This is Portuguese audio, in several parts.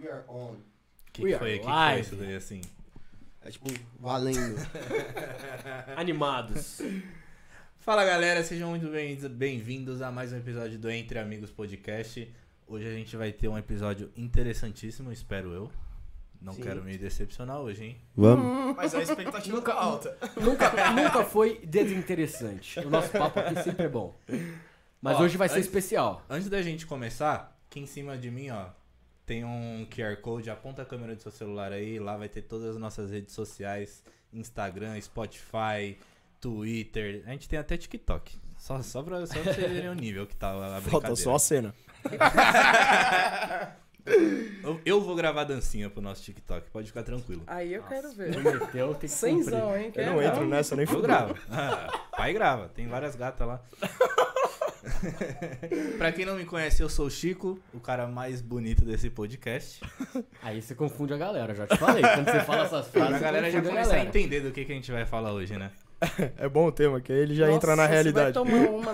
We are on. O que, que foi? Que, que foi isso daí assim? É tipo, valendo. Animados. Fala galera, sejam muito bem- bem-vindos a mais um episódio do Entre Amigos Podcast. Hoje a gente vai ter um episódio interessantíssimo, espero eu. Não Sim. quero me decepcionar hoje, hein? Vamos. Mas a expectativa tá alta. nunca, nunca foi desinteressante. O nosso papo aqui sempre é bom. Mas Ó, hoje vai ser antes- especial. Antes da gente começar, aqui em cima de mim, ó, tem um QR Code, aponta a câmera do seu celular aí, lá vai ter todas as nossas redes sociais, Instagram, Spotify, Twitter, a gente tem até TikTok. Só, só, pra, só pra vocês verem o nível que tá a brincadeira. Falta só a cena. Eu, eu vou gravar dancinha pro nosso TikTok, pode ficar tranquilo. Aí eu quero ver. Prometeu, tem que Cenzão, hein? Eu não Quer entro nessa nem Eu gravo. Ah, pai grava, tem várias gatas lá. pra quem não me conhece, eu sou o Chico, o cara mais bonito desse podcast. Aí você confunde a galera, já te falei. Quando você fala essas frases, a galera já começa a galera. entender do que, que a gente vai falar hoje, né? É bom o tema, que aí ele já entra na Nossa, realidade. Você vai tomar uma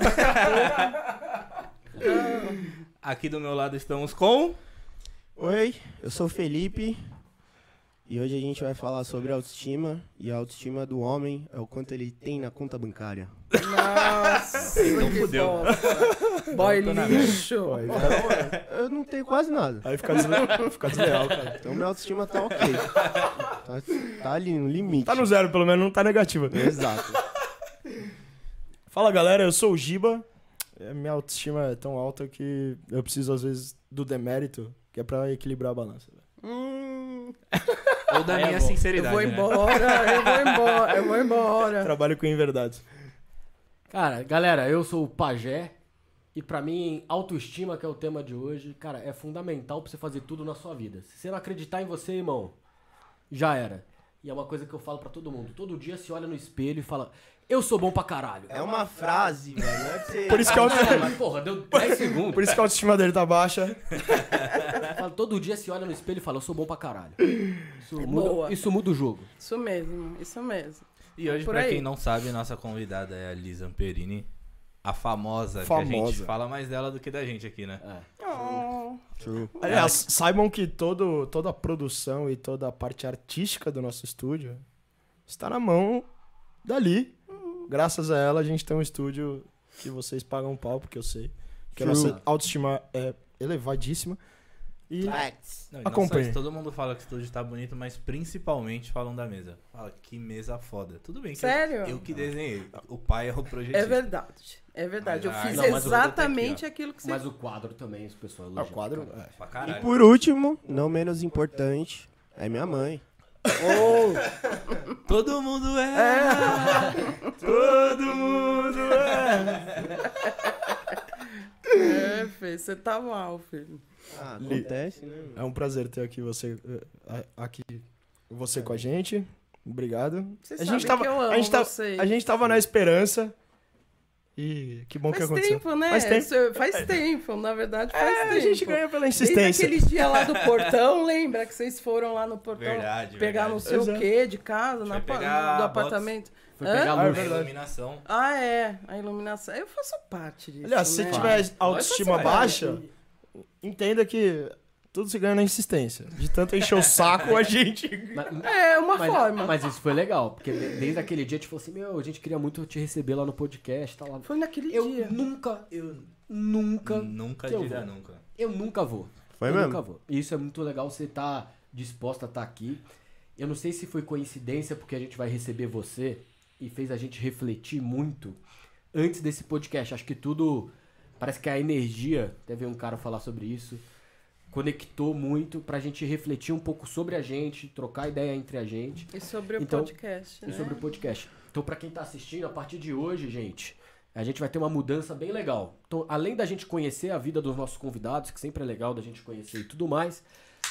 a. Aqui do meu lado estamos com. Oi, eu sou o Felipe. E hoje a gente vai falar sobre autoestima. E a autoestima do homem é o quanto ele tem na conta bancária. Nossa, Então que fudeu. Boy tô na lixo. Eu não tenho quase nada. aí fica, desle- fica desleal, cara. Então minha autoestima tá ok. Tá, tá ali no limite. Tá no zero, pelo menos não tá negativa. Exato. Fala galera, eu sou o Giba. É, Minha autoestima é tão alta que eu preciso, às vezes, do demérito, que é pra equilibrar a balança. Hum, Ou da Aí é minha bom. eu sinceridade. vou né? embora, eu vou embora, eu vou embora. Trabalho com inverdades. Cara, galera, eu sou o Pajé. E pra mim, autoestima, que é o tema de hoje, cara, é fundamental pra você fazer tudo na sua vida. Se você não acreditar em você, irmão, já era. E é uma coisa que eu falo pra todo mundo. Todo dia se olha no espelho e fala, eu sou bom pra caralho. É uma frase, velho. Não é pra você... Por isso que a autoestima, mas, porra, deu 10 segundos. por isso que a autoestima dele tá baixa. Fala, todo dia se olha no espelho e fala, eu sou bom pra caralho. Isso, Boa. muda, isso muda o jogo. Isso mesmo, isso mesmo. E hoje, Por pra aí. quem não sabe, nossa convidada é a Lisa Amperini. A famosa, que a Famosa. gente fala mais dela do que da gente aqui, né? É. Oh, True. Aliás, saibam que todo, toda a produção e toda a parte artística do nosso estúdio está na mão dali. Graças a ela, a gente tem um estúdio que vocês pagam um pau, porque eu sei. Que a True. nossa autoestima é elevadíssima. E Facts. Não, e todo mundo fala que o estúdio tá bonito, mas principalmente falam da mesa. Fala que mesa foda. Tudo bem que Sério? Eu, eu que desenhei. O pai é o projetista. é verdade, é verdade. Eu Mas a fiz arte- Não, eu botar exatamente aqui, aquilo que você Mas o quadro também, os pessoal Ah, o quadro. é. Pra E por último, não menos importante, é minha mãe. Todo mundo é. Todo mundo é. É, filho, você tá mal, filho. Ah, acontece, né? É um prazer ter aqui você eh, aqui você com a gente. Obrigado. Vocês A gente tava- que eu amo a gente vocês. A gente tava na esperança. E que bom que Faz aconteceu. tempo, né? Faz tempo. Faz tempo, na verdade faz É, tempo. a gente ganha pela Desde insistência. aquele dia lá do portão, lembra que vocês foram lá no portão Verdade, pegar verdade. não sei Exato. o que de casa, na, pegar do apartamento. Foi Hã? pegar Ah, é. A iluminação. Ah, é, a iluminação. Eu faço parte disso. Aliás, se né? tiver autoestima baixa, entenda que tudo se ganha na insistência. De tanto encher o saco, a gente. Mas- É uma mas, forma. mas isso foi legal, porque de- desde aquele dia a gente falou assim, meu, a gente queria muito te receber lá no podcast, tá lá. Foi naquele Eu dia. nunca, eu nunca, Nunca que eu diria vou. nunca. eu nunca vou. Foi eu mesmo? nunca vou. E isso é muito legal, você tá disposta a estar aqui. Eu não sei se foi coincidência, porque a gente vai receber você e fez a gente refletir muito antes desse podcast. Acho que tudo, parece que a energia, até ver um cara falar sobre isso, conectou muito pra gente refletir um pouco sobre a gente, trocar ideia entre a gente. E sobre o Então, podcast, E né? sobre o podcast. Então, pra quem tá assistindo, a partir de hoje, gente, a gente vai ter uma mudança bem legal. Então, além da gente conhecer a vida dos nossos convidados, que sempre é legal da gente conhecer e tudo mais,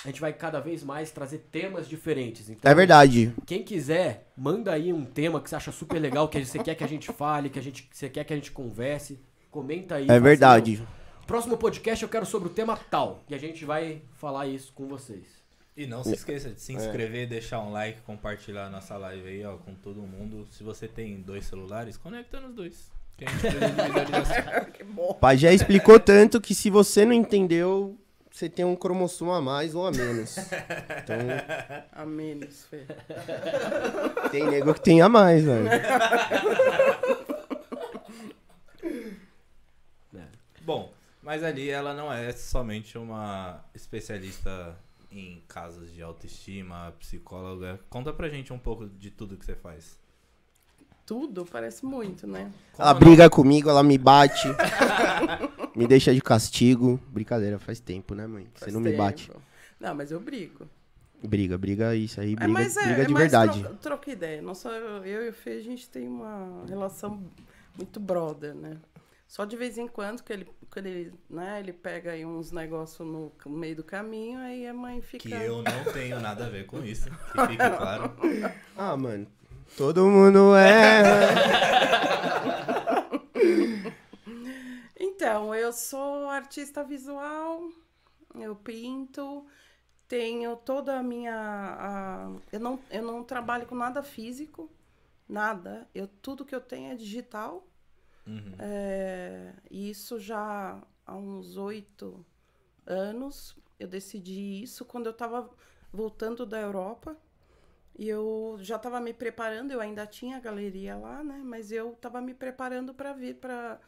a gente vai cada vez mais trazer temas diferentes. Então, É verdade. Quem quiser, manda aí um tema que você acha super legal, que você quer que a gente fale, que a gente, que você quer que a gente converse. Comenta aí. É assim, verdade. "Não, Próximo podcast eu quero sobre o tema tal. E a gente vai falar isso com vocês. E não se esqueça de se inscrever, deixar um like, compartilhar a nossa live aí, ó, com todo mundo. Se você tem dois celulares, conecta nos dois. Que a gente de que pai já explicou tanto que se você não entendeu, você tem um cromossomo a mais ou a menos. Então, A menos, Fê. tem nego que tem a mais, velho. Bom, mas ali ela não é somente uma especialista em casos de autoestima, psicóloga. Conta pra gente um pouco de tudo que você faz. Tudo parece muito, né? Como Ela não- briga comigo, ela me bate. me deixa de castigo. Brincadeira, faz tempo, né, mãe? Você Faz não me bate. tempo. Não, mas eu brigo. Briga, briga, isso aí, É, briga, mas é, briga é de verdade. Troca, troca ideia. Não só eu, eu e o Fê, a gente tem uma relação muito brother, né? Só de vez em quando, que ele, quando ele, né, ele pega aí uns negócios no meio do caminho, aí a mãe fica. Que eu não tenho nada a ver com isso, que fique claro. Ah, mano, todo mundo é. Então, eu sou artista visual, eu pinto, tenho toda a minha. a- eu, não, eu não trabalho com nada físico, nada. Eu, tudo que eu tenho é digital. Uhum. É, e isso já há uns oito anos. Eu decidi isso quando eu estava voltando da Europa. E eu já estava me preparando, eu ainda tinha a galeria lá, né? Mas eu estava me preparando para vir para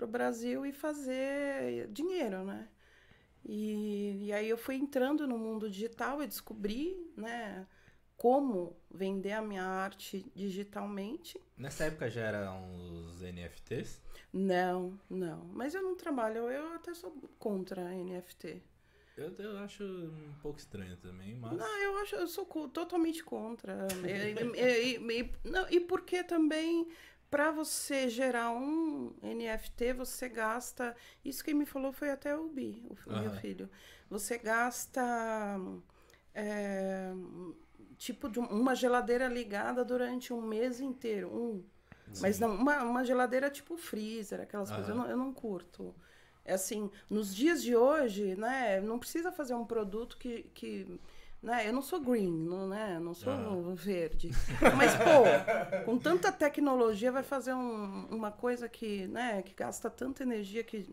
o Brasil e fazer dinheiro, né? E, e aí eu fui entrando no mundo digital e descobri, né? Como vender a minha arte digitalmente. Nessa época já eram os NFTs? Não, não. Mas eu não trabalho, eu até sou contra NFT. Eu, eu acho um pouco estranho também, mas. Não, eu acho, eu sou totalmente contra. e, e- e- e- não, e porque também para você gerar um NFT, você gasta. Isso quem me falou foi até o Bi, o, o meu filho. Você gasta é, tipo de um- uma geladeira ligada durante um mês inteiro. Um. Mas não, uma, uma geladeira tipo freezer, aquelas coisas. Eu não, eu não curto. É assim, nos dias de hoje, né, não precisa fazer um produto que, que né, eu não sou green, não, né, não sou verde. Mas, pô, com tanta tecnologia vai fazer um- uma coisa que, né, que gasta tanta energia, que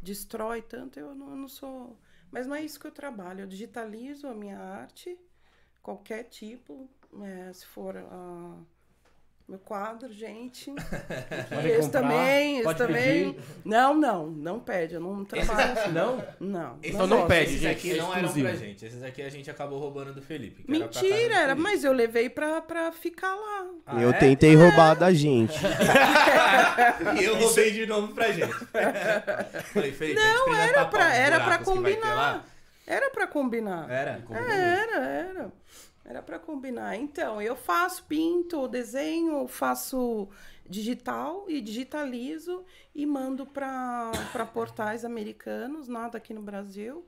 destrói tanto, eu não, eu não sou... Mas não é isso que eu trabalho, eu digitalizo a minha arte, qualquer tipo, né, se for a... Meu quadro, gente. Esse comprar, também, esse pode também. pedir. Não, não, não pede, eu não trabalho assim. Não? Não. Então não gosto. pede, Esses gente, aqui é não eram pra gente. Esses aqui a gente acabou roubando do Felipe. que era pra casa Mentira, do era, Felipe. mas eu levei pra, pra ficar lá. Ah, eu é? tentei roubar da gente. E eu roubei de novo pra gente. Falei, Felipe, a gente Não, era pra, era pra buracos que vai ter combinar. Era pra combinar. Era? É, era, era. Era pra combinar. Então, eu faço, pinto, desenho, faço digital e digitalizo e mando pra portais americanos, nada aqui no Brasil,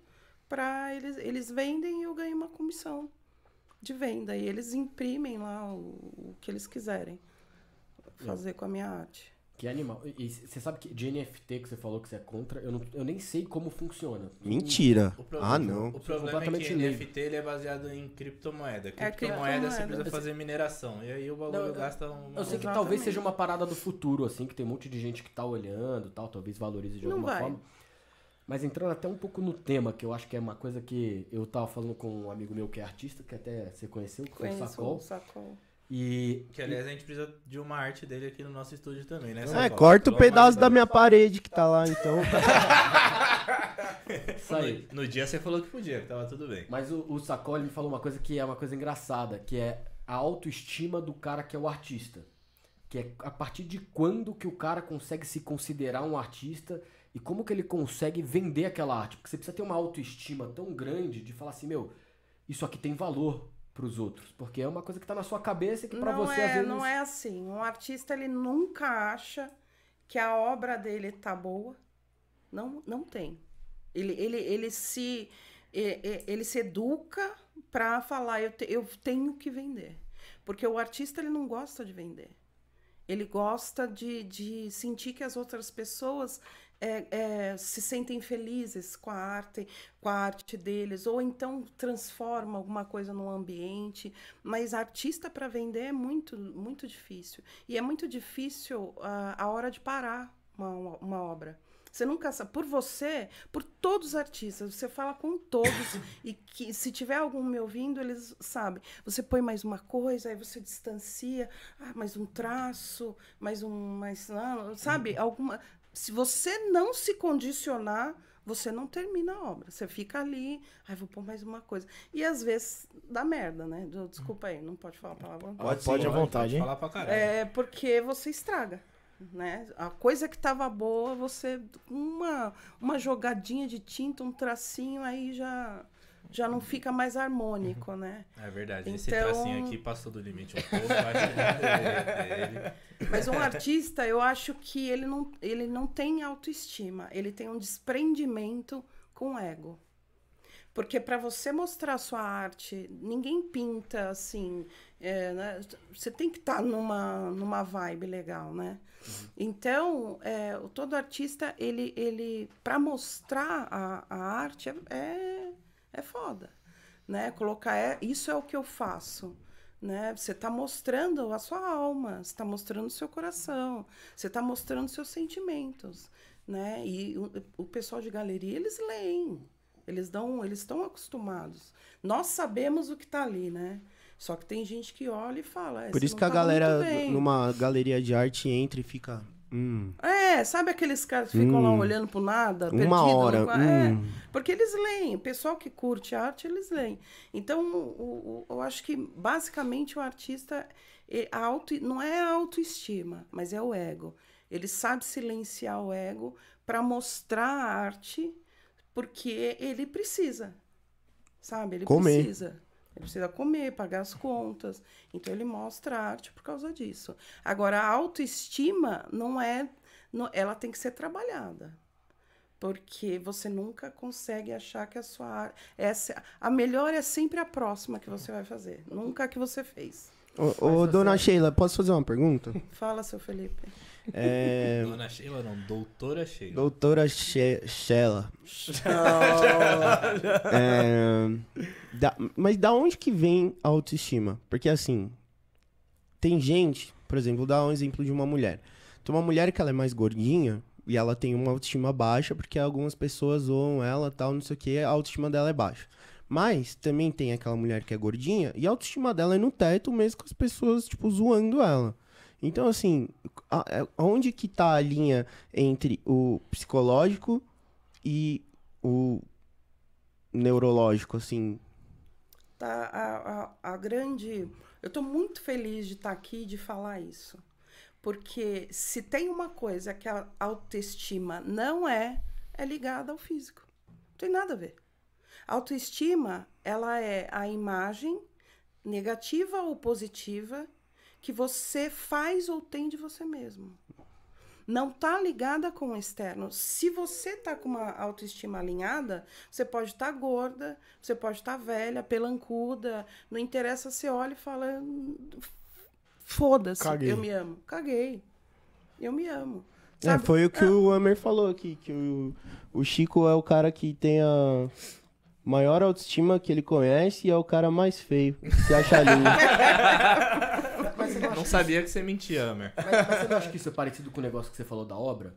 para eles eles vendem e eu ganho uma comissão de venda e eles imprimem lá o, o que eles quiserem fazer com a minha arte. Que animal. E você sabe que de NFT que você falou que você é contra, eu, não, eu nem sei como funciona. Mentira. O problema, Ah, não. O problema é que. NFT ele é baseado em criptomoeda. É Criptomoeda criptomoeda. você precisa fazer mineração. E aí o bagulho gasta um. Eu sei que Exatamente. talvez seja uma parada do futuro, assim, que tem um monte de gente que tá olhando tal, talvez valorize de Não alguma vai. forma. Mas entrando até um pouco no tema, que eu acho que é uma coisa que eu tava falando com um amigo meu que é artista, que até você conheceu, que foi o Sacol. o Sacol. E Que aliás a gente precisa de uma arte dele aqui no nosso estúdio também, né? É, Sacol? corta o pedaço da minha parede que tá lá, então. isso aí. No, no dia você falou que podia, que tava tudo bem. Mas o, o Sacol ele me falou uma coisa que é uma coisa engraçada, que é a autoestima do cara que é o artista. Que é a partir de quando que o cara consegue se considerar um artista e como que ele consegue vender aquela arte. Porque você precisa ter uma autoestima tão grande de falar assim, meu, isso aqui tem valor pros outros. Porque é uma coisa que tá na sua cabeça e que não você é, às vezes... Não é assim. Um artista, ele nunca acha que a obra dele tá boa. Não, não tem. Ele, ele, ele, se, ele se educa para falar, eu, te- eu tenho que vender. Porque o artista, ele não gosta de vender. Ele gosta de, de sentir que as outras pessoas é, é, se sentem felizes com a arte, com a arte deles, ou então transforma alguma coisa no ambiente. Mas artista para vender é muito, muito difícil. E é muito difícil ah, a hora de parar uma, uma obra. Você nunca sabe. Por você, por todos os artistas, você fala com todos. e que se tiver algum me ouvindo, eles sabem. Você põe mais uma coisa, aí você distancia, ah, mais um traço, mais um. Mais, ah, sabe? Alguma. Se você não se condicionar, você não termina a obra. Você fica ali, aí vou pôr mais uma coisa. E às vezes dá merda, né? Desculpa aí, não pode falar a palavra. Pode, sim, pode à vontade, hein? falar pra caralho. É porque você estraga, né? A coisa que tava boa, você uma uma jogadinha de tinta, um tracinho aí já já não fica mais harmônico, né? É verdade. Esse Então- tracinho aqui passou do limite um pouco. Mas um artista, eu acho que ele não ele não tem autoestima, ele tem um desprendimento com o ego. Porque para você mostrar sua arte, ninguém pinta assim. é, né? Você tem que estar numa, numa vibe legal, né? Então, é, todo artista, ele, ele para mostrar a, a arte é, é, foda. Né? Colocar é, isso é o que eu faço. Né? Você está mostrando a sua alma, você está mostrando o seu coração, você está mostrando seus sentimentos. Né? E o, o pessoal de galeria, eles leem. Eles dão, eles estão acostumados. Nós sabemos o que está ali, né? Só que tem gente que olha e fala. "É, Por isso que a tá galera, muito bem." numa galeria de arte, entra e fica. Hum, É, sabe aqueles caras que ficam lá Hum. olhando pro nada, uma perdido? hora. não- É, hum. porque eles leem. O pessoal que curte arte, eles leem. Então, o- o- eu acho que, basicamente, o artista é a auto, não é a autoestima, mas é o ego. Ele sabe silenciar o ego para mostrar a arte, porque ele precisa. Sabe? Ele Comer. precisa. Ele precisa comer, pagar as contas. Então ele mostra a arte por causa disso. Agora, a autoestima não é. não- ela tem que ser trabalhada. Porque você nunca consegue achar que a sua arte. Essa, a melhor é sempre a próxima que você vai fazer. Nunca a que você fez. Ô, ô, dona Sheila, posso fazer uma pergunta? Fala, seu Felipe. É, Dona Sheila não, doutora Sheila. doutora She Sheila. É, da- mas da onde que vem a autoestima? Porque assim, tem gente, por exemplo, vou dar um exemplo de uma mulher. Tem uma mulher que ela é mais gordinha e ela tem uma autoestima baixa porque algumas pessoas zoam ela, tal, não sei o que, a autoestima dela é baixa. Mas também tem aquela mulher que é gordinha e a autoestima dela é no teto mesmo com as pessoas, tipo, zoando ela. Então, assim, a- é- aonde que tá a linha entre o psicológico e o neurológico, assim? Tá, a, a, a grande. Eu estou muito feliz de estar aqui e de falar isso. Porque se tem uma coisa que a autoestima não é, é ligada ao físico. Não tem nada a ver. A autoestima, ela é a imagem negativa ou positiva que você faz ou tem de você mesmo. Não tá ligada com o externo. Se você tá com uma autoestima alinhada, você pode estar gorda, você pode estar velha, pelancuda, não interessa, você olha e fala: "Hum, foda-se, eu me amo. Caguei. Eu me amo. É, foi o que o Amer falou aqui, que o, o Chico é o cara que tem a maior autoestima que ele conhece e é o cara mais feio. que Se acha lindo. Não sabia que você mentia, Amer. Mas, mas você não acha que isso é parecido com o negócio que você falou da obra?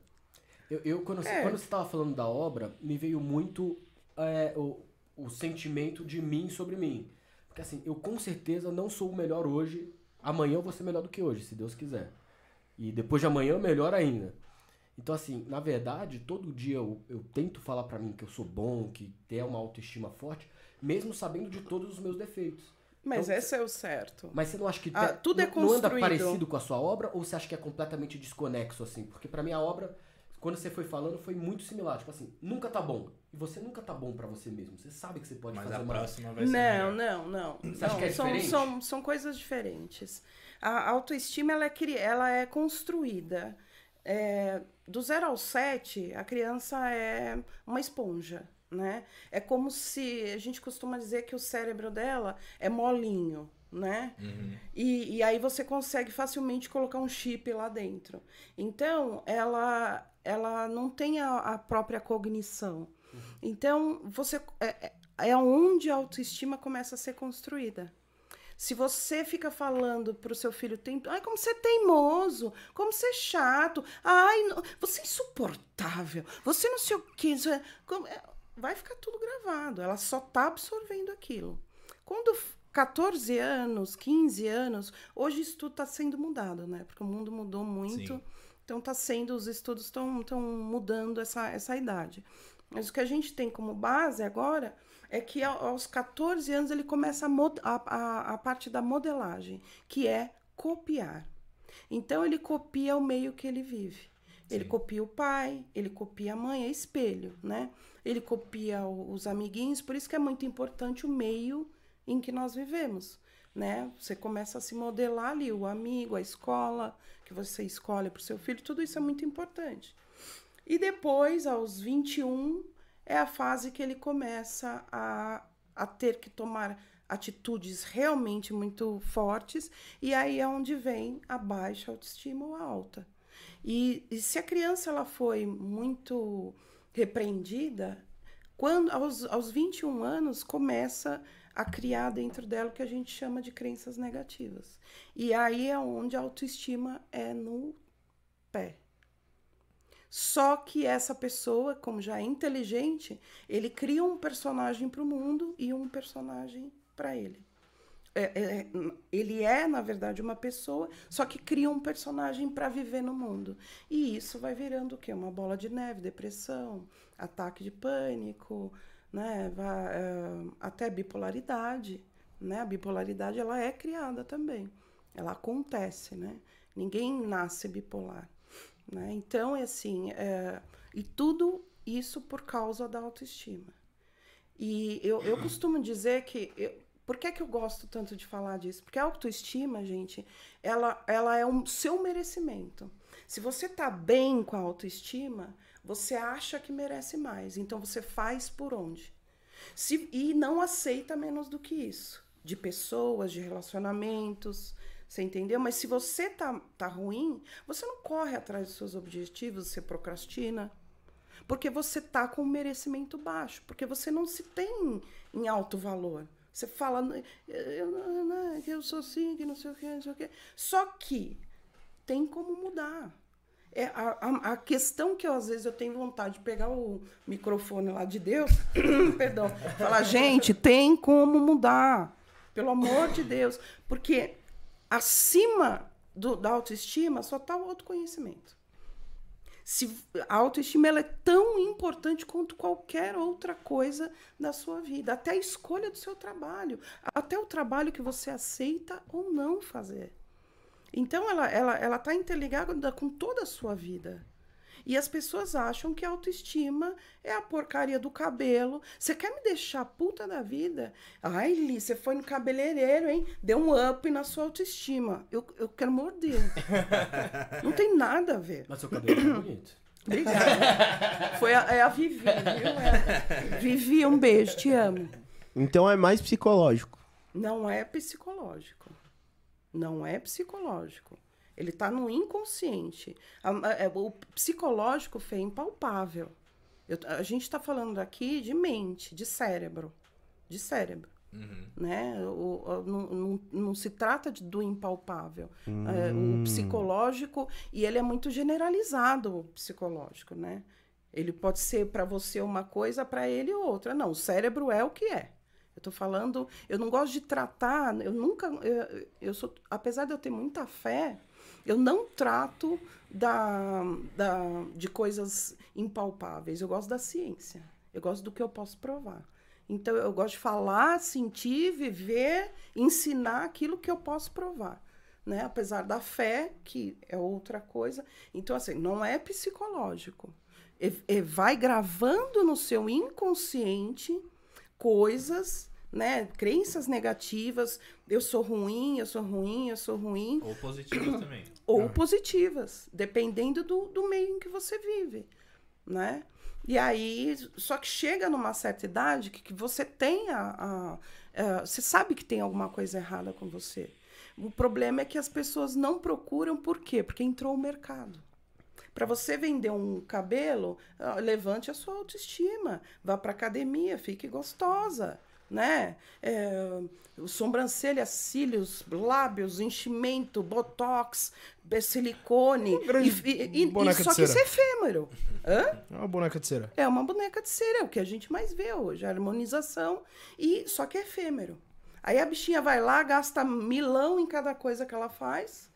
Eu, eu, quando, você- É. quando você estava falando da obra, me veio muito é, o, o sentimento de mim sobre mim. Porque assim, eu com certeza não sou o melhor hoje. Amanhã eu vou ser melhor do que hoje, se Deus quiser. E depois de amanhã, melhor ainda. Então, assim, na verdade, todo dia eu, eu tento falar pra mim que eu sou bom, que ter uma autoestima forte, mesmo sabendo de todos os meus defeitos. Mas Então, esse é o certo. Mas você não acha que Ah, tudo é não- não anda construído. parecido com a sua obra ou você acha que é completamente desconexo assim? Porque pra mim a obra, quando você foi falando, foi muito similar, tipo assim, nunca tá bom. E você nunca tá bom pra você mesmo. Você sabe que você pode Mas fazer a uma próxima vai ser Não, melhor. não, não. Você acha Não, que é são, diferente? são, são coisas diferentes. A autoestima ela é, cri- ela é construída. É, do zero ao sete, a criança é uma esponja. Né? É como se a gente costuma dizer que o cérebro dela é molinho. Né? Uhum. E, e aí você consegue facilmente colocar um chip lá dentro. Então, ela, ela não tem a, a própria cognição. Então, você é, é- é onde a autoestima começa a ser construída. Se você fica falando pro seu filho, tem, ai, como você é teimoso, como você é chato, ai, não- você é insuportável, você não sei o que, vai ficar tudo gravado. Ela só tá absorvendo aquilo. Quando f- 14 anos, 15 anos, hoje isso tudo está sendo mudado, né? Porque o mundo mudou muito. Sim. Então tá sendo, os estudos estão mudando essa, essa idade. Mas o que a gente tem como base agora é que ao- aos 14 anos ele começa a, a, a, a parte da modelagem, que é copiar. Então ele copia o meio que ele vive. Ele Sim. copia o pai, ele copia a mãe, é espelho, né? Ele copia os amiguinhos, por isso que é muito importante o meio em que nós vivemos, né? Você começa a se modelar ali, o amigo, a escola que você escolhe para o seu filho, tudo isso é muito importante. E depois, aos 21, é a fase que ele começa a, a ter que tomar atitudes realmente muito fortes, e aí é onde vem a baixa autoestima ou a alta. E, e se a criança ela foi muito repreendida, quando aos, aos 21 anos começa a criar dentro dela o que a gente chama de crenças negativas. E aí é onde a autoestima é no pé. Só que essa pessoa, como já é inteligente, ele cria um personagem para o mundo e um personagem para ele. É- é- ele é, na verdade, uma pessoa, só que cria um personagem para viver no mundo. E isso vai virando o quê? Uma bola de neve, depressão, ataque de pânico, né? Vai, eh, até bipolaridade. Né? A bipolaridade ela é criada também. Ela acontece, né? Ninguém nasce bipolar. Né? Então, é assim, é, e tudo isso por causa da autoestima. E eu, eu costumo dizer que. eu- por que, que eu gosto tanto de falar disso? Porque a autoestima, gente, ela, ela é um seu merecimento. Se você tá bem com a autoestima, você acha que merece mais. Então você faz por onde? Se, e não aceita menos do que isso. De pessoas, de relacionamentos. Você entendeu? Mas se você tá, tá ruim, você não corre atrás dos seus objetivos, você procrastina. Porque você tá com um merecimento baixo. Porque você não se tem em alto valor. Você fala, eu, eu, eu sou assim, que não sei o que, não sei o que. Só que tem como mudar. É a, a, a questão que eu, às vezes eu tenho vontade de pegar o microfone lá de Deus, perdão, falar, gente, tem como mudar. Pelo amor de Deus. Porque acima do, da autoestima só está o autoconhecimento. Se, a autoestima é tão importante quanto qualquer outra coisa da sua vida. Até a escolha do seu trabalho. Até o trabalho que você aceita ou não fazer. Então, ela está ela, ela tá interligada com toda a sua vida. E as pessoas acham que a autoestima é a porcaria do cabelo. Você quer me deixar puta da vida? Ai, Li, você foi no cabeleireiro, hein? Deu um up na sua autoestima. Eu, eu quero morder. Não tem nada a ver. Mas seu cabelo tá bonito. Obrigada. Foi a, é a Vivi, viu? É. Vivi, um beijo, te amo. Então é mais psicológico. Não é psicológico. Não é psicológico. Ele está no inconsciente. A- a- é, O psicológico Fê, é impalpável. Eu- a gente está falando aqui de mente, de cérebro. De cérebro. Né? O, o- não, não- não se trata de, do impalpável. É, o psicológico, e ele é muito generalizado, o psicológico, né? Ele pode ser para você uma coisa, para ele outra. Não, o cérebro é o que é. Eu tô falando, eu não gosto de tratar, eu nunca, eu, eu sou, apesar de eu ter muita fé, eu não trato da, da, de coisas impalpáveis. Eu gosto da ciência. Eu gosto do que eu posso provar. Então, eu gosto de falar, sentir, viver, ensinar aquilo que eu posso provar. Né? Apesar da fé, que é outra coisa. Então, assim, não é psicológico. E, e vai gravando no seu inconsciente coisas, né? Crenças negativas. Eu sou ruim, eu sou ruim, eu sou ruim Ou positivos também. ou positivas, dependendo do, do meio em que você vive, né? E aí, só que chega numa certa idade que, que você tem a, a- a- Você sabe que tem alguma coisa errada com você. O problema é que as pessoas não procuram, por quê? Porque entrou o mercado. Para você vender um cabelo, ah, levante a sua autoestima. Vá para academia, fique gostosa. Né? É, sobrancelha, cílios, lábios, enchimento, botox, é, silicone. Um grande e, e- e- só que isso é efêmero. Hã? É uma boneca de cera. É uma boneca de cera, é o que a gente mais vê hoje, a harmonização, e só que é efêmero. Aí a bichinha vai lá, gasta milão em cada coisa que ela faz,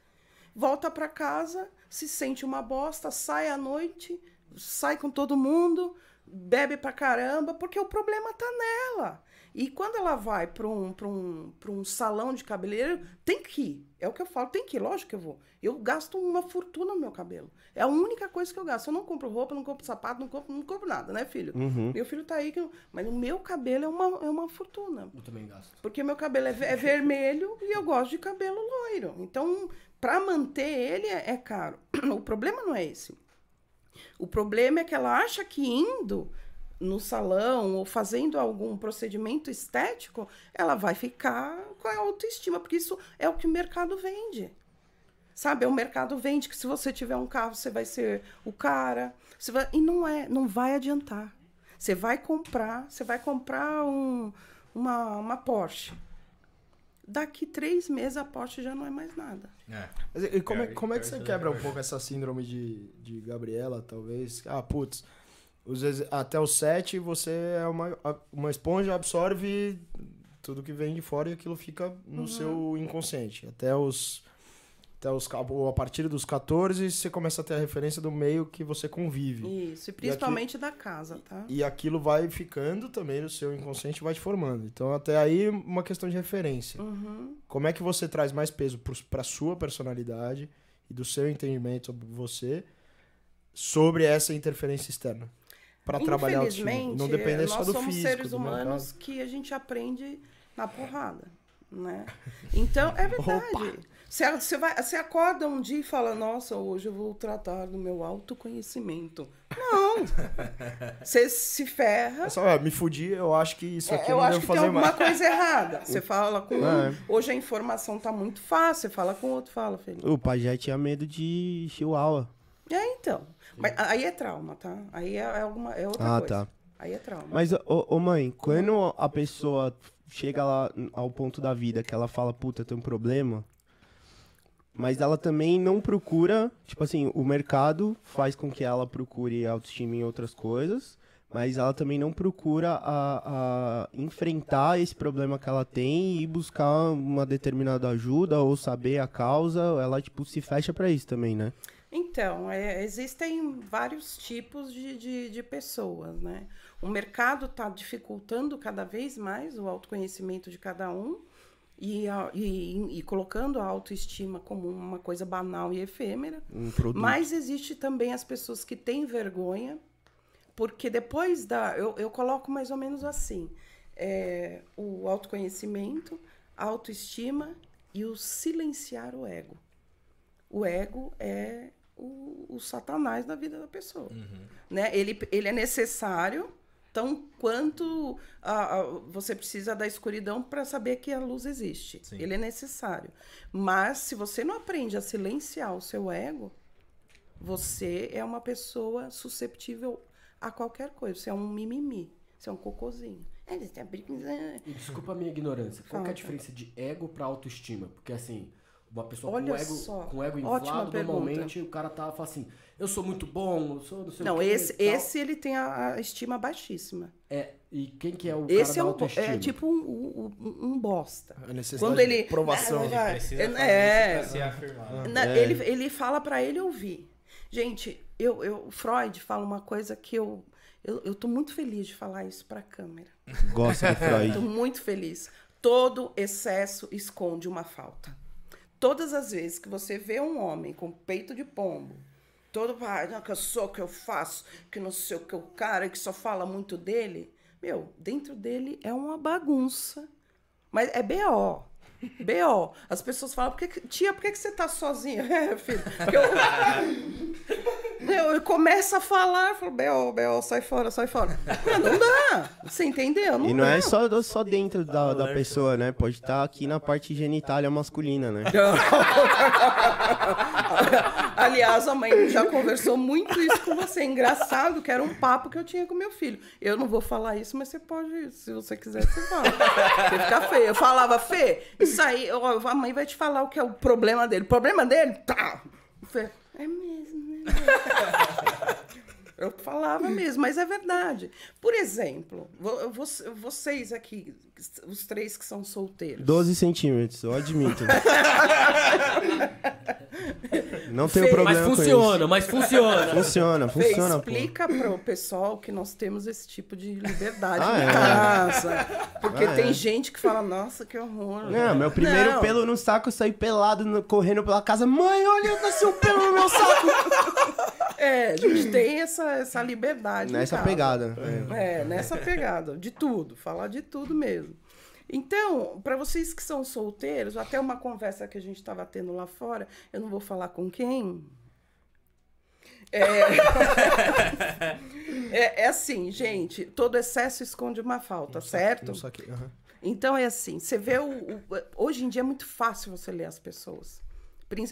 volta pra casa, se sente uma bosta, sai à noite, sai com todo mundo, bebe pra caramba, porque o problema tá nela. E quando ela vai pra um, pra um, pra um salão de cabeleireiro, tem que ir. É o que eu falo, tem que ir, lógico que eu vou. Eu gasto uma fortuna no meu cabelo. É a única coisa que eu gasto. Eu não compro roupa, não compro sapato, não compro, não compro nada, né, filho? Meu filho tá aí, que eu- mas o meu cabelo é uma, é uma fortuna. Eu também gasto. Porque meu cabelo é, é vermelho e eu gosto de cabelo loiro. Então, para manter ele é, é caro. O problema não é esse. O problema é que ela acha que indo no salão ou fazendo algum procedimento estético, ela vai ficar com a autoestima, porque isso é o que o mercado vende. Sabe, o mercado vende que se você tiver um carro, você vai ser o cara. Você vai- E não é, não vai adiantar. Você vai comprar, você vai comprar um, uma, uma Porsche. Daqui três meses a Porsche já não é mais nada. É. Mas e como, é, como é que você que quebra um pouco essa síndrome de, de Gabriela, talvez? Ah, putz, até os sete você é uma, uma esponja, absorve tudo que vem de fora e aquilo fica no seu inconsciente. Até os. Até os, a partir dos 14, você começa a ter a referência do meio que você convive. Isso, e principalmente da casa, tá? E aquilo vai ficando também no seu inconsciente, vai te formando. Então, até aí, uma questão de referência. Uhum. Como é que você traz mais peso para sua personalidade e do seu entendimento sobre você sobre essa interferência externa? Para trabalhar o time. Não depender nós só do somos físico, seres do humanos mercado. que a gente aprende na porrada, né? Então, é verdade. Você, você, vai, você acorda um dia e fala, nossa, hoje eu vou tratar do meu autoconhecimento. Não! Você se ferra. É só, ah, me fudi, eu acho que isso aqui É, eu não acho devo que tem fazer alguma mais. coisa errada. Você fala com um, É. hoje a informação tá muito fácil, você fala com o outro, fala, Felipe. O pajé tinha medo de chihuahua. É, então. Mas aí é trauma, tá? Aí é, é alguma, é outra Ah, coisa. tá. Aí é trauma. Mas, ô, ô, mãe, quando a pessoa chega lá ao ponto da vida que ela fala, puta, tem um problema, mas ela também não procura, tipo assim, o mercado faz com que ela procure autoestima em outras coisas, mas ela também não procura a, a enfrentar esse problema que ela tem e buscar uma determinada ajuda ou saber a causa, ela, tipo, se fecha pra isso também, né? Então, é, existem vários tipos de, de, de pessoas, né? O mercado está dificultando cada vez mais o autoconhecimento de cada um e, e, e colocando a autoestima como uma coisa banal e efêmera. Um. Mas existe também as pessoas que têm vergonha, porque depois da. Eu, eu coloco mais ou menos assim: é, o autoconhecimento, a autoestima e o silenciar o ego. O ego é o, o satanás da vida da pessoa. Né? Ele, ele é necessário, tão quanto a- a- você precisa da escuridão para saber que a luz existe. Sim. Ele é necessário. Mas se você não aprende a silenciar o seu ego, você é uma pessoa susceptível a qualquer coisa. Você é um mimimi. Você é um cocôzinho. É, tá. E desculpa a minha ignorância. Qual é a diferença de ego pra autoestima? Porque assim, uma pessoa Olha com ego, só, com ego inflado, pergunta. normalmente o cara tá fala assim, eu sou muito bom, eu sou não sei o Não, esse, esse ele tem a, a estima baixíssima. É, e quem que é o Esse cara é, da um, autoestima? é tipo um, um, um- bosta. A necessidade Quando de ele. provação. Ah, vai, Precisa fazer é, isso pra se afirmar. Na- É. ele, ele fala pra ele ouvir. Gente, eu, eu, Freud fala uma coisa que eu, eu, eu tô muito feliz de falar isso pra câmera. Gosta do Freud. Tô muito feliz. Todo excesso esconde uma falta. Todas as vezes que você vê um homem com peito de pombo, todo ah, não, que eu sou, que eu faço, que não sei o que o cara, que só fala muito dele, meu, dentro dele é uma bagunça. Mas é B.O. B.O. As pessoas falam, por que, tia, por que, que você tá sozinha? É, filho. eu- Eu, eu começo a falar, falo, Bel, Bel, sai fora, sai fora. Não, não dá. Você entendeu? Não E não dá. é só, só dentro da, da pessoa, né? Pode estar aqui na parte genitália masculina, né? Aliás, a mãe já conversou muito isso com você. Engraçado, que era um papo que eu tinha com meu filho. Eu não vou falar isso, mas você pode, se você quiser, você fala. Porque fica feio. Eu falava, Fê, isso aí, ó, a mãe vai te falar o que é o problema dele. O problema dele? Tá. Fê, é mesmo, né? Eu falava mesmo, mas é verdade. Por exemplo, vo- vo- vocês aqui, os três que são solteiros. 12 centímetros, eu admito. Não tenho Fê, problema Mas com funciona, mas funciona. Funciona, Fê, funciona, pô. explica pro pessoal que nós temos esse tipo de liberdade Ah, em é? casa. Porque Ah, tem é. gente que fala, nossa, que horror. Não, meu primeiro Não. pelo no saco, eu saí pelado, no- correndo pela casa. Mãe, olha, nasceu um pelo no meu saco. É, a gente tem essa, essa liberdade. em Nessa casa. pegada. é. É, nessa pegada. De tudo. Falar de tudo mesmo. Então, para vocês que são solteiros, até uma conversa que a gente estava tendo lá fora, eu não vou falar com quem. É, é, é assim, gente, todo excesso esconde uma falta, certo? Não saquei, aham. Então é assim, você vê o, o- hoje em dia é muito fácil você ler as pessoas.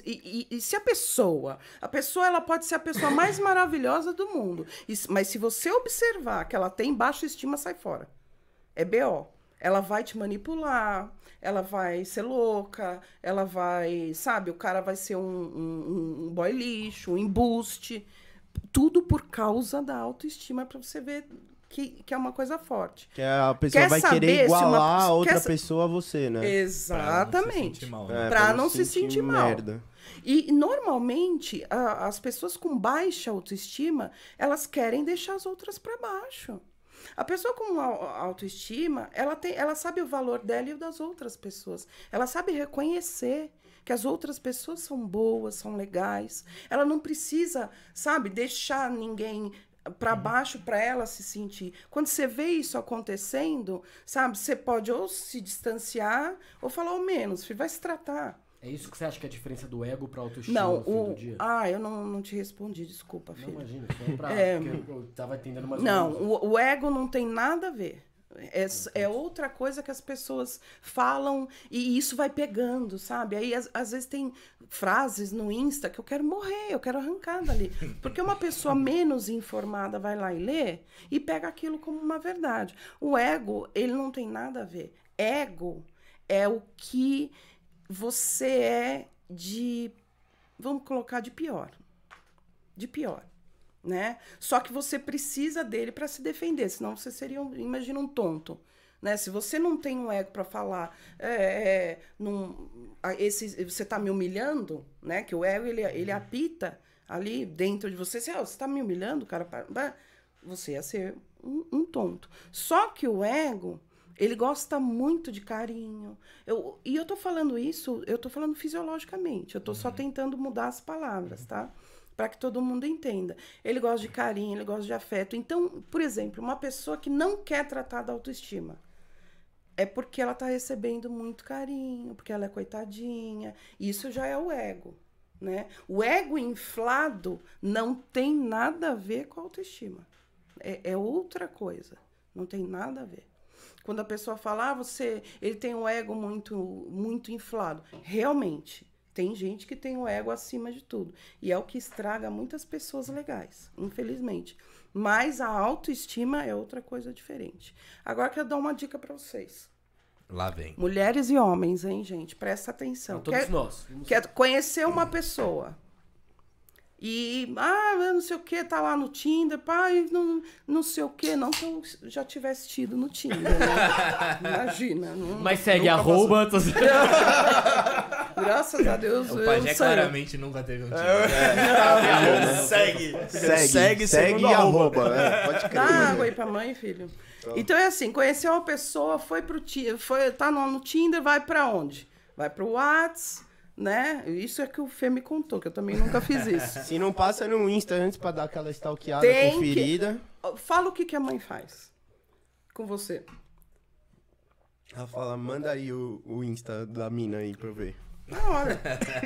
E, e- e se a pessoa, a pessoa ela pode ser a pessoa mais maravilhosa do mundo, mas se você observar que ela tem baixa estima, sai fora. É BO. Ela vai te manipular, ela vai ser louca, ela vai, sabe, o cara vai ser um, um, um boy lixo, um embuste. Tudo por causa da autoestima, para você ver que, que é uma coisa forte. Que a pessoa Quer vai querer uma- igualar a outra quer pessoa a você, né? Exatamente. Pra não se sentir mal, né? É, pra não se sentir mal. merda. E normalmente a- as pessoas com baixa autoestima, elas querem deixar as outras para baixo. A pessoa com au- autoestima, ela tem, ela sabe o valor dela e o das outras pessoas. Ela sabe reconhecer que as outras pessoas são boas, são legais. Ela não precisa, sabe, deixar ninguém para baixo para ela se sentir. Quando você vê isso acontecendo, sabe, você pode ou se distanciar ou falar o menos, vai se tratar. É isso que você acha que é a diferença do ego pra autoestima Não, no fim o... do dia? ah, eu não, não te respondi, desculpa, Não, filho. imagina, só pra... É. porque eu tava entendendo mais Não, o, o ego não tem nada a ver. É, é outra coisa que as pessoas falam e isso vai pegando, sabe? Aí às, às vezes tem frases no Insta que eu quero morrer, eu quero arrancar dali. Porque uma pessoa menos informada vai lá e lê e pega aquilo como uma verdade. O ego, ele não tem nada a ver. Ego é o que você é de. Vamos colocar de pior. De pior né? Só que você precisa dele para se defender, senão você seria, um, imagina, um tonto. Né? Se você não tem um ego para falar, é, é, num, esse, você está me humilhando, né? Que o ego ele, ele apita ali dentro de você, se, ah, você está me humilhando, cara, pa- pa-" você ia ser um, um tonto. Só que o ego ele gosta muito de carinho. Eu, e eu tô falando isso, eu tô falando fisiologicamente. Eu tô só tentando mudar as palavras, tá? Para que todo mundo entenda. Ele gosta de carinho, ele gosta de afeto. Então, por exemplo, uma pessoa que não quer tratar da autoestima é porque ela tá recebendo muito carinho, porque ela é coitadinha. Isso já é o ego, né? O ego inflado não tem nada a ver com a autoestima. É, é outra coisa. Não tem nada a ver. Quando a pessoa fala, ah, você, ele tem um ego muito, muito inflado. Realmente, tem gente que tem o ego acima de tudo. E é o que estraga muitas pessoas legais, infelizmente. Mas a autoestima é outra coisa diferente. Agora quero dar uma dica para vocês. Lá vem. Mulheres e homens, hein, gente? Presta atenção. Pra todos Quer- nós. Vamos- quer conhecer uma pessoa e, ah, não sei o que, tá lá no Tinder, pai, não, não sei o que, não que eu já tivesse tido no Tinder, né? Imagina. não- Mas segue arroba... passou- Graças a Deus, O Pajé claramente nunca teve um time. Segue. Segue, Segue, segue, segundo e arroba. arroba. é, pode Dá crer. água aí pra mãe, filho. Então é assim, conheceu uma pessoa, foi pro Tinder, foi, tá no, no Tinder, vai pra onde? Vai pro Whats, né? Isso é que o Fê me contou, que eu também nunca fiz isso. Se não passa no Insta antes pra dar aquela stalkeada Tem que- conferida. Fala o que, que a mãe faz com você. Ela fala, manda aí o, o Insta da mina aí pra eu ver. Na hora.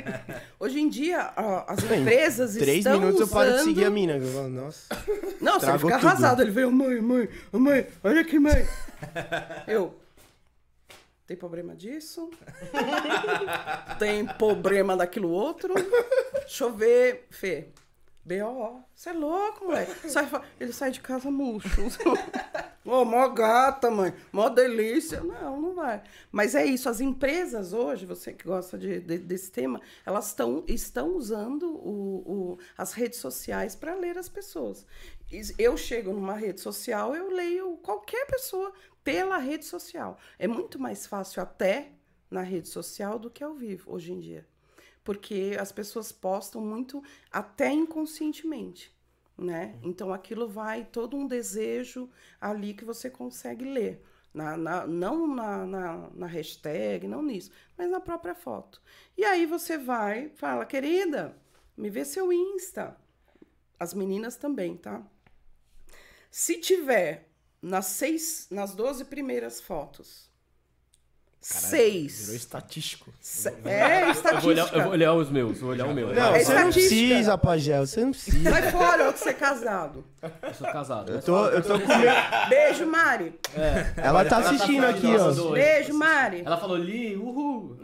Hoje em dia, ó, as Bem, empresas Três estão minutos eu paro de usando- seguir a mina. Eu falo, Nossa. Não, você fica tudo. arrasado. Ele veio, mãe, mãe, mãe, olha aqui, mãe. Eu. Tem problema disso? Tem problema daquilo outro? Deixa eu ver, Fê. B.O. Você é louco, moleque. Sai, ele sai de casa murcho. Ô, mó gata, mãe. Mó delícia. Não, não vai. Mas é isso. As empresas hoje, você que gosta de- de- desse tema, elas tão, estão usando o- o- as redes sociais para ler as pessoas. Eu chego numa rede social, eu leio qualquer pessoa pela rede social. É muito mais fácil até na rede social do que ao vivo, hoje em dia porque as pessoas postam muito até inconscientemente, né? Então aquilo vai todo um desejo ali que você consegue ler. Na, na- não na, na, na hashtag, não nisso, mas na própria foto. E aí você vai, fala, querida, me vê seu Insta. As meninas também, tá? Se tiver nas seis, nas 12 primeiras fotos, Virou seis. estatístico. se- É Eu vou, olhar, eu vou estatística. olhar os meus, vou olhar o meu. Não, É você não estatística. precisa, Pagel. Você não precisa. Sai fora, outro ser casado. Eu sou casado. Eu tô, eu tô com medo. Beijo, Mari. Ela tá assistindo aqui, ó. Dois. Beijo, Mari. Ela falou, Li, uhul.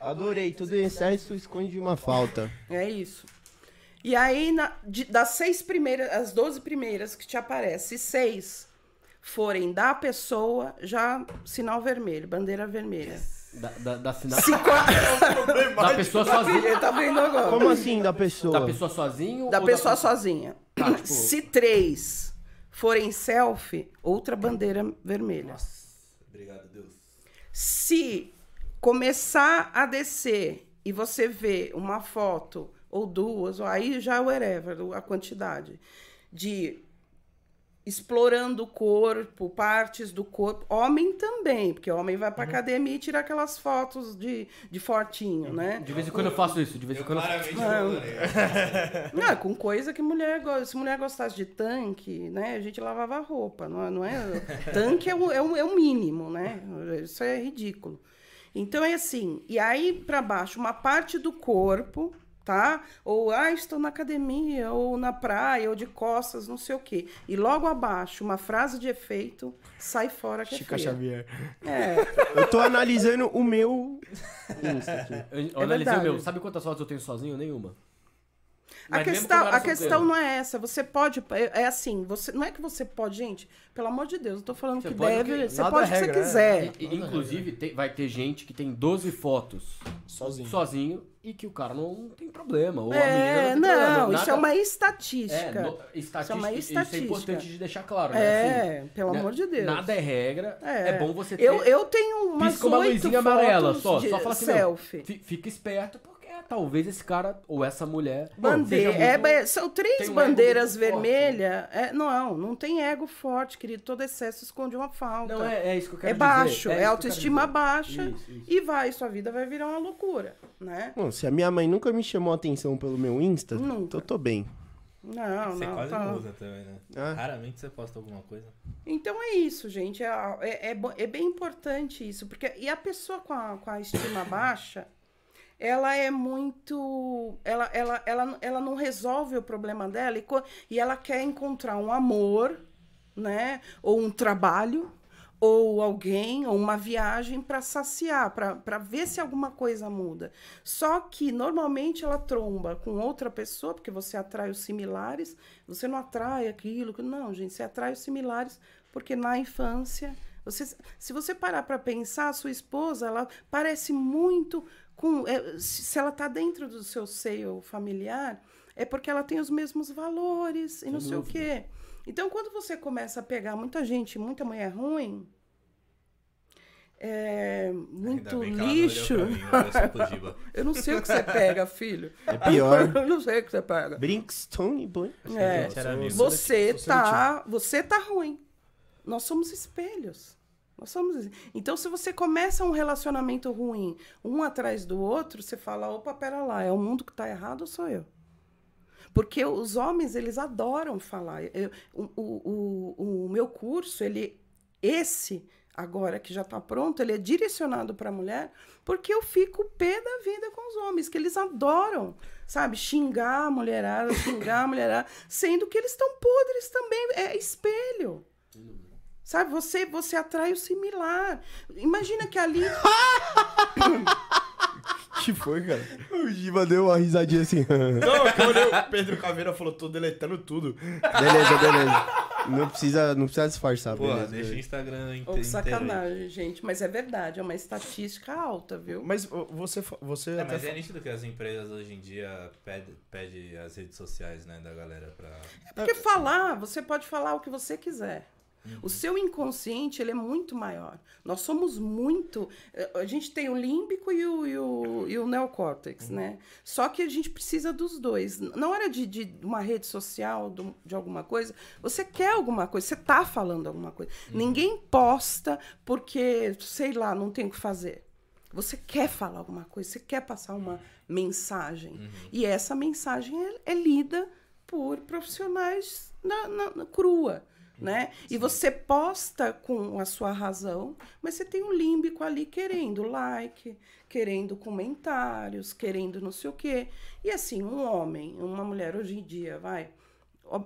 Adorei. Tudo em excesso esconde uma falta. É isso. E aí, na- de- das seis primeiras, as 12 primeiras que te aparecem, se seis forem da pessoa, já sinal vermelho, bandeira vermelha. Da, da, da, sina- Se quatro... da pessoa sozinha. Ele tá vendo agora. Como assim da pessoa? Da pessoa sozinho Da ou pessoa da sozinha. Tá, tipo- Se três forem selfie, outra bandeira vermelha. Obrigado, Deus. Se começar a descer e você vê uma foto ou duas, ou aí já é whatever, a quantidade de explorando o corpo, partes do corpo, homem também, porque homem vai pra academia e tira aquelas fotos de, de fortinho, né? De vez em quando eu faço isso, de vez em quando eu faço. Claramente Não, é com coisa que mulher gosta. Se mulher gostasse de tanque, né? A gente lavava a roupa, não é? Não é tanque é o, é, o, é o mínimo, né? Isso é ridículo. Então é assim, e aí para baixo, uma parte do corpo, tá? Ou, ah, estou na academia, ou na praia, ou de costas, não sei o quê. E logo abaixo, uma frase de efeito, sai fora que é Chica feia. Xavier. É, Eu tô analisando o meu Insta aqui. Eu, eu É analisei o verdade. meu. Sabe quantas fotos eu tenho sozinho? Nenhuma. A Mas mesmo questão, a questão não é essa. Você pode. É é assim, você, não é que você pode, gente, pelo amor de Deus, eu tô falando Você que pode deve. o quê? Você Nada pode é o que você regra, é. quiser. E- e, inclusive, tem- vai ter gente que tem 12 fotos Sozinho. sozinho e que o cara não tem problema. Ou a É, menina não tem não, problema. isso é Nada- uma É, estatística. no- estatística, Isso é uma Isso é estatística. importante de deixar claro, né? É, Assim, pelo né, amor de Deus. Nada é regra. É, É. bom você ter. Eu, eu tenho umas Pisca uma luzinha amarela só. de Só fala assim, selfie. fi- fica esperto porque talvez esse cara ou essa mulher. Bandeira, seja é, muito- ba- são três um bandeiras forte, vermelhas. É, não, não tem ego forte, querido. Todo excesso esconde uma falta. Não, é, é isso que eu quero É dizer. baixo, é, eu quero autoestima baixa Isso, isso. e vai, sua vida vai virar uma loucura, né? Bom, se a minha mãe nunca me chamou a atenção pelo meu Insta, Nunca. então eu tô bem. Não, Você não, quase tá. não usa também, né? Ah. Raramente você posta alguma coisa. Então é isso, gente. É, é, é é bem importante isso. Porque, e a pessoa com a, com a estima baixa, ela é muito. Ela, ela, ela, ela não resolve o problema dela e, e ela quer encontrar um amor, né? Ou um trabalho, ou alguém, ou uma viagem para saciar, para ver se alguma coisa muda. Só que normalmente ela tromba com outra pessoa, porque você atrai os similares, você não atrai aquilo. Não, gente, você atrai os similares porque na infância. Você, se você parar para pensar, sua esposa, ela parece muito com. é, se ela está dentro do seu seio familiar, é porque ela tem os mesmos valores e não sei o quê. Então, quando você começa a pegar muita gente, muita mulher ruim, é, muito lixo. mim. Eu não sei o que você pega, filho. É pior. Eu não sei o que você pega. Brinkstone Boy. É, você Sou tá, você tá ruim. Nós somos espelhos. Nós somos. Então, se você começa um relacionamento ruim, um atrás do outro, você fala: opa, pera lá, é o mundo que tá errado ou sou eu? Porque os homens, eles adoram falar. Eu- o, o, o, o meu curso, ele. Esse, agora que já está pronto, ele é direcionado para a mulher, porque eu fico pé da vida com os homens, que eles adoram, sabe, xingar a mulherada, xingar a mulherada, sendo que eles estão podres também, é espelho. Sabe, você, você atrai o similar. Imagina que ali. que foi, cara? O Giba deu uma risadinha assim. Não, quando o Pedro Caveira falou, tô deletando tudo. beleza, beleza. Não precisa, não precisa disfarçar, Pô, beleza. deixa o Instagram inteiro. aí. sacanagem, gente. Mas é verdade, é uma estatística alta, viu? Mas você, você É, até mas é nítido que as empresas hoje em dia pedem pede as redes sociais, né, da galera pra... Porque falar, você pode falar o que você quiser. O seu inconsciente, ele é muito maior. Nós somos muito... eh, A gente tem o límbico e o, e o, e o neocórtex, né? Só que a gente precisa dos dois. Na hora de, de uma rede social, do- de alguma coisa, você quer alguma coisa, você tá falando alguma coisa. Ninguém posta porque, sei lá, não tem o que fazer. Você quer falar alguma coisa, você quer passar uma mensagem. E essa mensagem é, é lida por profissionais na, na- na crua. Né? E você posta com a sua razão, mas você tem um límbico ali querendo like, querendo comentários, querendo não sei o quê. E assim, um homem, uma mulher hoje em dia, vai.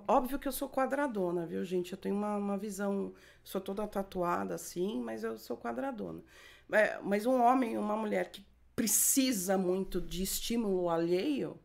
Óbvio que eu sou quadradona, viu, gente? Eu tenho uma, uma visão. Sou toda tatuada assim, mas eu sou quadradona. É, mas um homem, uma mulher que precisa muito de estímulo alheio,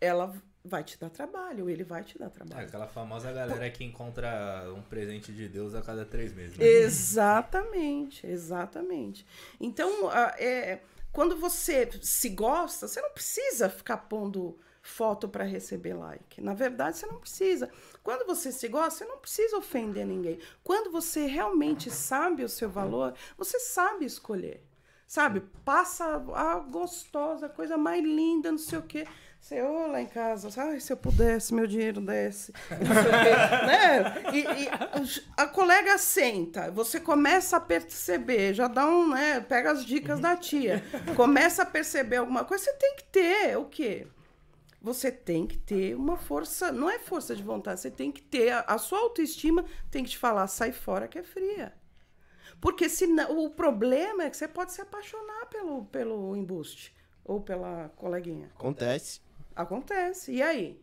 ela vai te dar trabalho, ele vai te dar É trabalho. aquela famosa galera que encontra um presente de Deus a cada três meses. né? Exatamente, exatamente. Então, é, quando você se gosta, você não precisa ficar pondo foto para receber like. Na verdade, você não precisa. Quando você se gosta, você não precisa ofender ninguém. Quando você realmente sabe o seu valor, você sabe escolher. Sabe? Passa a gostosa, a coisa mais linda, não sei o quê. Você, ô, lá em casa, ai, se eu pudesse, meu dinheiro desce. Né? E, e a colega senta, você começa a perceber, já dá um, né? Pega as dicas da tia. Começa a perceber alguma coisa, você tem que ter o quê? Você tem que ter uma força, não é força de vontade, você tem que ter, a, a sua autoestima tem que te falar, sai fora que é fria. Porque senão, o problema é que você pode se apaixonar pelo, pelo embuste ou pela coleguinha. Acontece. Acontece. E aí?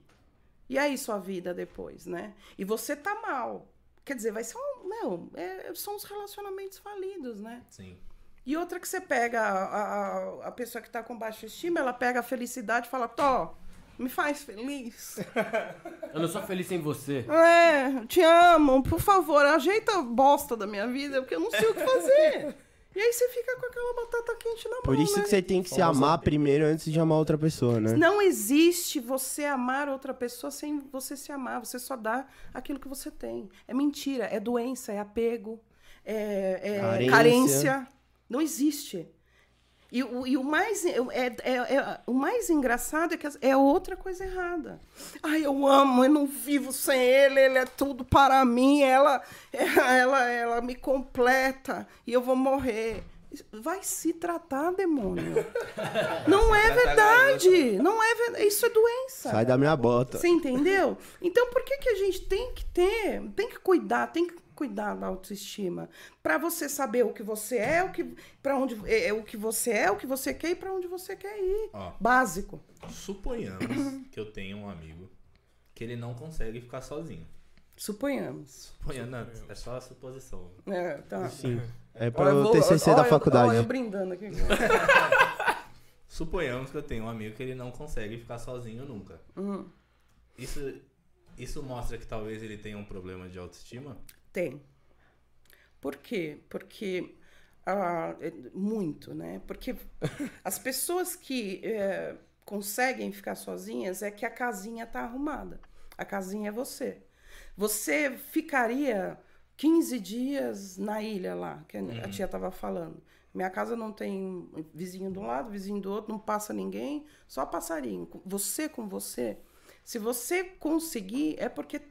E aí sua vida depois, né? E você tá mal. Quer dizer, vai ser um. Meu, é- são os relacionamentos falidos, né? Sim. E outra que você pega a, a, a pessoa que tá com baixa estima, ela pega a felicidade e fala, Tó, me faz feliz. Eu não sou feliz sem você. É, te amo, por favor, ajeita a bosta da minha vida, porque eu não sei o que fazer. E aí você fica com aquela batata quente na mão. Por isso né? que você tem que se amar primeiro antes de amar outra pessoa, né? Não existe você amar outra pessoa sem você se amar. Você só dá aquilo que você tem. É mentira, é doença, é apego, é, é Carência. carência. Não existe. E, o- e o, mais, é, é- é- o mais engraçado é que é outra coisa errada. Ai, eu amo, eu não vivo sem ele, ele é tudo para mim, ela, ela, ela me completa e eu vou morrer. Vai se tratar, demônio. Não é verdade. Não é verdade. Isso é doença. Sai da minha bota. Você entendeu? Então, por que, que a gente tem que ter, tem que cuidar, tem que cuidar da autoestima, Pra você saber o que você é, o que para onde é, é o que você é, o que você quer e pra onde você quer ir. Ó, Básico. suponhamos que eu tenho um amigo que ele não consegue ficar sozinho. Suponhamos. Suponhando, não, é só a suposição. É, tá. Sim. É para o TCC da eu- faculdade. ó, eu brindando aqui. Suponhamos que eu tenho um amigo que ele não consegue ficar sozinho nunca. Uhum. Isso, isso mostra que talvez ele tenha um problema de autoestima? Tem. Por quê? Porque. ah, é muito, né? Porque as pessoas que é, conseguem ficar sozinhas é que a casinha tá arrumada. A casinha é você. Você ficaria 15 dias na ilha lá, que a tia estava falando. Minha casa não tem vizinho de um lado, vizinho do outro, não passa ninguém, só passarinho. Você com você. Se você conseguir, é porque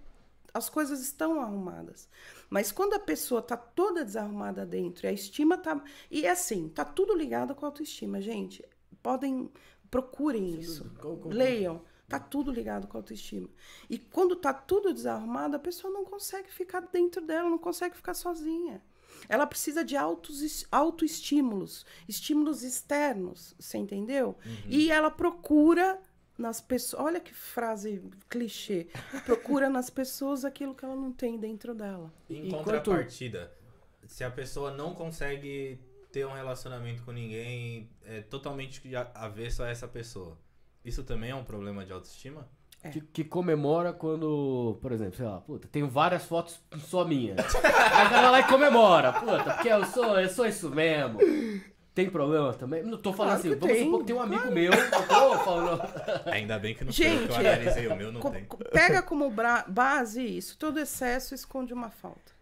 as coisas estão arrumadas. Mas quando a pessoa tá toda desarrumada dentro e a estima tá. E é assim, tá tudo ligado com a autoestima, gente. Podem. Procurem isso. Leiam. Tá tudo ligado com a autoestima. E quando tá tudo desarrumado, a pessoa não consegue ficar dentro dela, não consegue ficar sozinha. Ela precisa de autos, autoestímulos, estímulos externos, você entendeu? E ela procura nas pessoas. Olha que frase clichê. Procura nas pessoas aquilo que ela não tem dentro dela. Em Enquanto- contrapartida, se a pessoa não consegue ter um relacionamento com ninguém, é totalmente a- avesso a essa pessoa. Isso também é um problema de autoestima? Que, que comemora quando, por exemplo, sei lá, puta, tenho várias fotos só minha. Aí vai lá e comemora, puta, porque eu sou, eu sou isso mesmo. Tem problema também? Não tô falando Claro assim, vamos tem, supor que tem um amigo meu, eu tô falando. Ainda bem que não eu que Gente, eu analisei o meu, não Co- tem. pega como base isso. Todo excesso esconde uma falta.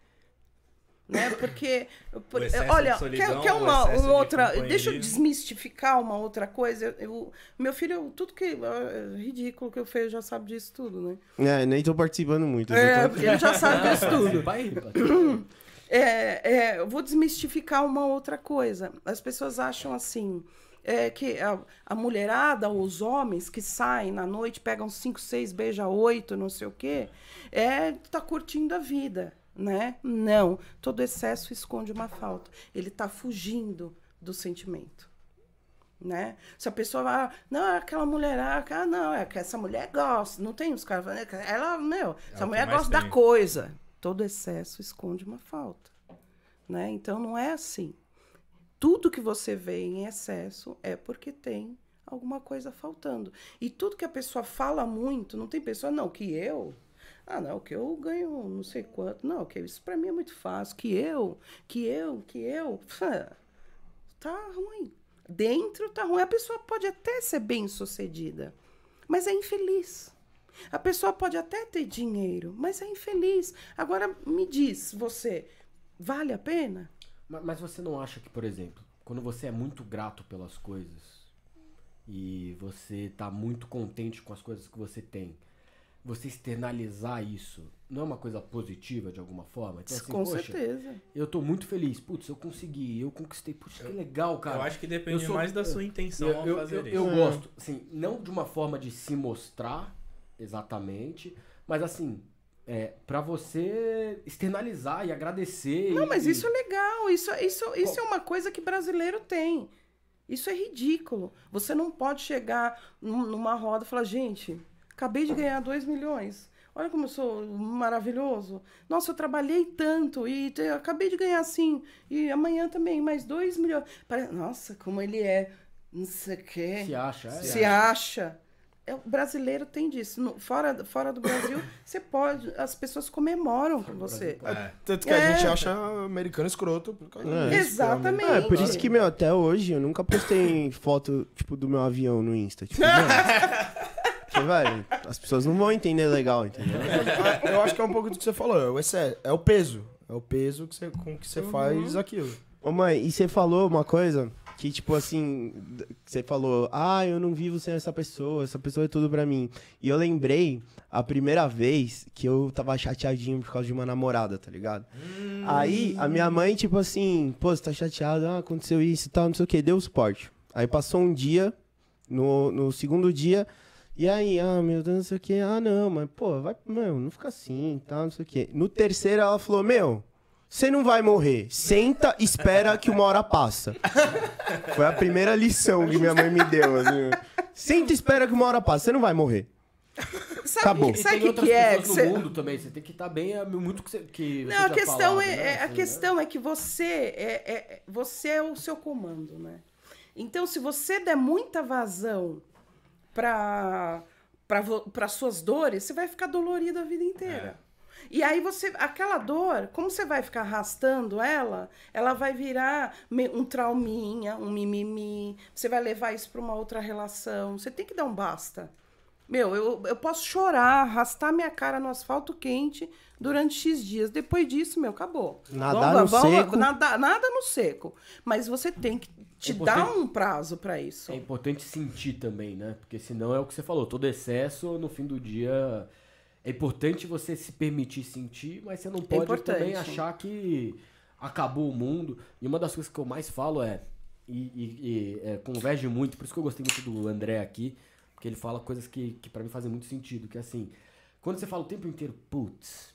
Né? Porque, por- olha, de solidão, quer, quer o uma, uma de outra. Deixa eu desmistificar uma outra coisa. Eu- eu- meu filho, tudo que. é ridículo que eu fiz, já sabe disso tudo, né? É, nem tô participando muito. É, tô- ele já sabe disso tudo. É, é, eu vou desmistificar uma outra coisa. As pessoas acham assim. é, que a, a mulherada ou os homens que saem na noite, pegam cinco, seis, beija oito, não sei o quê, é, tá curtindo a vida, né? Não. Todo excesso esconde uma falta. Ele tá fugindo do sentimento. Né? Se a pessoa vai, não, é aquela mulherada, ah, não, é que essa mulher gosta, não tem os caras falando, ela, meu, É essa mulher gosta da tem. coisa. Todo excesso esconde uma falta, né? Então não é assim. Tudo que você vê em excesso é porque tem alguma coisa faltando. E tudo que a pessoa fala muito, não tem pessoa, não, que eu. Ah, não, que eu ganho não sei quanto. Não, que isso para mim é muito fácil. Que eu, que eu, que eu. Tá ruim. Dentro tá ruim. A pessoa pode até ser bem sucedida, mas é infeliz. A pessoa pode até ter dinheiro, mas é infeliz. Agora me diz, você, vale a pena? Ma- Mas você não acha que, por exemplo, quando você é muito grato pelas coisas e você tá muito contente com as coisas que você tem, você externalizar isso não é uma coisa positiva de alguma forma? Então, assim, Com poxa, certeza. eu tô muito feliz. Putz, eu consegui, eu conquistei. Putz, que legal, cara. eu acho que depende sou- mais da sua intenção eu, ao eu, fazer eu, isso. eu gosto, assim, não de uma forma de se mostrar exatamente, mas assim, é, para você externalizar e agradecer. Não, e- mas isso é legal. Isso, isso, isso é uma coisa que brasileiro tem. Isso é ridículo. Você não pode chegar num- numa roda e falar, gente, acabei de ganhar 2 milhões. Olha como eu sou maravilhoso. Nossa, eu trabalhei tanto e te- acabei de ganhar assim. E amanhã também, mais 2 milhões. Nossa, como ele é. Não sei o quê. se acha. é. se acha. É, o brasileiro tem disso. No- fora, fora do Brasil, você pode. As pessoas comemoram com você. É. Tanto que a É. gente acha americano escroto por causa É. disso. Exatamente. É, por isso que, meu, até hoje eu nunca postei foto, tipo, do meu avião no Insta. Tipo, porque, velho, as pessoas não vão entender legal, entendeu? Eu acho que é um pouco do que você falou. É é o peso. É o peso que você, com que você faz aquilo. Ô, mãe, e você falou uma coisa que, tipo assim, você falou, ah, eu não vivo sem essa pessoa, essa pessoa é tudo pra mim. E eu lembrei a primeira vez que eu tava chateadinho por causa de uma namorada, tá ligado? Aí a minha mãe, tipo assim, pô, você tá chateado, ah, aconteceu isso e tal, não sei o que, deu suporte. Aí passou um dia, no, no segundo dia, e aí, ah, meu Deus, não sei o que, ah, não, mas, pô, vai, meu, não fica assim, tal, não sei o que. No terceiro ela falou, meu, você não vai morrer. Senta, espera que uma hora passa. Foi a primeira lição que minha mãe me deu. Assim. Senta, espera que uma hora passa. Você não vai morrer. Sabe, Acabou. E sabe tem o que, outras que é? pessoas Que no você- mundo também. Você tem que estar bem, é muito que você, que você Não, a questão falava, é, né? é- a Assim, questão é que você é, é- você é o seu comando, né? Então, se você der muita vazão para para suas dores, você vai ficar dolorido a vida inteira. E aí você, aquela dor, como você vai ficar arrastando ela, ela vai virar me- um trauminha, um mimimi. Você vai levar isso para uma outra relação. Você tem que dar um basta. Meu, eu, eu posso chorar, arrastar minha cara no asfalto quente durante X dias. Depois disso, meu, acabou. Nadar no seco. Nada, nada no seco. Mas você tem que te É dar um prazo para isso. É importante sentir também, né? Porque senão é o que você falou, todo excesso no fim do dia. É importante você se permitir sentir, mas você não pode importante. também achar que acabou o mundo. E uma das coisas que eu mais falo é. E, e- e, é, converge muito, por isso que eu gostei muito do André aqui, porque ele fala coisas que, que para mim fazem muito sentido. Que é assim, quando você fala o tempo inteiro, putz,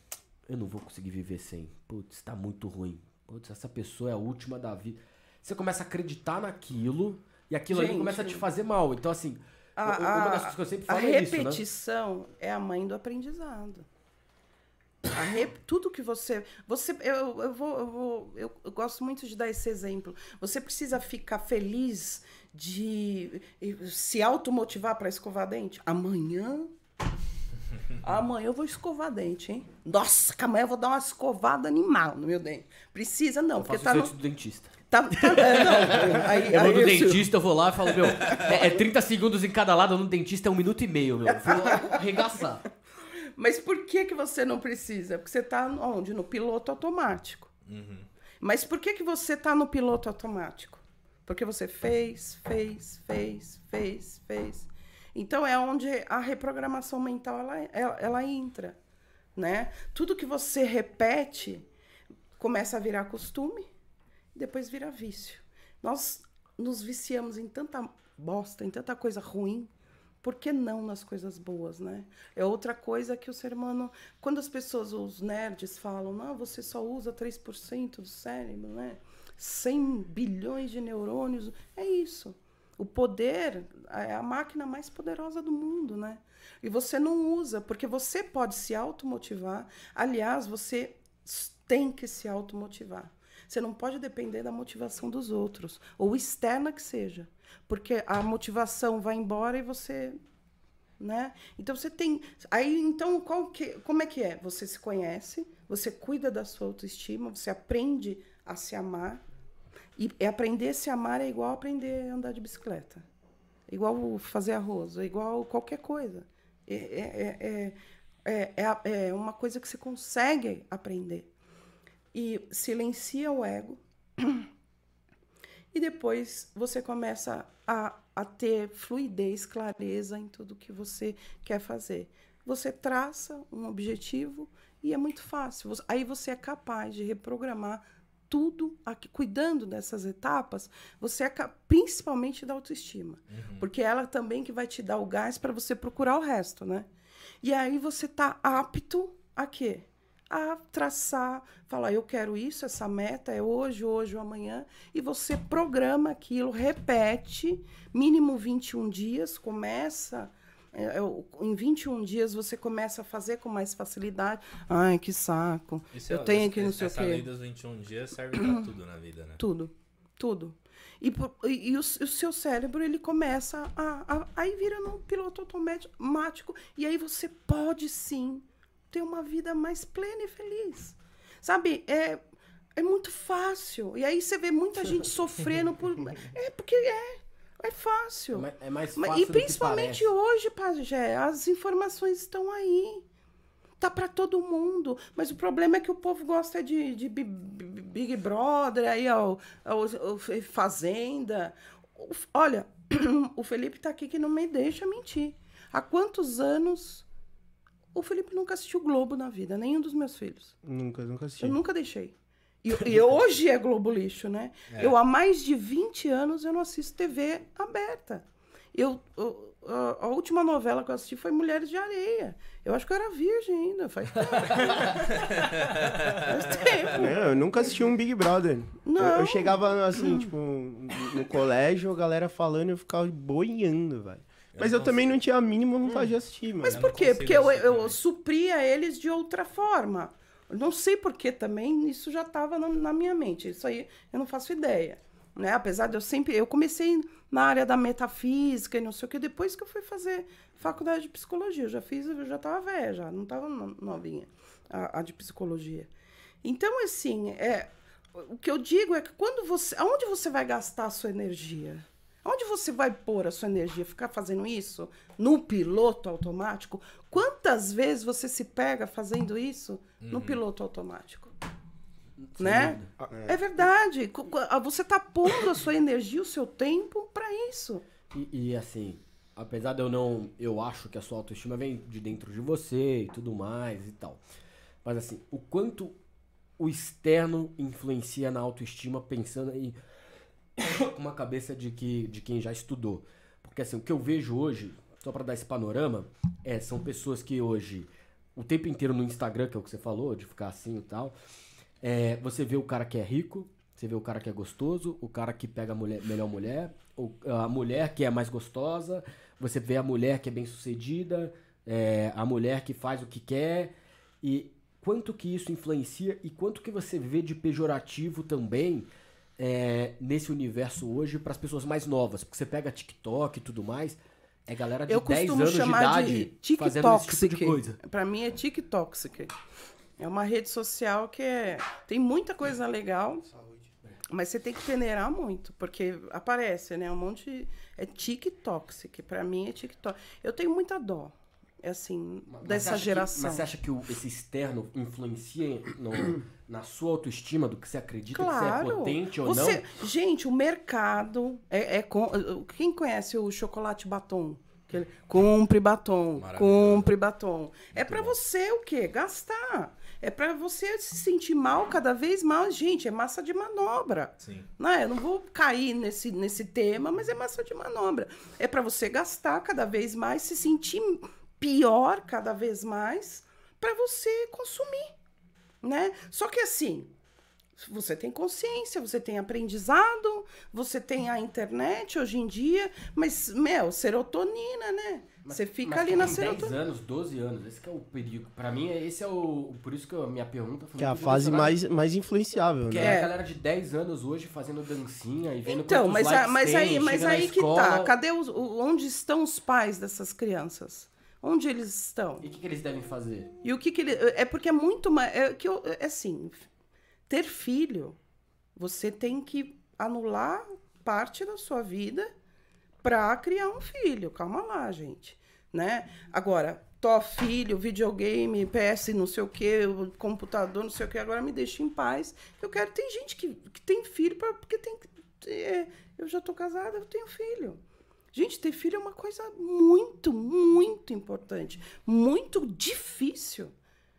eu não vou conseguir viver sem. Putz, tá muito ruim. Putz, essa pessoa é a última da vida. Você começa a acreditar naquilo e aquilo ali Gente. começa a te fazer mal. Então, assim, A, uma das a- coisas que eu sempre a falo é isso, né? repetição é a mãe do aprendizado. A rep- Tudo que você. você eu, eu, vou, eu, vou- eu- eu gosto muito de dar esse exemplo. Você precisa ficar feliz de se automotivar para escovar dente? Amanhã. Amanhã eu vou escovar dente, hein? Nossa, que amanhã eu vou dar uma escovada animal no meu dente. Precisa, não, Eu porque faço tá no. do dentista. Tá, tá- é, não, aí, Eu vou aí no isso- dentista, eu vou lá e falo, meu, é, é 30 segundos em cada lado, no dentista é um minuto e meio, meu. Eu vou arregaçar. Mas por que, que você não precisa? Porque você está onde? No piloto automático. Mas por que, que você está no piloto automático? Porque você fez, fez, fez, fez, fez. Então é onde a reprogramação mental ela, ela, ela entra. Né? Tudo que você repete começa a virar costume, depois vira vício. Nós nos viciamos em tanta bosta, em tanta coisa ruim, por que não nas coisas boas, né? É outra coisa que o ser humano. Quando as pessoas, os nerds, falam, não, você só usa 3% do cérebro, né? 100 bilhões de neurônios. É isso. O poder é a máquina mais poderosa do mundo, né? E você não usa, porque você pode se automotivar. Aliás, você tem que se automotivar. Você não pode depender da motivação dos outros, ou externa que seja. Porque a motivação vai embora e você. Né? Então você tem. Aí, então, qual que, como é que é? Você se conhece, você cuida da sua autoestima, você aprende a se amar. E aprender a se amar é igual aprender a andar de bicicleta. É igual fazer arroz, é igual qualquer coisa. É, é, é, é, é, é uma coisa que você consegue aprender. E silencia o ego. E depois você começa a, a ter fluidez, clareza em tudo que você quer fazer. Você traça um objetivo e é muito fácil. Aí você é capaz de reprogramar tudo, aqui, cuidando dessas etapas, você é principalmente da autoestima, porque ela também que vai te dar o gás para você procurar o resto, né? E aí você tá apto a quê? A traçar, falar, eu quero isso, essa meta é hoje, hoje ou amanhã, e você programa aquilo, repete, mínimo 21 dias, começa. é, é, em 21 dias você começa a fazer com mais facilidade. Ai, que saco. Isso eu é- tenho essa- que não sei o Essa quê. lei dos 21 dias serve pra tudo na vida, né? Tudo, tudo. E, e- e o, o seu cérebro, ele começa a, a- Aí vira num piloto automático. E aí você pode sim ter uma vida mais plena e feliz. Sabe? É, é muito fácil. E aí você vê muita gente sofrendo por. É porque é. É fácil. é mais fácil e principalmente hoje, Pajé, as informações estão aí. Tá para todo mundo. Mas o problema é que o povo gosta de, de Bi- Bi- Big Brother, aí, ó, ó, Fazenda. Olha, o Felipe tá aqui que não me deixa mentir. Há quantos anos o Felipe nunca assistiu Globo na vida? Nenhum dos meus filhos. Nunca, nunca assisti. Eu nunca deixei. E, e hoje é Globo Lixo, né? É. Eu há mais de 20 anos eu não assisto TV aberta. Eu, eu- a, a última novela que eu assisti foi Mulheres de Areia. Eu acho que eu era virgem ainda, faz tempo. faz tempo. Eu nunca assisti um Big Brother. Não. Eu, eu chegava assim, tipo, no colégio, a galera falando e eu ficava boiando, velho. Mas eu também não tinha a mínima vontade de assistir, mano. Mas por quê? Porque eu, eu supria eles de outra forma. Não sei por que também, isso já estava na, na minha mente. Isso aí eu não faço ideia. Né? Apesar de eu sempre. Eu comecei na área da metafísica e não sei o que, depois que eu fui fazer faculdade de psicologia. Eu já fiz, eu já estava velha, já, não estava novinha, a, a de psicologia. Então, assim, é, o que eu digo é que quando você. Aonde você vai gastar a sua energia? Onde você vai pôr a sua energia? Ficar fazendo isso no piloto automático? Quantas vezes você se pega fazendo isso no piloto automático? né? É verdade. Co- co- ah, Você tá pondo a sua energia, o seu tempo para isso. E, e, assim, apesar de eu não. Eu acho que a sua autoestima vem de dentro de você e tudo mais e tal. Mas assim, o quanto o externo influencia na autoestima pensando aí com uma cabeça de, que, de quem já estudou. Porque assim, o que eu vejo hoje, só pra dar esse panorama, é, são pessoas que hoje, o tempo inteiro no Instagram, que é o que você falou, de ficar assim e tal, É, você vê o cara que é rico, você vê o cara que é gostoso, o cara que pega a mulher, melhor mulher, o- a mulher que é mais gostosa, você vê a mulher que é bem sucedida, é, a mulher que faz o que quer. E quanto que isso influencia e quanto que você vê de pejorativo também é, nesse universo hoje para as pessoas mais novas? Porque você pega TikTok e tudo mais, é galera de Eu 10 costumo anos de de idade fazendo esse tipo de coisa. Pra mim é TikToxic. É uma rede social que é... tem muita coisa legal, mas você tem que peneirar muito, porque aparece, né? Um monte de... É TikToxic. Pra mim é TikTok. Eu tenho muita dó, é assim, Mas dessa acha que- geração. mas você acha que o- esse externo influencia no- na sua autoestima do que você acredita que você é Claro. potente ou Você- não? Gente, o mercado é, é com- quem conhece o chocolate batom? Compre batom, compre batom. é pra você o quê? Gastar. É pra você se sentir mal cada vez mais, gente. É massa de manobra. Sim. Não, é? eu não vou cair nesse, nesse tema, mas é massa de manobra. É pra você gastar cada vez mais, se sentir pior cada vez mais, pra você consumir, né? Só que assim, você tem consciência, você tem aprendizado, você tem a internet hoje em dia, mas, meu, serotonina, né? você fica Mas ali na com 10 serotonina. anos, 12 anos, esse que é o perigo. Pra mim, é- esse é o... Por isso que a minha pergunta foi Que é a fase mais, mais influenciável, Porque né? é É. a galera de 10 anos hoje fazendo dancinha e vendo Então, mas, a- mas tem, aí, mas aí que escola, tá. Cadê os, o- onde estão os pais dessas crianças? Onde eles estão? E o que, que eles devem fazer? E o que que ele. É porque é muito mais. É, que eu, é assim, ter filho, você tem que anular parte da sua vida para criar um filho. Calma lá, gente. Né? Agora, tó filho, videogame, PS, não sei o que, computador, não sei o que, agora me deixa em paz. Eu quero. Tem gente que, que tem filho pra, porque tem. que- é, eu já tô casada, eu tenho filho. Gente, ter filho é uma coisa muito, muito importante. Muito difícil.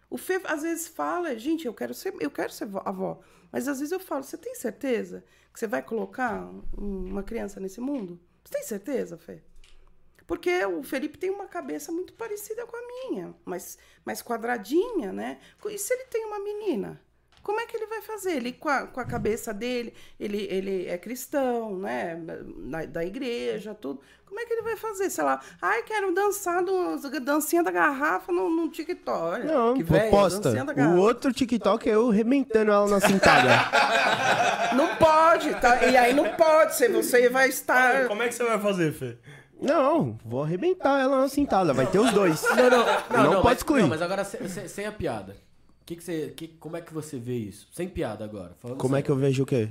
O Fê às vezes fala, gente, eu quero ser, eu quero ser vó- avó. Mas às vezes eu falo, você tem certeza que você vai colocar um- uma criança nesse mundo? Você tem certeza, Fê? Porque o Felipe tem uma cabeça muito parecida com a minha, mas mais quadradinha, né? E se ele tem uma menina? Como é que ele vai fazer? Ele, com a, com a cabeça dele, ele, ele é cristão, né? Da, da igreja, tudo. Como é que ele vai fazer? Sei lá, ai, quero dançar do, dancinha da garrafa no, no TikTok. Olha, Não, que pô, velho, posta. dancinha da O outro TikTok é eu arrebentando ela na cintada. Não pode, tá? E aí não pode ser, você vai estar... Como é que você vai fazer, Fê? não, vou arrebentar ela na cintada. Vai ter os dois. Não, não, Não pode mas, excluir. Não, mas agora se- se- sem a piada. Que que você, que, como é que você vê isso? Sem piada agora. falando Como é que eu vejo o quê?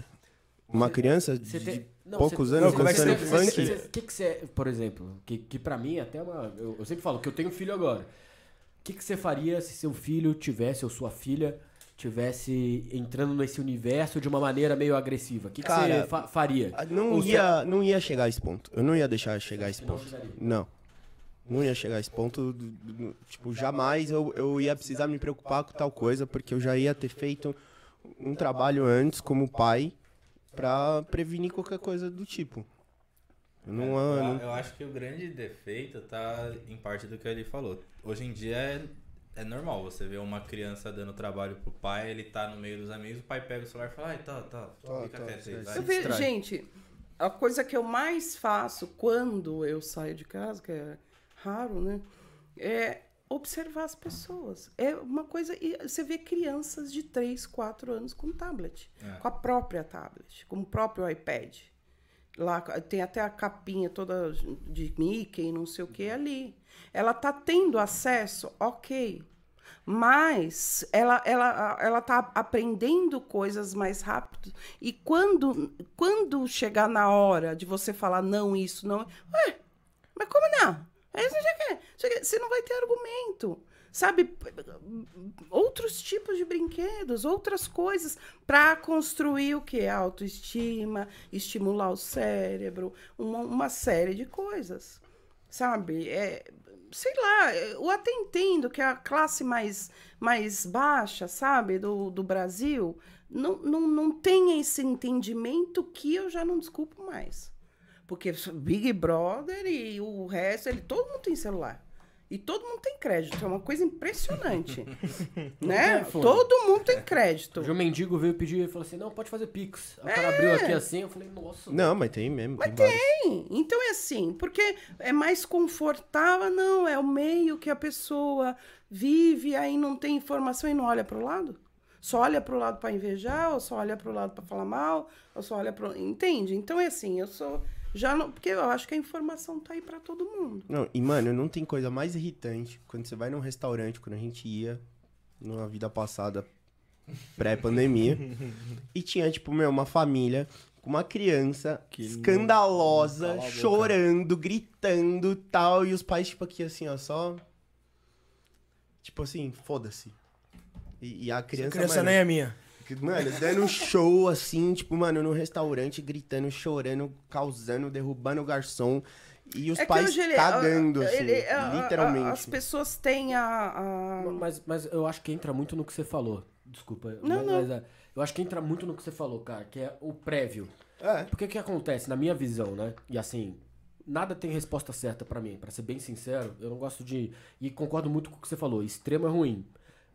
Uma criança Você de tem- não, poucos você- anos você- como é que dançando você- funk? você- que que você, por exemplo, que, que pra mim é até uma. Eu, eu sempre falo que eu tenho filho agora. O que, que você faria se seu filho tivesse, ou sua filha, tivesse entrando nesse universo de uma maneira meio agressiva? O que, que Cara, você fa- faria? Não Ou ia, não ia chegar a esse ponto. Eu não ia deixar chegar a esse Não ponto. chegaria. Não. Não ia chegar a esse ponto. do- do- Tipo, jamais eu, eu ia precisar me preocupar com tal coisa, porque eu já ia ter feito um trabalho antes como pai pra prevenir qualquer coisa do tipo. Eu não, eu, eu não- eu acho que o grande defeito tá em parte do que ele falou. Hoje em dia é, é normal você ver uma criança dando trabalho pro pai, ele tá no meio dos amigos, o pai pega o celular e fala, ai, tá, tá, Tá, fica tá, quieto aí, vai. Eu vejo, gente, a coisa que eu mais faço quando eu saio de casa, que é raro, né? É observar as pessoas. É uma coisa. E você vê crianças de 3, 4 anos com tablet. É. Com a própria tablet, com o próprio iPad. Lá tem até a capinha toda de Mickey, não sei o que ali. Ela tá tendo acesso, ok. Mas ela, ela, ela tá aprendendo coisas mais rápido. E quando, quando chegar na hora de você falar não, isso, não. Ué, mas como não? Aí você, já quer, você quer- você não vai ter argumento. Sabe? Outros tipos de brinquedos, outras coisas para construir o que? Autoestima, estimular o cérebro, uma, uma série de coisas. Sabe? É, sei lá, eu até entendo que a classe mais, mais baixa, sabe, do, do Brasil, não, não, não tem esse entendimento que eu já não desculpo mais. Porque Big Brother e o resto, ele, todo mundo tem celular. E todo mundo tem crédito, é uma coisa impressionante. né? telefone. Todo mundo tem crédito. Hoje o mendigo veio pedir e falou assim: não, pode fazer Pix. O cara abriu aqui assim, eu falei, nossa. Não, mas tem mesmo. Mas tem. Sim, Então é assim, porque é mais confortável, não, é o meio que a pessoa vive, aí não tem informação e não olha pro lado. Só olha pro lado para invejar, ou só olha pro lado para falar mal, ou só olha pro. Entende? Então é assim, eu sou. Já não. Porque eu acho que a informação tá aí para todo mundo. Não, e mano, não tem coisa mais irritante quando você vai num restaurante, quando a gente ia, numa vida passada, pré-pandemia, e tinha, tipo, meu, uma família com uma criança Que escandalosa, não- chorando, gritando tal, e os pais, tipo, aqui assim, ó, só. Tipo assim, foda-se. E, e a Essa criança. criança mano, nem é minha. Que, Mano, dando show assim, tipo, mano, no restaurante, gritando, chorando, causando, derrubando o garçom. E os é pais hoje ele, cagando, a- assim, ele- a- a- literalmente. as pessoas têm a. a- Mas, mas eu acho que entra muito no que você falou. Desculpa. Não, mas, não. mas, é, eu acho que entra muito no que você falou, cara, que é o prévio. É. Porque o que acontece, na minha visão, né? E assim, nada tem resposta certa pra mim. Pra ser bem sincero, eu não gosto de. E concordo muito com o que você falou. Extremo é ruim.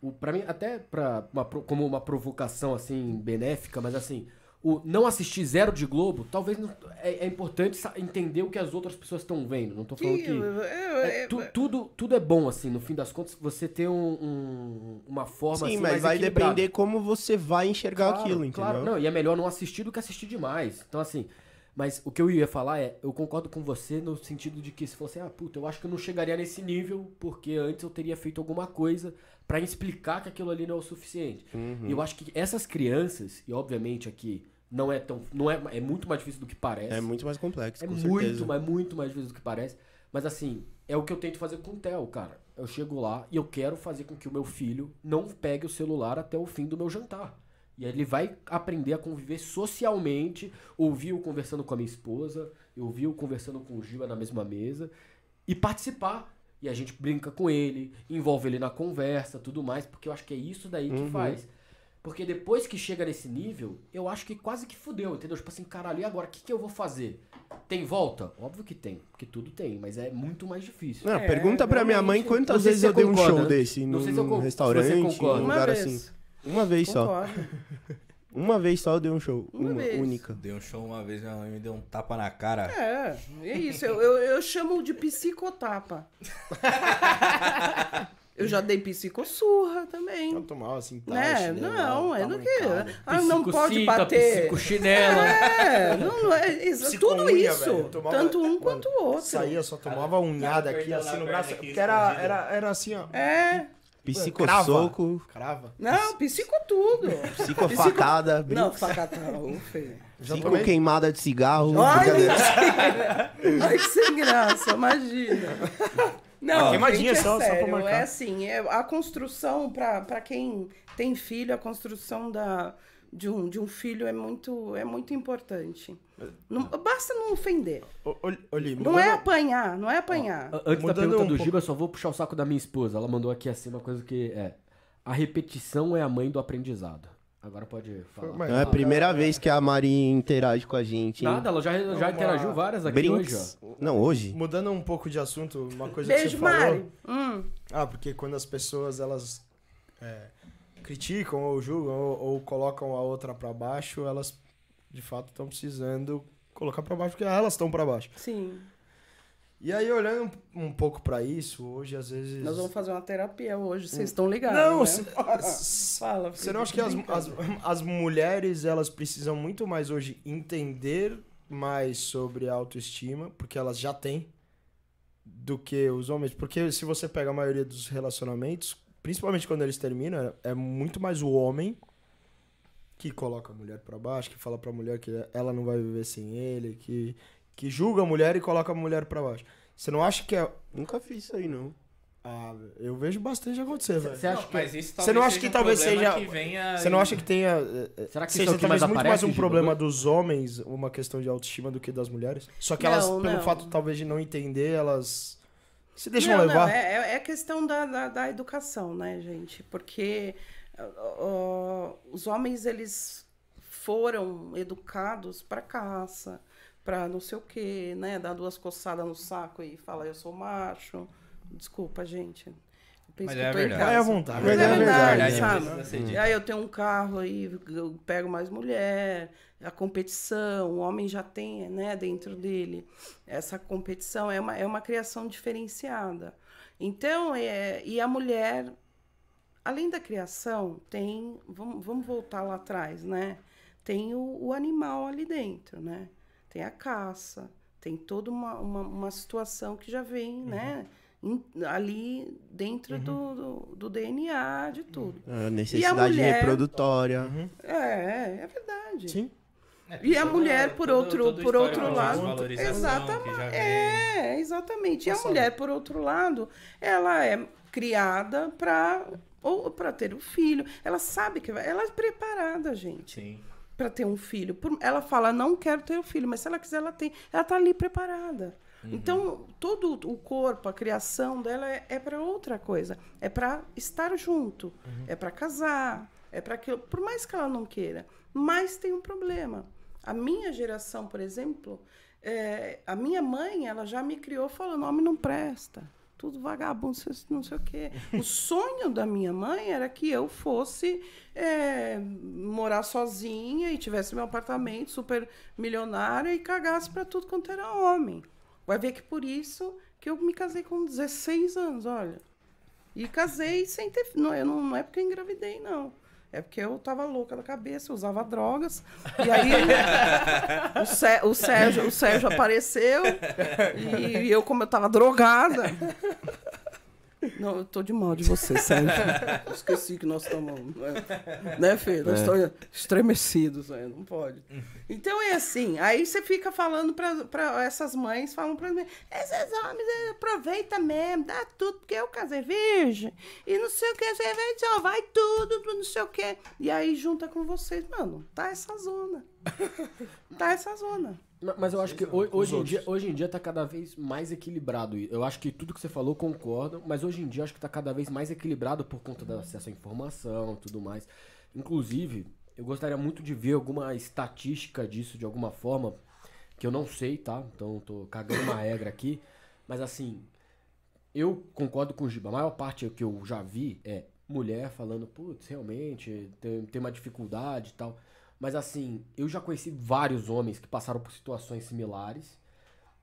O, pra mim, até pra uma, como uma provocação, assim, benéfica, mas assim. O não assistir zero de Globo, talvez não- é, é importante entender o que as outras pessoas estão vendo. Não tô falando que. eu- É, tu- tudo, tudo é bom, assim, no fim das contas, você ter um, um- uma forma Sim, assim, mas mais vai depender como você vai enxergar Claro, aquilo, entendeu? Claro, não, e é melhor não assistir do que assistir demais. Então, assim, mas o que eu ia falar é, eu concordo com você no sentido de que se fosse, ah, puta, eu acho que eu não chegaria nesse nível, porque antes eu teria feito alguma coisa pra explicar que aquilo ali não é o suficiente. Uhum. E eu acho que essas crianças, e obviamente aqui não é tão. Não é, é muito mais difícil do que parece. É muito mais complexo, É muito, certeza. mas muito mais difícil do que parece. Mas assim, é o que eu tento fazer com o Theo, cara. Eu chego lá e eu quero fazer com que o meu filho não pegue o celular até o fim do meu jantar. E aí ele vai aprender a conviver socialmente, ouvir eu conversando com a minha esposa, eu ouvir eu conversando com o Giba na mesma mesa e participar. E a gente brinca com ele, envolve ele na conversa, tudo mais, porque eu acho que é isso daí que faz. Porque depois que chega nesse nível, eu acho que quase que fudeu, entendeu? Tipo assim, caralho, e agora? O que, que eu vou fazer? Tem volta? Óbvio que tem, porque tudo tem, mas é muito mais difícil. Não, É, pergunta pra minha mãe quantas vezes eu dei um show desse Não num, se restaurante, num lugar vez. assim. Uma vez só. Uma vez só eu dei um show. Uma Uma, vez. única. Dei um show uma vez, minha mãe me deu um tapa na cara. É, é isso. Eu, eu, eu chamo de psicotapa. eu já dei psicossurra também. Eu tomava assim, tá, chinelo, Não, é do que. Ah, não pode bater. psicochinela. É, não, não é, exa- tudo Psico-unha, isso. tomava- Tanto um quanto o outro. Saía, só tomava unhada aqui, assim, no braço. aqui, Porque era, era, era assim, ó. É. Psicossoco, Crava. Não, psico tudo. psicofacada, Não, brinco, facatão, feio. Psico tomei. queimada de cigarro. Ai. Ai, que sem graça, imagina. Não, queimadinha gente, é só- só pra sério, marcar. é assim, é a construção, pra pra quem tem filho, a construção da, de, um, de um filho é muito, é muito importante. Não, basta não ofender. Oli, Não é apanhar, não é apanhar. A- Antes da Mudando pergunta um do pouco- Giba, eu só vou puxar o saco da minha esposa. Ela mandou aqui assim uma coisa que é. A repetição é a mãe do aprendizado. Agora pode falar. Mas- É a primeira vez que a Mari interage com a gente. hein? Nada, ela já, já Uma- interagiu várias aqui hoje, Brinks. ó. Não, hoje. Mudando um pouco de assunto, uma coisa que Beijo, você falou. Mari. Hum, Ah, porque quando as pessoas elas é, criticam ou julgam ou, ou colocam a outra pra baixo, elas de fato estão precisando colocar pra baixo porque elas estão pra baixo. sim. E aí olhando um, pouco pra isso, hoje às vezes Nós vamos fazer uma terapia hoje, vocês estão ligados. Não, né? Fala. Você não acha que as, as, as mulheres elas precisam muito mais hoje entender mais sobre autoestima, porque elas já têm, do que os homens? Porque se você pega a maioria dos relacionamentos, principalmente quando eles terminam, é muito mais o homem que coloca a mulher pra baixo, que fala pra mulher que ela não vai viver sem ele, que, que julga a mulher e coloca a mulher pra baixo. Você não acha que é. Nunca fiz isso aí, não. Ah, eu vejo bastante acontecer, velho. Você acha Não, que. mas isso Você não talvez acha seja que um talvez seja- que venha Você não acha que tenha. eh, eh, Será que seja isso é que talvez muito aparece, mais um problema dos homens, uma questão de autoestima do que das mulheres? Só que elas, Não, pelo não. fato talvez de não entender, elas se deixam não, levar. Não, é, é- é questão da, da, da educação, né, gente? Porque ó, os homens, eles foram educados para caça, para não sei o quê, né? Dar duas coçadas no saco e falar eu sou macho, Desculpa, gente. Mas que é eu tô em verdade. casa. Vai à vontade. Mas é é verdade, verdade, sabe? E aí eu tenho um carro aí, eu pego mais mulher, a competição, o homem já tem, né, dentro dele. Essa competição é uma, é uma criação diferenciada. Então, é, e a mulher, além da criação, tem, vamos, vamos voltar lá atrás, né? Tem o, o animal ali dentro, né? Tem a caça, tem toda uma, uma, uma situação que já vem, né? Ali dentro do, do, do DNA, de tudo. A necessidade mulher? reprodutória. É, é verdade. Sim. É, E a mulher, por todo- outro, todo por outro lado. Exatamente. É, exatamente. E a mulher, por outro lado, ela é criada para ou para ter um filho. Ela sabe que vai, ela é preparada, gente, Sim. para ter um filho. Por- Ela fala não quero ter um filho, mas se ela quiser ela tem. Ela tá ali preparada. Então, todo o corpo, a criação dela é, é para outra coisa. É para estar junto, é para casar, é para aquilo. Por mais que ela não queira. Mas tem um problema. A minha geração, por exemplo, é, a minha mãe, ela já me criou falando: homem não presta. Tudo vagabundo, não sei- o quê. O sonho da minha mãe era que eu fosse é, morar sozinha e tivesse meu apartamento super milionária e cagasse para tudo quanto era homem. Vai ver que por isso que eu me casei com 16 anos, olha. E casei sem ter. Não, eu não, não é porque eu engravidei, não. É porque eu tava louca da cabeça, eu usava drogas. E aí o, Sé- o Sérgio, o Sérgio apareceu. E eu, como eu tava drogada. Não, eu tô de mal de você, Sérgio. Esqueci que nós estamos. Né, né Fê? Nós estamos estremecidos, né? não pode. Então é assim, aí você fica falando pra, pra essas mães, falam pra mim, esses homens eh, aproveita mesmo, dá tudo, porque eu casei virgem, e não sei o que, você vai, só vai tudo, não sei o que. E aí junta com vocês, mano, tá essa zona. Tá essa zona. Ma- Mas eu acho que ho- hoje em, dia, hoje em dia tá cada vez mais equilibrado. Eu acho que tudo que você falou concordo, mas hoje em dia acho que tá cada vez mais equilibrado por conta do acesso à informação e tudo mais. Inclusive, eu gostaria muito de ver alguma estatística disso de alguma forma, que eu não sei, tá? Então tô cagando uma regra aqui. Mas assim, eu concordo com o Giba. A maior parte que eu já vi é mulher falando, putz, realmente, tem, tem uma dificuldade e tal. Mas assim, eu já conheci vários homens que passaram por situações similares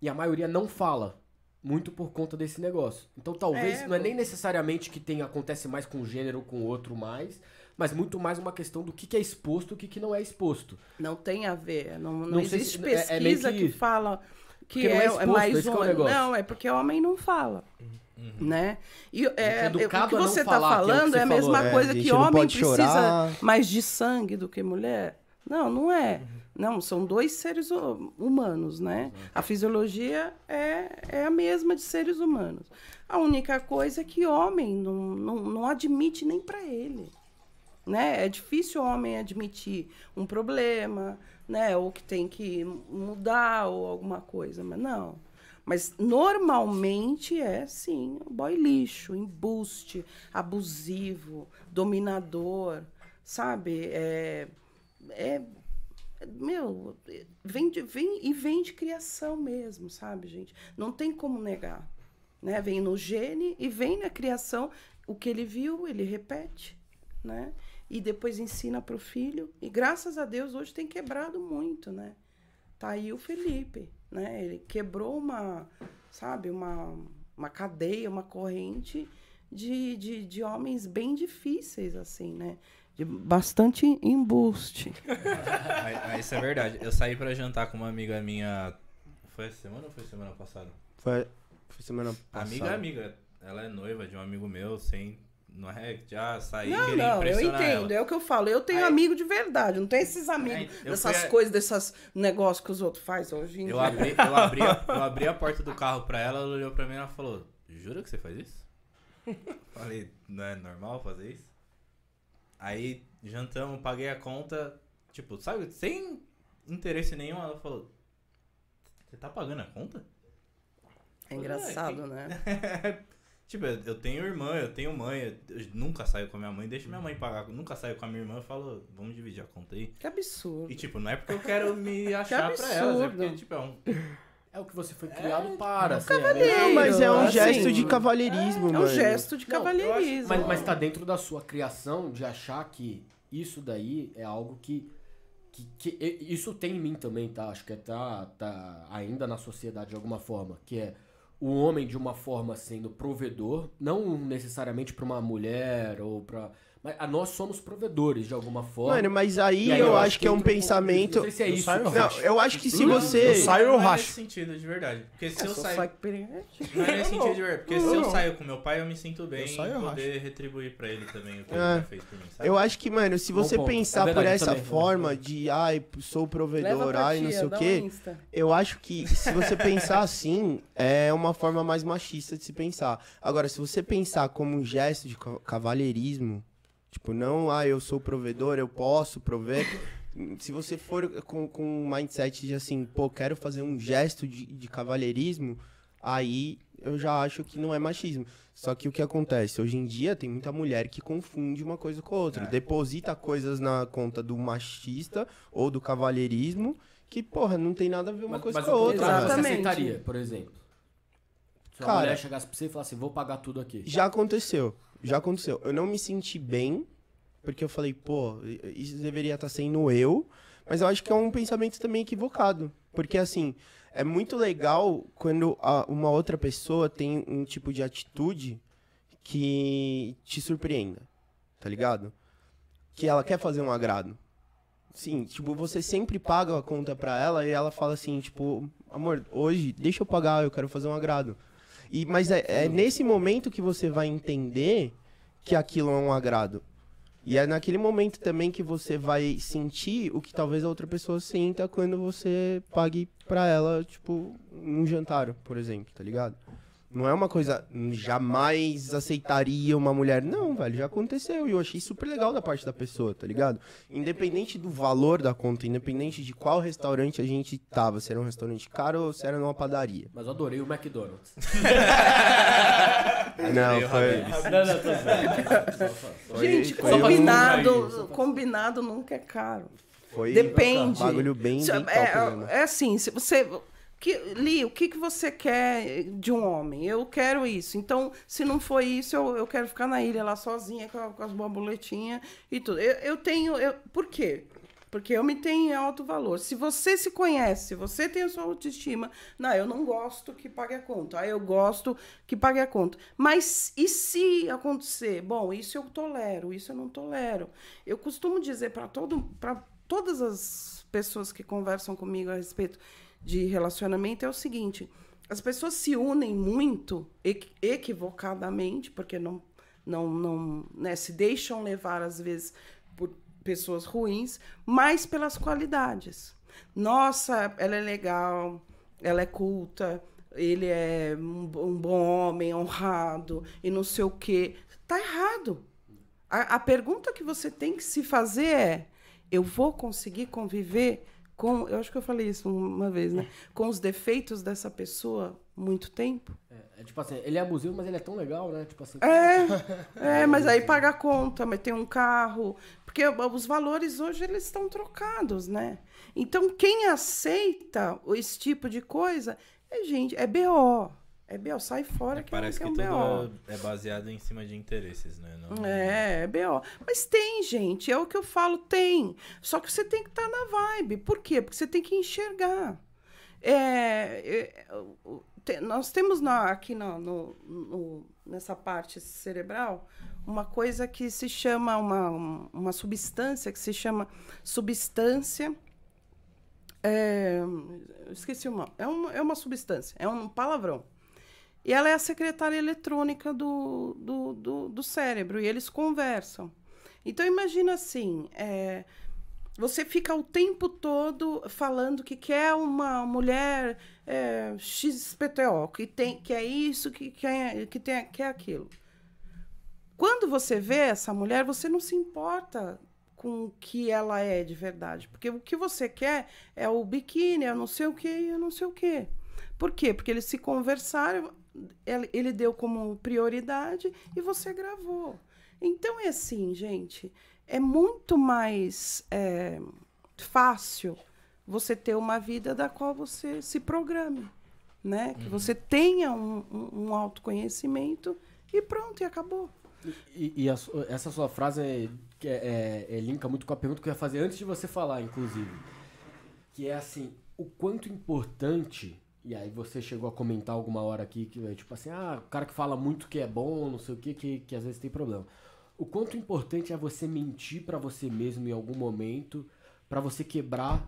e a maioria não fala. Muito por conta desse negócio. Então talvez É, não é nem necessariamente que tem, acontece mais com um gênero ou com outro mais, mas muito mais uma questão do que, que é exposto e o que, que não é exposto. Não tem a ver. Não, não, Não existe se- é- é pesquisa que... que- fala que Porque é é, é exposto, mais é homem. negócio. Não, é porque homem não fala. Né? E é, educado o que você está é falando você é a mesma falou. É, coisa que homem precisa chorar. mais de sangue do que mulher. Não, não é. Não, são dois seres hu- humanos, né? A fisiologia é, é a mesma de seres humanos. A única coisa é que homem não, não, não admite nem para ele. Né? É difícil o homem admitir um problema, né? Ou que tem que mudar ou alguma coisa, mas não. Mas normalmente é sim, boy lixo, embuste, abusivo, dominador, sabe? É, é meu, vem, de, vem e vem de criação mesmo, sabe, gente? Não tem como negar, né? Vem no gene e vem na criação o que ele viu, ele repete, né? E depois ensina para o filho. E graças a Deus hoje tem quebrado muito, né? Tá aí o Felipe, né? Ele quebrou uma, sabe, uma, uma cadeia, uma corrente de, de, de homens bem difíceis, assim, né? De bastante embuste. Mas- Isso é verdade. Eu saí pra jantar com uma amiga minha. Foi essa semana ou foi semana passada? Foi, foi semana passada. Amiga é amiga. Ela é noiva de um amigo meu, sem. Não é já saí Não, não, eu entendo. ela. É o que eu falo. Eu tenho Aí- amigo de verdade. Não tem esses amigos É, dessas fui coisas, desses negócios que os outros fazem hoje em Eu dia. abri, eu, abri a, eu abri a porta do carro pra ela, ela olhou pra mim e ela falou: Jura que você faz isso? Falei: Não é normal fazer isso? Aí jantamos, paguei a conta, tipo, sabe, sem interesse nenhum, ela falou: Você tá pagando a conta? É engraçado, né? Tipo, eu tenho irmã, eu tenho mãe, eu nunca saio com a minha mãe, deixa minha mãe pagar, nunca saio com a minha irmã, eu falo, vamos dividir a conta aí. Que absurdo. E tipo, não é porque eu quero me achar pra elas, é porque, tipo, é um, É o que você foi criado para. assim, cavaleiro. Não, mas é um assim, gesto de cavalheirismo, É mano. um gesto de cavalheirismo. Mas, mas tá dentro da sua criação de achar que isso daí é algo que. que, que- isso tem em mim também, tá? Acho que tá, tá ainda na sociedade de alguma forma. Que é o homem de uma forma sendo provedor, não necessariamente pra uma mulher ou pra. Mas ah, nós somos provedores de alguma forma. Mano, mas aí aí eu acho que é um pensamento. Não sei se é Eu isso. saio Não, eu acho que se você. Eu saio, eu não é racho. sentido, de verdade. Porque se É, eu só sair. sai com piriguete. Não é nesse sentido de verdade. Porque se eu não. saio com meu pai, eu me sinto bem Eu saio, eu em poder retribuir pra ele também o que ele É. já fez por mim, sabe? Eu acho que, mano, se Bom você. É pensar verdade por essa também. forma de, ai, sou provedor, ai, não sei o quê, eu acho que se você pensar assim, é uma forma mais machista de se pensar. Agora, se você pensar como um gesto de ca- cavalheirismo, tipo, não, ah, eu sou provedor, eu posso prover. Se você for com, com um mindset de assim, pô, quero fazer um gesto de, de cavalheirismo, aí eu já acho que não é machismo. Só que o que acontece? Hoje em dia tem muita mulher que confunde uma coisa com a outra. É. Deposita coisas na conta do machista ou do cavalheirismo que, porra, não tem nada a ver uma Mas, coisa mas com a outra. Exato. velho. Você Exatamente. aceitaria, por exemplo? Se uma Cara- mulher chegasse pra você e falasse, vou pagar tudo aqui. Já aconteceu. Já aconteceu. Eu não me senti bem, porque eu falei, pô, isso deveria estar sendo eu. Mas eu acho que é um pensamento também equivocado. Porque, assim, é muito legal quando a- uma outra pessoa tem um tipo de atitude que te surpreenda. Tá ligado? Que ela quer fazer um agrado. Sim, tipo, você sempre paga a conta pra ela e ela fala assim, tipo, amor, hoje deixa eu pagar, eu quero fazer um agrado. E, mas é, é nesse momento que você vai entender que aquilo é um agrado. E é naquele momento também que você vai sentir o que talvez a outra pessoa sinta quando você pague pra ela, tipo, um jantar, por exemplo, tá ligado? Não é uma coisa, jamais aceitaria uma mulher. Não, velho, já aconteceu. E eu achei super legal da parte da pessoa, tá ligado? Independente do valor da conta, independente de qual restaurante a gente tava, se era um restaurante caro ou se era numa padaria. Mas eu adorei o McDonald's. Não, foi. Não, não, tô Gente, foi combinado, combinado nunca é caro. Foi Depende. um bagulho bem, bem top é, é assim, se você. Que, Li, o que, que você quer de um homem? Eu quero isso. Então, se não for isso, eu, eu quero ficar na ilha lá sozinha com, com as borboletinhas e tudo. Eu, eu tenho. Eu, por quê? Porque eu me tenho em alto valor. Se você se conhece, se você tem a sua autoestima, não, eu não gosto que pague a conta. Ah, eu gosto que pague a conta. Mas e se acontecer? Bom, isso eu tolero, isso eu não tolero. Eu costumo dizer para todo, para todas as pessoas que conversam comigo a respeito de relacionamento é o seguinte: as pessoas se unem muito equi- equivocadamente, porque não, não, não né, se deixam levar às vezes por pessoas ruins, mas pelas qualidades. Nossa, ela é legal, ela é culta, ele é um, um bom homem, honrado e não sei o quê. Tá errado. A, a pergunta que você tem que se fazer é: eu vou conseguir conviver com. Eu acho que eu falei isso uma vez, né? Com os defeitos dessa pessoa muito tempo? É, é tipo assim, ele é abusivo, mas ele é tão legal, né? Tipo assim. É, é, mas aí paga a conta, mas tem um carro. Porque os valores hoje eles estão trocados, né? Então, quem aceita esse tipo de coisa é gente, é BO. É BO, sai fora que, Parece é que um tudo é baseado em cima de interesses, né? Não- É, é BO. Mas tem, gente, é o que eu falo, tem. Só que você tem que estar na vibe. Por quê? Porque você tem que enxergar. É, é, o- o- te- nós temos na- aqui na- no- no- nessa parte cerebral uma coisa que se chama, uma, uma substância que se chama substância. É, esqueci uma. É uma, é uma substância, é um palavrão. E ela é a secretária eletrônica do, do, do, do cérebro, e eles conversam. Então, imagina assim: é, você fica o tempo todo falando que quer uma mulher é, XPTO, que, tem, que é isso, que, que, é, que tem, que é aquilo. Quando você vê essa mulher, você não se importa com o que ela é de verdade. Porque o que você quer é o biquíni, é não sei o que, eu não sei o que. Por quê? Porque eles se conversaram, ele, deu como prioridade e você gravou. Então é assim, gente, é muito mais é, fácil você ter uma vida da qual você se programe. né? Que você tenha um, um, um autoconhecimento e pronto, e acabou. E, e a essa sua frase é, é, é- é linka muito com a pergunta que eu ia fazer antes de você falar, inclusive. Que é assim, o quanto importante, e aí você chegou a comentar alguma hora aqui, que é tipo assim, ah, o cara que fala muito que é bom, não sei o que, que, que às vezes tem problema. O quanto importante é você mentir pra você mesmo em algum momento, pra você quebrar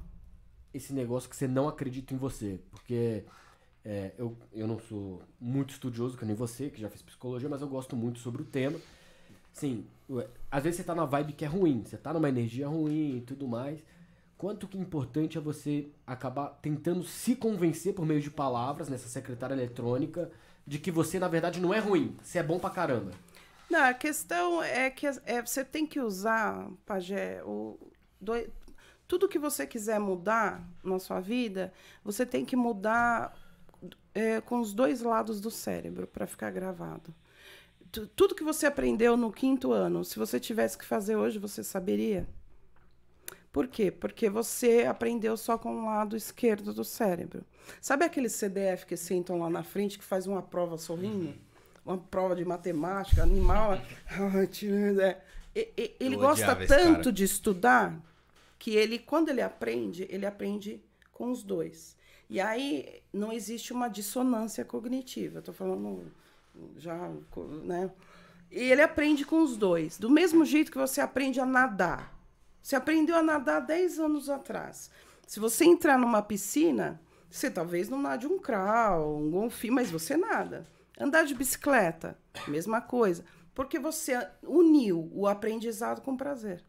esse negócio que você não acredita em você. Porque é, eu, eu não sou muito estudioso, que nem você, que já fez psicologia, mas eu gosto muito sobre o tema. Sim, às vezes você tá na vibe que é ruim, você tá numa energia ruim e tudo mais. Quanto que importante é você acabar tentando se convencer por meio de palavras nessa secretária eletrônica de que você, na verdade, não é ruim, você é bom pra caramba. Não, a questão é que é, você tem que usar, Pajé, o, doi- tudo que você quiser mudar na sua vida, você tem que mudar é, com os dois lados do cérebro para ficar gravado. Tu- Tudo que você aprendeu no quinto ano, se você tivesse que fazer hoje, você saberia? Por quê? Porque você aprendeu só com o lado esquerdo do cérebro. Sabe aqueles CDF que sentam lá na frente que faz uma prova sorrindo? Uma prova de matemática, animal. É. E- e- Ele gosta tanto de estudar que ele, quando ele aprende, ele aprende com os dois. E aí não existe uma dissonância cognitiva. Estou falando já, né? E ele aprende com os dois. Do mesmo jeito que você aprende a nadar. Você aprendeu a nadar 10 anos atrás. Se você entrar numa piscina, você talvez não nade um crawl, um golfinho, mas você nada. Andar de bicicleta, mesma coisa. Porque você uniu o aprendizado com prazer.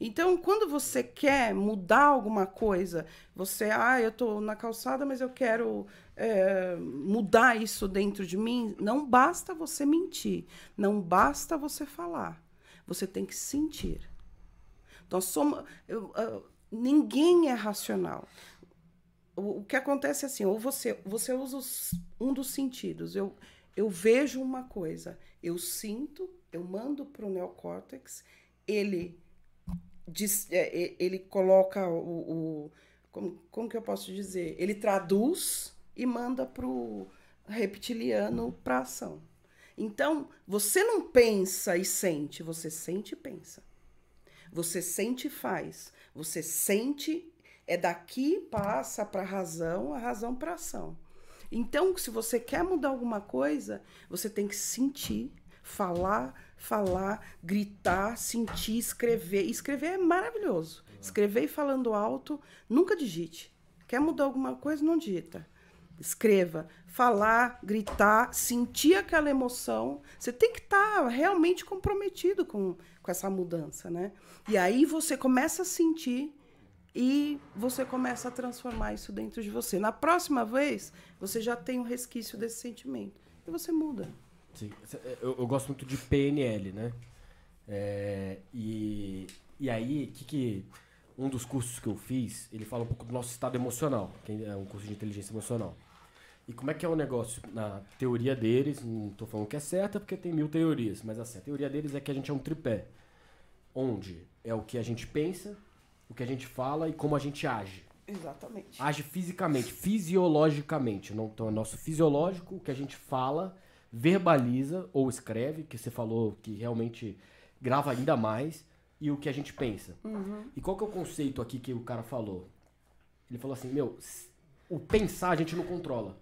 Então, quando você quer mudar alguma coisa, você, ah, eu tô na calçada, mas eu quero é, mudar isso dentro de mim, não basta você mentir, não basta você falar, você tem que sentir. Nós somos, eu, ah, ninguém é racional. O, o que acontece é assim, ou você, você usa os- um dos sentidos. Eu, eu vejo uma coisa, eu sinto, eu mando para o neocórtex, ele diz- é, ele coloca o, o- como, como que eu posso dizer? Ele traduz e manda para o reptiliano para ação. Então, você não pensa e sente, você sente e pensa. Você sente e faz. Você sente, é daqui, passa para a razão, a razão para ação. Então, se você quer mudar alguma coisa, você tem que sentir, falar, falar, gritar, sentir, escrever. Escrever é maravilhoso. Escrever e falando alto, nunca digite. Quer mudar alguma coisa, não digita. Escreva, falar, gritar, sentir aquela emoção. Você tem que estar realmente comprometido com, com essa mudança, né? E aí você começa a sentir e você começa a transformar isso dentro de você. Na próxima vez, você já tem um resquício desse sentimento. E você muda. Sim, cê- eu, eu gosto muito de PNL, né? É, e, e aí, que que um dos cursos que eu fiz, ele fala um pouco do nosso estado emocional, que é um curso de inteligência emocional. E como é que é o negócio? Na teoria deles, não tô falando que é certa porque tem mil teorias, mas assim, a teoria deles é que a gente é um tripé, onde é o que a gente pensa, o que a gente fala e como a gente age Exatamente. age fisicamente, fisiologicamente. Não, então, é nosso fisiológico, o que a gente fala, verbaliza ou escreve, que você falou que realmente grava ainda mais, e o que a gente pensa. E qual que é o conceito aqui que o cara falou? Ele falou assim, meu, o pensar a gente não controla.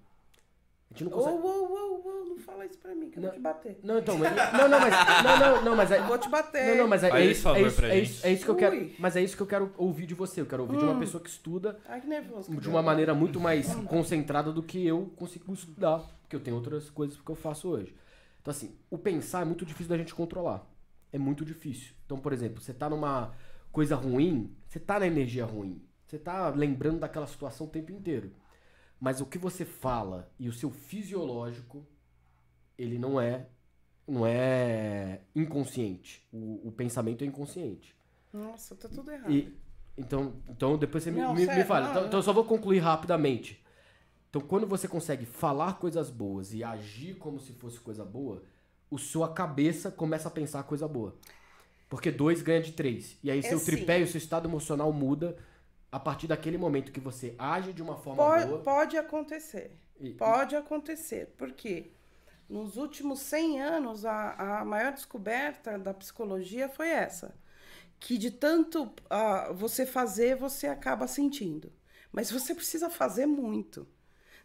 A gente não consegue. ô, ô, ô, não fala isso pra mim, que eu vou te bater. Não, então, mas, não, não, mas, não, não, não, mas Eu vou te bater. não, não, mas é, é esse isso, é isso, é isso, é isso que eu quero, Ui. mas é isso que eu quero ouvir de você. Eu quero ouvir de uma pessoa que estuda Ai, que nervoso. de uma maneira muito mais concentrada do que eu consigo estudar, porque eu tenho outras coisas que eu faço hoje. Então, assim, o pensar é muito difícil da gente controlar. É muito difícil. Então, por exemplo, você tá numa coisa ruim, você tá na energia ruim. Você tá lembrando daquela situação o tempo inteiro. Mas o que você fala e o seu fisiológico, ele não é não é inconsciente. O, o pensamento é inconsciente. Nossa, tá tudo errado. E, então, então depois você me, Não, me, me fala. não, então, não. eu só vou concluir rapidamente. Então, quando você consegue falar coisas boas e agir como se fosse coisa boa, o sua cabeça começa a pensar coisa boa. Porque dois ganha de três. E aí É seu sim. tripé e o seu estado emocional muda a partir daquele momento que você age de uma forma Pode, boa. pode acontecer. e- Pode acontecer. Por quê? Nos últimos 100 anos, a, a maior descoberta da psicologia foi essa. Que de tanto ah, você fazer, você acaba sentindo. Mas você precisa fazer muito.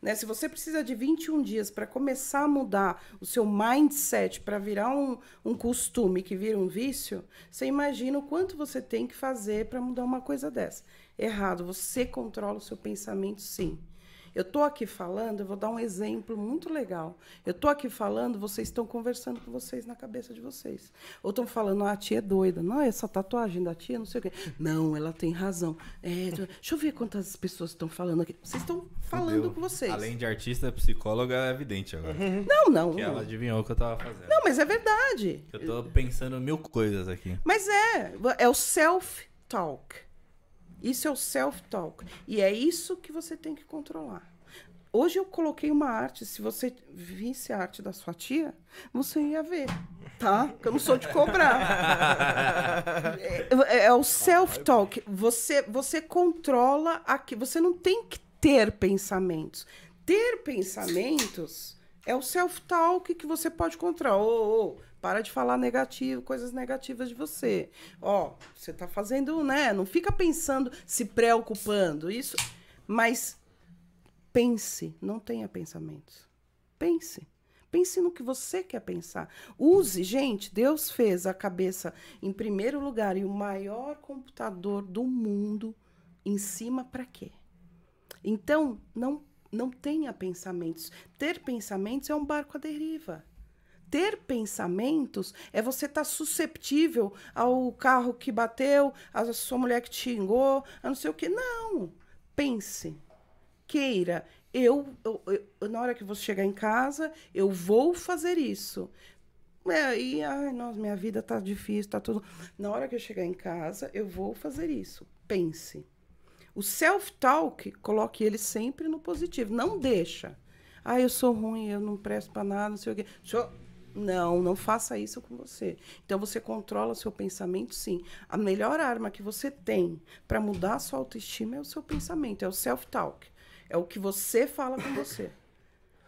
Né? Se você precisa de 21 dias para começar a mudar o seu mindset para virar um, um costume que vira um vício, você imagina o quanto você tem que fazer para mudar uma coisa dessa. Errado, você controla o seu pensamento sim. Eu tô aqui falando, eu vou dar um exemplo muito legal. Eu tô aqui falando, vocês estão conversando com vocês na cabeça de vocês. Ou estão falando, ah, a tia é doida. Não, essa tatuagem da tia, não sei o quê. Não, ela tem razão. É, deixa eu ver quantas pessoas estão falando aqui. Vocês estão falando com vocês. Além de artista, psicóloga é evidente agora. Não, não. Que ela adivinhou o que eu tava fazendo. Não, mas é verdade. Eu tô pensando mil coisas aqui. Mas é, é o self-talk. Isso é o self-talk. E é isso que você tem que controlar. Hoje eu coloquei uma arte. Se você visse a arte da sua tia, você ia ver, tá? Que eu não sou de cobrar. É, é o self-talk. Você, você controla aqui. Você não tem que ter pensamentos. Ter pensamentos é o self-talk que você pode controlar. Ô, ô, para de falar negativo, coisas negativas de você. Ó, você tá fazendo, né? Não fica pensando, se preocupando. Isso. Mas pense, não tenha pensamentos. Pense. Pense no que você quer pensar. Use, gente, Deus fez a cabeça em primeiro lugar e o maior computador do mundo em cima para quê? Então, não não tenha pensamentos. Ter pensamentos é um barco à deriva. Ter pensamentos é você estar susceptível ao carro que bateu, a sua mulher que te xingou, a não sei o quê. Não. Pense. Queira. Eu, eu, eu- na hora que você chegar em casa, eu vou fazer isso. É, e, ai, nossa, minha vida tá difícil, tá tudo. Na hora que eu chegar em casa, eu vou fazer isso. Pense. O self-talk, coloque ele sempre no positivo. Não deixa. Ah, eu sou ruim, eu não presto para nada, não sei o quê. Deixa eu- Não, não faça isso com você. Então você controla o seu pensamento, sim. A melhor arma que você tem para mudar a sua autoestima é o seu pensamento, é o self-talk. É o que você fala com você.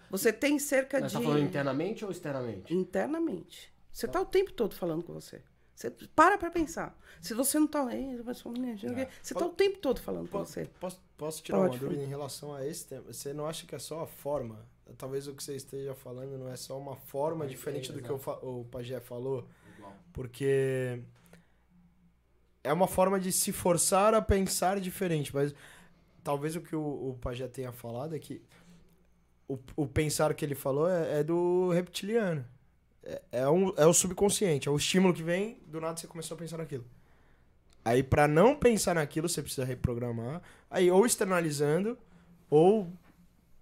Você tem cerca Mas de tá falando internamente ou externamente? internamente. Você tá o tempo todo falando com você. Você para pra pensar. Se você não tá. "Ei, vai só um minutinho", Você tá o tempo todo falando com você. posso, posso tirar Pode, uma dúvida em relação a esse tema? Você não acha que é só a forma? Talvez o que você esteja falando não é só uma forma diferente do que o, o Pajé falou, porque é uma forma de se forçar a pensar diferente, mas talvez o que o, o Pajé tenha falado é que o, o pensar que ele falou é, é do reptiliano. É, é, um, é o subconsciente, é o estímulo que vem, do nada você começou a pensar naquilo. Aí, pra não pensar naquilo, você precisa reprogramar. Aí, ou externalizando, ou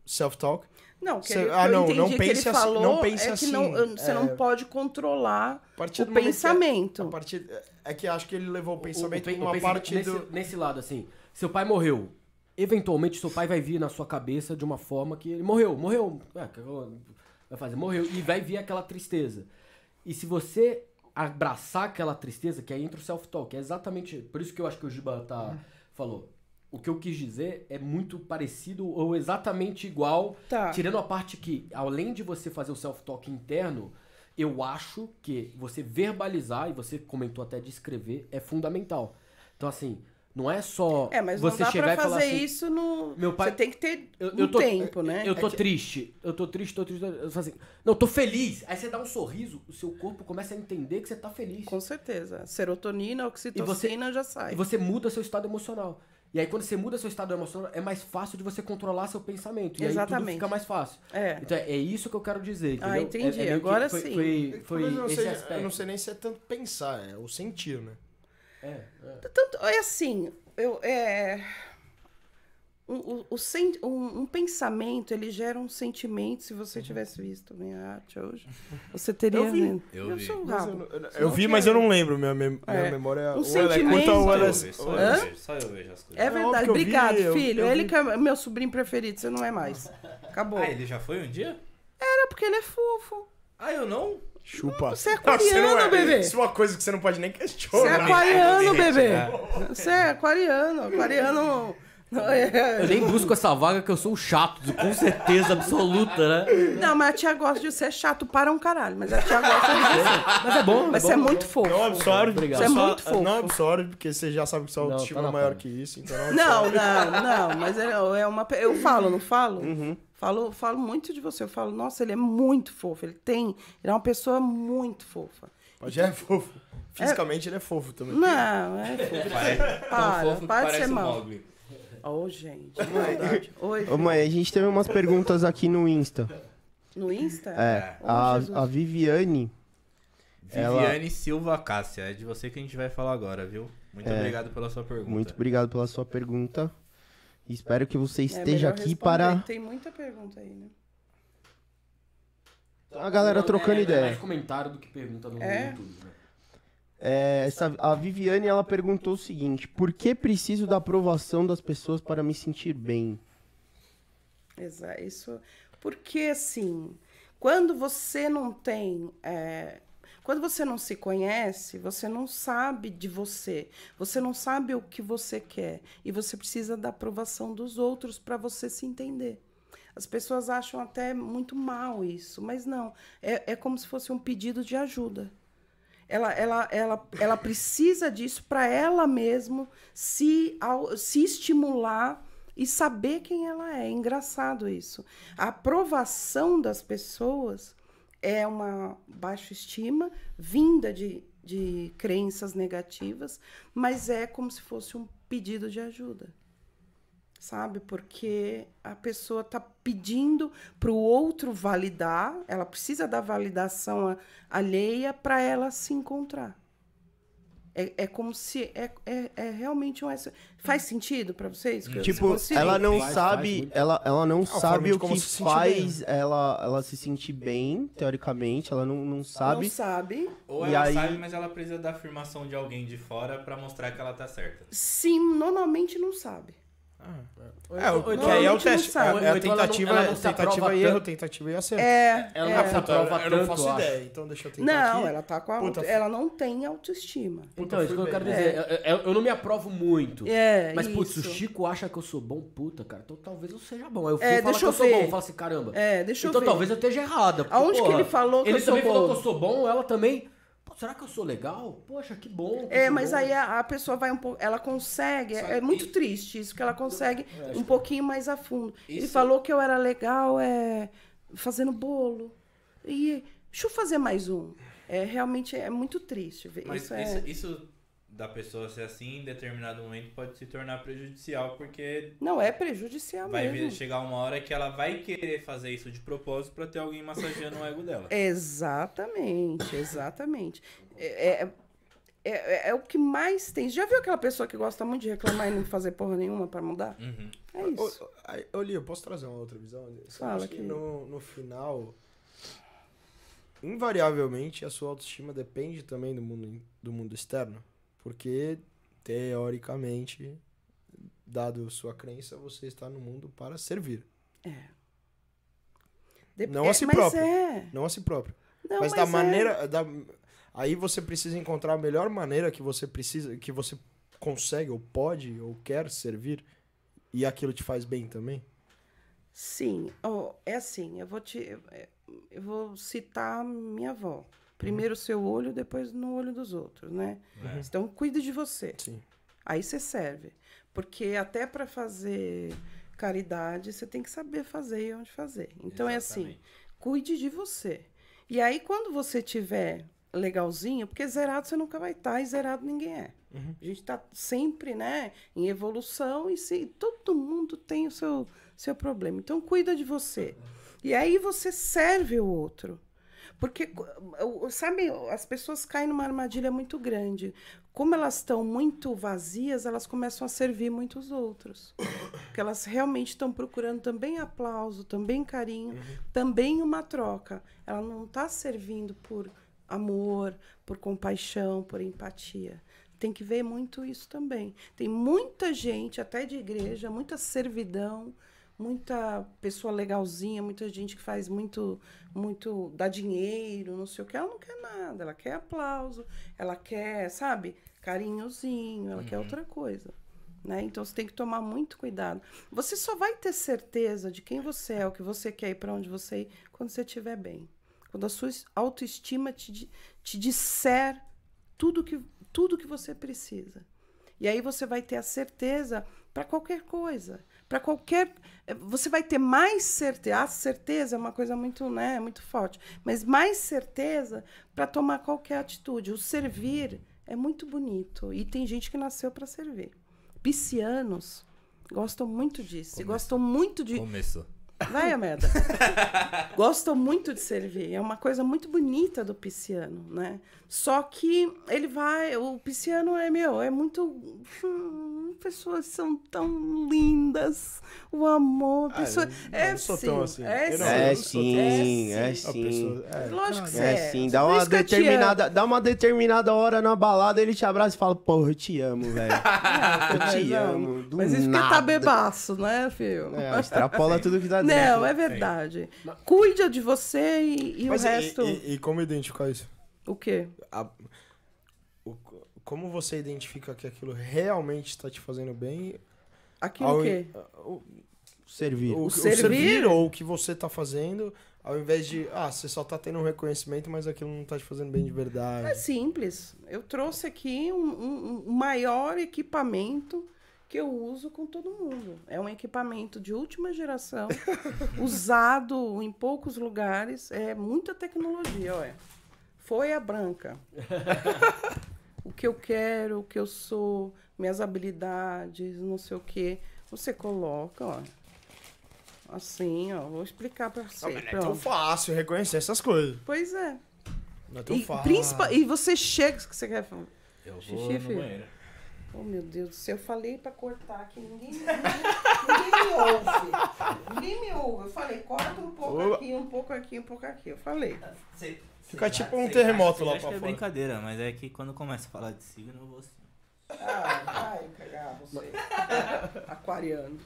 self-talk. Não, que Cê- ele, ah, que eu não, entendi não que pense ele assim- falou não pense é que não, assim, você é- não pode controlar A partir o que- pensamento. a partir, é que acho que ele levou o pensamento pen- como uma parte nesse, do... nesse lado, assim. Seu pai morreu. Eventualmente, seu pai vai vir na sua cabeça de uma forma que ele morreu, morreu. É, que vai fazer, morreu. E vai vir aquela tristeza. E se você abraçar aquela tristeza, que aí entra o self-talk, é exatamente. Por isso que eu acho que o Giba tá, falou. O que eu quis dizer é muito parecido ou exatamente igual Tá. Tirando a parte que, além de você fazer o self-talk interno, eu acho que você verbalizar, e você comentou até de escrever, é fundamental. Então, assim, não é só É, mas você não dá chegar pra e falar fazer assim, isso no. Meu pai- Você tem que ter eu, um eu tô, tempo, né? Eu tô É que- triste, eu tô triste, tô triste. Eu assim, não, eu tô feliz. Aí você dá um sorriso, o seu corpo começa a entender que você tá feliz. Com certeza. Serotonina, oxitocina já sai. E você muda seu estado emocional. E aí, quando você muda seu estado emocional, é mais fácil de você controlar seu pensamento. E aí tudo Exatamente. fica mais fácil. É. Então, é isso que eu quero dizer. Entendeu? Ah, entendi. É- é Agora foi, sim. Foi, foi Talvez eu, aspecto. eu não sei nem se é tanto pensar, é o sentir, né? É, é. Tanto, é assim, eu, é, o, o, o sen- um, um pensamento, ele gera um sentimento. Se você tivesse visto minha arte hoje, você teria... Eu vi. né? Eu vi. sou um Mas eu, não- eu- eu vi, mas é- eu não lembro. Minha, minha É. memória Um ou ela é sentimento- curta ou Só ela eu é... vejo, só eu é- vejo, só eu vejo as coisas. É verdade. eu vi, Obrigado, eu- filho. eu ele vi. que é meu sobrinho preferido, você não é mais. Acabou. Ah, ele já foi um dia? É porque ele é fofo. Ah, eu não? Chupa. Você é Não, você não aquariano, bebê. Isso é uma coisa que você não pode nem Você é questionar. aquariano, bebê. Você é aquariano. Aquariano. É- Eu nem busco essa vaga que eu sou o chato, com certeza absoluta, né? Não, mas a tia gosta de ser chato para um caralho. Mas a tia gosta de você. Mas é bom. Mas é você é bom. muito fofo. Não absorve. Obrigado. Você é muito fofo. Não absorve, porque você já sabe que sua Não, autoestima tá é maior que isso. Então não Não, absorve. não, não. Mas é, é uma. Eu falo, não falo? Uhum. Falo, falo muito de você. Eu falo, nossa, ele é muito fofo. Ele tem. Ele é uma pessoa muito fofa. Mas já é fofo. Fisicamente ele é fofo também. Não, é fofo. Tão Para, fofo para de ser mal. Mogli. Ô, gente. Oi. Ô, mãe, a gente teve umas perguntas aqui no Insta. No Insta? É, a, Jesus. a Viviane. Ela- Viviane Silva Cássia, é de você que a gente vai falar agora, viu? Muito É. obrigado pela sua pergunta. Muito obrigado pela sua pergunta. Espero que você É esteja melhor aqui responder, para Tem muita pergunta aí, né? a galera trocando É, é ideia. mais comentário do que pergunta no É? YouTube. né? É, essa, a Viviane ela perguntou o seguinte: Por que preciso da aprovação das pessoas para me sentir bem? Exa isso. Porque, assim, quando você não tem. é, quando você não se conhece, você não sabe de você. Você não sabe o que você quer. E você precisa da aprovação dos outros para você se entender. As pessoas acham até muito mal isso, mas não. É, é como se fosse um pedido de ajuda. Ela, ela, ela, ela precisa disso para ela mesma se, au- se estimular e saber quem ela é. É engraçado isso. A aprovação das pessoas é uma baixa estima vinda de, de crenças negativas, mas é como se fosse um pedido de ajuda. Sabe? Porque a pessoa está pedindo para o outro validar, ela precisa da validação alheia para ela se encontrar. É, é como se. É, é, é realmente um. Faz sentido para vocês? Tipo, consigo? ela não Faz, sabe, faz ela, ela não sabe o que se faz ela, ela se sentir bem, teoricamente, ela não, não sabe. Não sabe. Ou E ela aí- sabe, mas ela precisa da afirmação de alguém de fora pra mostrar que ela tá certa. Sim, normalmente não sabe. É, o que então- aí é o não teste. sabe. É, é a então ela não- tentativa, ela não tentativa e erro, tanto. tentativa e acerto. É. Ela é. não se aprova eu não tanto, faço eu acho. ideia, então deixa eu tentar Não, aqui. ela tá com a. Puta, Ela não tem autoestima. Então, isso que eu quero bem. dizer. Eu, eu- eu não me aprovo muito. É, Mas, putz, se o isso. Chico acha que eu sou bom, puta, cara, então talvez eu seja bom. Aí eu fui É, falar deixa que eu eu sou bom. Eu falo assim, caramba. É, deixa eu então ver. talvez eu esteja errada. Aonde que ele falou que ele eu sou também falou bom? que eu sou bom, ela também. Será que eu sou legal? Poxa, que bom. que É, mas bom. aí a, a pessoa vai um pouco. Ela consegue. É, é muito triste isso, que ela consegue um pouquinho mais a fundo. Ele Isso- falou que eu era legal é, fazendo bolo. E deixa eu fazer mais um. É, realmente é muito triste ver Mas isso. isso, é... isso da pessoa ser assim, em determinado momento, pode se tornar prejudicial, porque Não, é prejudicial vai mesmo. vir- chegar uma hora que ela vai querer fazer isso de propósito pra ter alguém massageando o ego dela. Exatamente, exatamente. É, é, é- é o que mais tem. Já viu aquela pessoa que gosta muito de reclamar e não fazer porra nenhuma pra mudar? Uhum. É isso. Ô, Li, eu posso trazer uma outra visão? Eu Fala que no, no final, invariavelmente, a sua autoestima depende também do mundo, do mundo externo. Porque, teoricamente, dado sua crença, você está no mundo para servir. Dep- não a si mas próprio. É. Não a si próprio. Não, mas, da é. maneira. Da, aí você precisa encontrar a melhor maneira que você precisa, que você consegue, ou pode, ou quer servir. E aquilo te faz bem também. Sim, ó, é assim, eu vou te. é, Eu vou citar minha avó. Primeiro o seu olho, depois no olho dos outros, né? Então, cuide de você. Sim. Aí você serve. Porque até para fazer caridade, você tem que saber fazer e onde fazer. Então, é assim, Exatamente. cuide de você. E aí, quando você tiver legalzinho, porque zerado você nunca vai estar e zerado ninguém é. A gente está sempre, né, em evolução e se, todo mundo tem o seu, seu problema. Então, cuida de você. E aí você serve o outro. Porque, sabe, as pessoas caem numa armadilha muito grande. Como elas estão muito vazias, elas começam a servir muitos outros. Porque elas realmente estão procurando também aplauso, também carinho, também uma troca. Ela não está servindo por amor, por compaixão, por empatia. Tem que ver muito isso também. Tem muita gente, até de igreja, muita servidão, muita pessoa legalzinha, muita gente que faz muito, muito, dá dinheiro, não sei o que. Ela não quer nada, ela quer aplauso, ela quer, sabe, carinhozinho, ela quer outra coisa. Né? Então você tem que tomar muito cuidado. Você só vai ter certeza de quem você é, o que você quer e para onde você ir, quando você estiver bem. Quando a sua autoestima te, te disser tudo que, tudo que você precisa. E aí você vai ter a certeza para qualquer coisa. Para qualquer. eh, Você vai ter mais certeza. A certeza é uma coisa muito, né, muito forte. Mas mais certeza para tomar qualquer atitude. O servir é muito bonito. E tem gente que nasceu para servir. Piscianos gostam muito disso. E gostam muito de. Começou. Vai, a merda. Gostam muito de servir. É uma coisa muito bonita do pisciano, né? Só que ele vai. O pisciano é meu, é muito. hum, pessoas são tão lindas. O amor. Ah, Pessoa, eu é sou sim, tão assim. É Eu não, É sim, é sim. É. Lógico que você É é. sim, dá uma determinada, dá uma determinada hora na balada, ele te abraça e fala, porra, eu te amo, velho. Eu te não, amo. Do Mas isso porque nada. tá bebaço, né, filho? É, extrapola tudo que dá dentro. Não, é verdade. Cuida de você e, e o Mas resto. e, e como identificar isso? O quê? A- o- como você identifica que aquilo realmente está te fazendo bem? Aquilo ao- quê? O, Servir. o, o servir? servir ou o que você tá fazendo, ao invés de, ah, você só tá tendo um reconhecimento, mas aquilo não tá te fazendo bem de É verdade. simples. Eu trouxe aqui um, um- um maior equipamento que eu uso com todo mundo. É um equipamento de última geração, usado em poucos lugares. É muita tecnologia, olha. Foi a branca. o que eu quero, o que eu sou, minhas habilidades, não sei o quê. Você coloca, ó. Assim, ó. Vou explicar pra você. Não, mas não é tão Pronto. fácil reconhecer essas coisas. Pois é. Não é tão E, fácil. principal, e você chega, que você quer falar. Eu vou Xixi, no filho. banheiro. Oh, meu Deus do céu, eu falei pra cortar aqui, ninguém, ninguém, ninguém me ouve. Ninguém me ouve. Eu falei, corta um pouco Oba. aqui, um pouco aqui, um pouco aqui. Eu falei. Cê- Fica tipo um terremoto acha- lá pra que é fora. brincadeira, mas é que quando começa a falar de signo, eu vou assim. Ah, vai cagar você. Aquariano.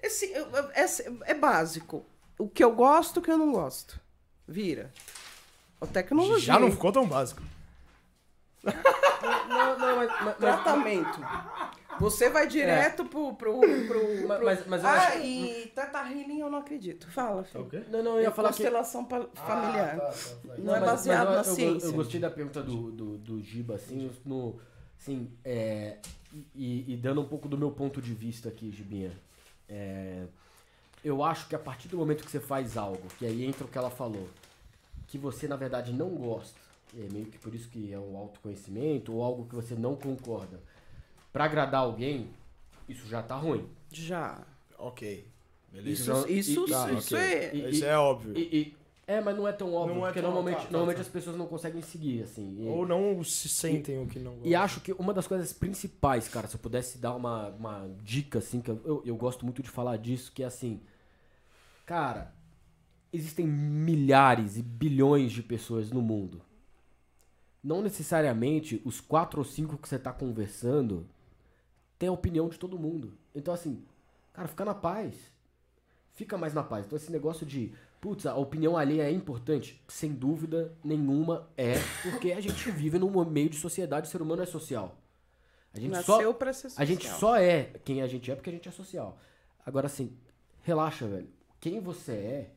Esse, esse é básico. O que eu gosto, o que eu não gosto. Vira. A tecnologia. Já não ficou tão básico. Não, não, mas, mas, Tratamento. Você vai direto pro, pro, pro, Mas- pro- mas- mas eu ah, acho- e Tata Healing eu não acredito. Fala, Tá filho. não, não, eu ia falar que... Constelação pa- familiar. tá, Não, é mas- baseado mas eu- na eu, ciência. Eu gostei da pergunta do, do, do Giba, assim, no, assim é, e, e dando um pouco do meu ponto de vista aqui, Gibinha. É, eu acho que a partir do momento que você faz algo, que aí entra o que ela falou, que você na verdade não gosta, é meio que por isso que é um autoconhecimento, ou algo que você não concorda, pra agradar alguém, isso já tá ruim. Já. Ok. Isso, Não, e- isso, e- tá, isso ok. é. E- Isso é óbvio. E- e- é, mas não é tão óbvio, Não é porque tão- normalmente, tá, tá, normalmente tá. as pessoas não conseguem seguir, assim. E- Ou não se sentem o que não gostam. E acho que uma das coisas principais, cara, se eu pudesse dar uma, uma dica, assim, que eu, eu, eu gosto muito de falar disso, que é assim, cara, existem milhares e bilhões de pessoas no mundo. Não necessariamente os quatro ou cinco que você tá conversando têm a opinião de todo mundo. Então, assim, cara, fica na paz. Fica mais na paz. Então, esse negócio de, putz, a opinião alheia é importante? Sem dúvida nenhuma é, porque a gente vive num meio de sociedade, o ser humano é social. A gente só, Nasceu pra ser social. a gente só é quem a gente é porque a gente é social. Agora, assim, relaxa, velho. Quem você é,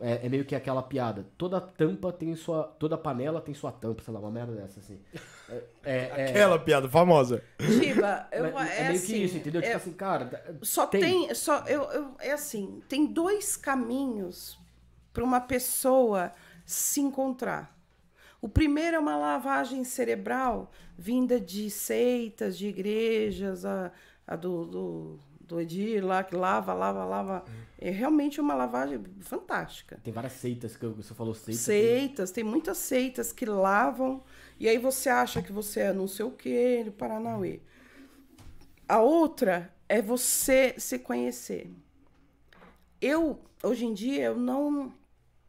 é, é meio que aquela piada. Toda tampa tem sua. Toda panela tem sua tampa, sei lá, uma merda dessa, assim. É, é- é- Aquela piada famosa. Giba, eu, é, é meio assim, que isso, entendeu? é- Tipo assim, cara. Só tem, só eu, eu- é assim, tem dois caminhos para uma pessoa se encontrar. O primeiro é uma lavagem cerebral vinda de seitas, de igrejas, a, a do, do, do Edir lá, que lava, lava, lava. É realmente uma lavagem fantástica. Tem várias seitas que você falou seita. Seitas, tem muitas seitas que lavam, e aí você acha que você é não sei o que, no Paranauê. A outra é você se conhecer. Eu, hoje em dia, eu não,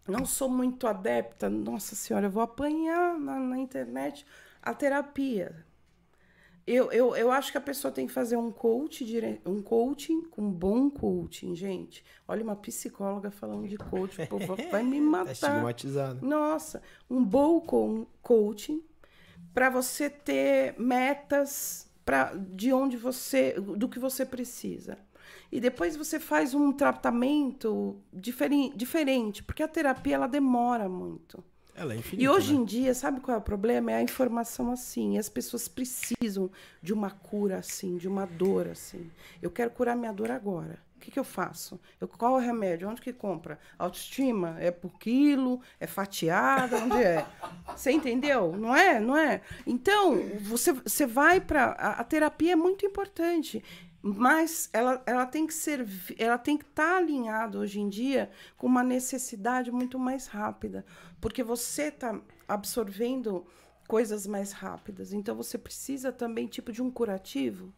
não sou muito adepta, nossa senhora, eu vou apanhar na, na internet a terapia. Eu, eu, eu acho que a pessoa tem que fazer um coach, um coaching, com bom coaching, gente. Olha, uma psicóloga falando de coaching, vai me É matar. estigmatizado. Nossa, um bom co- coaching para você ter metas pra, de onde você, do que você precisa. E depois você faz um tratamento diferen, diferente, porque a terapia ela demora muito. Ela é infinita. E hoje né? em dia, sabe qual é o problema? É a informação assim. E as pessoas precisam de uma cura assim, de uma dor assim. Eu quero curar minha dor agora. O que, que eu faço? Eu, qual é o remédio? Onde que compra? Autoestima? É por quilo? É fatiada? Onde é? Você entendeu? Não é? Não é? Então, você, você vai para a, a terapia é muito importante. Mas ela, ela tem que ser, ela tem que estar alinhada hoje em dia com uma necessidade muito mais rápida, porque você está absorvendo coisas mais rápidas. Então você precisa também tipo de um curativo,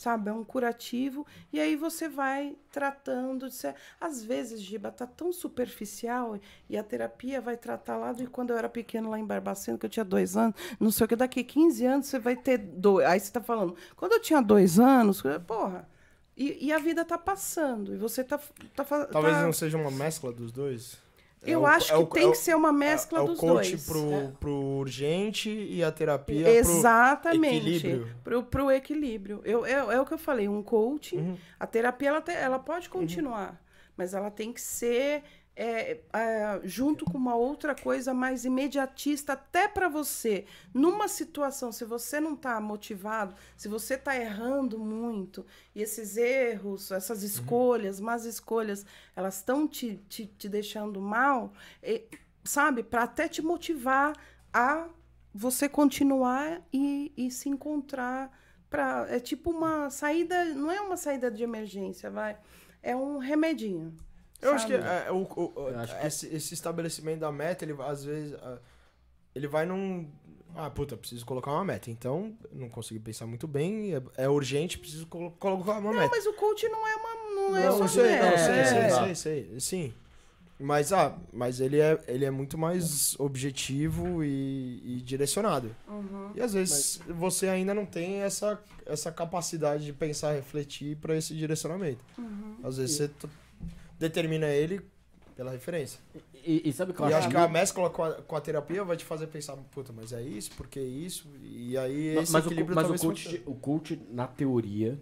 sabe? É um curativo e aí você vai tratando. de ser- Às vezes, Giba, tá tão superficial e a terapia vai tratar lá de quando eu era pequeno lá em Barbacena, que eu tinha dois anos, não sei o que, daqui 15 anos você vai ter dois. Aí você tá falando, quando eu tinha dois anos, porra. E, e a vida tá passando, e você tá. tá Talvez tá- não seja uma mescla dos dois. É Eu o- acho é que o- tem é o- que ser uma mescla é, é dos coach dois. Pro, pro urgente e a terapia Exatamente. equilíbrio. Pro, pro equilíbrio. Eu, eu- é o que eu falei, um coaching, Uhum. a terapia ela, te- ela pode continuar, mas ela tem que ser é, é, junto com uma outra coisa mais imediatista, até para você. Numa situação, se você não está motivado, se você está errando muito, e esses erros, essas escolhas, más escolhas, elas estão te, te, te deixando mal, e, sabe, para até te motivar a você continuar e, e se encontrar para é tipo uma saída não é uma saída de emergência vai é um remedinho Eu acho que é, o, o- acho que- esse, esse estabelecimento da meta, ele às vezes. Ele vai num. Ah, puta, preciso colocar uma meta. Então, não consegui pensar muito bem. É, é urgente, preciso colo- colocar uma não meta. mas o coach não é uma não é Não, só eu sei, não, meta. sei, É, sei, é. sei, sei, sim. Mas, ah, mas ele é, ele é muito mais objetivo e, e direcionado. Uhum. E às vezes você ainda não tem essa, essa capacidade de pensar, refletir para esse direcionamento. Uhum. Às vezes você t- determina ele pela referência. E, e sabe o que eu E acho? que a mescla com a, com a terapia vai te fazer pensar, puta, mas é isso, porque isso, e aí Ma- esse mas o, co- equilíbrio mas o coach, o coach, na teoria,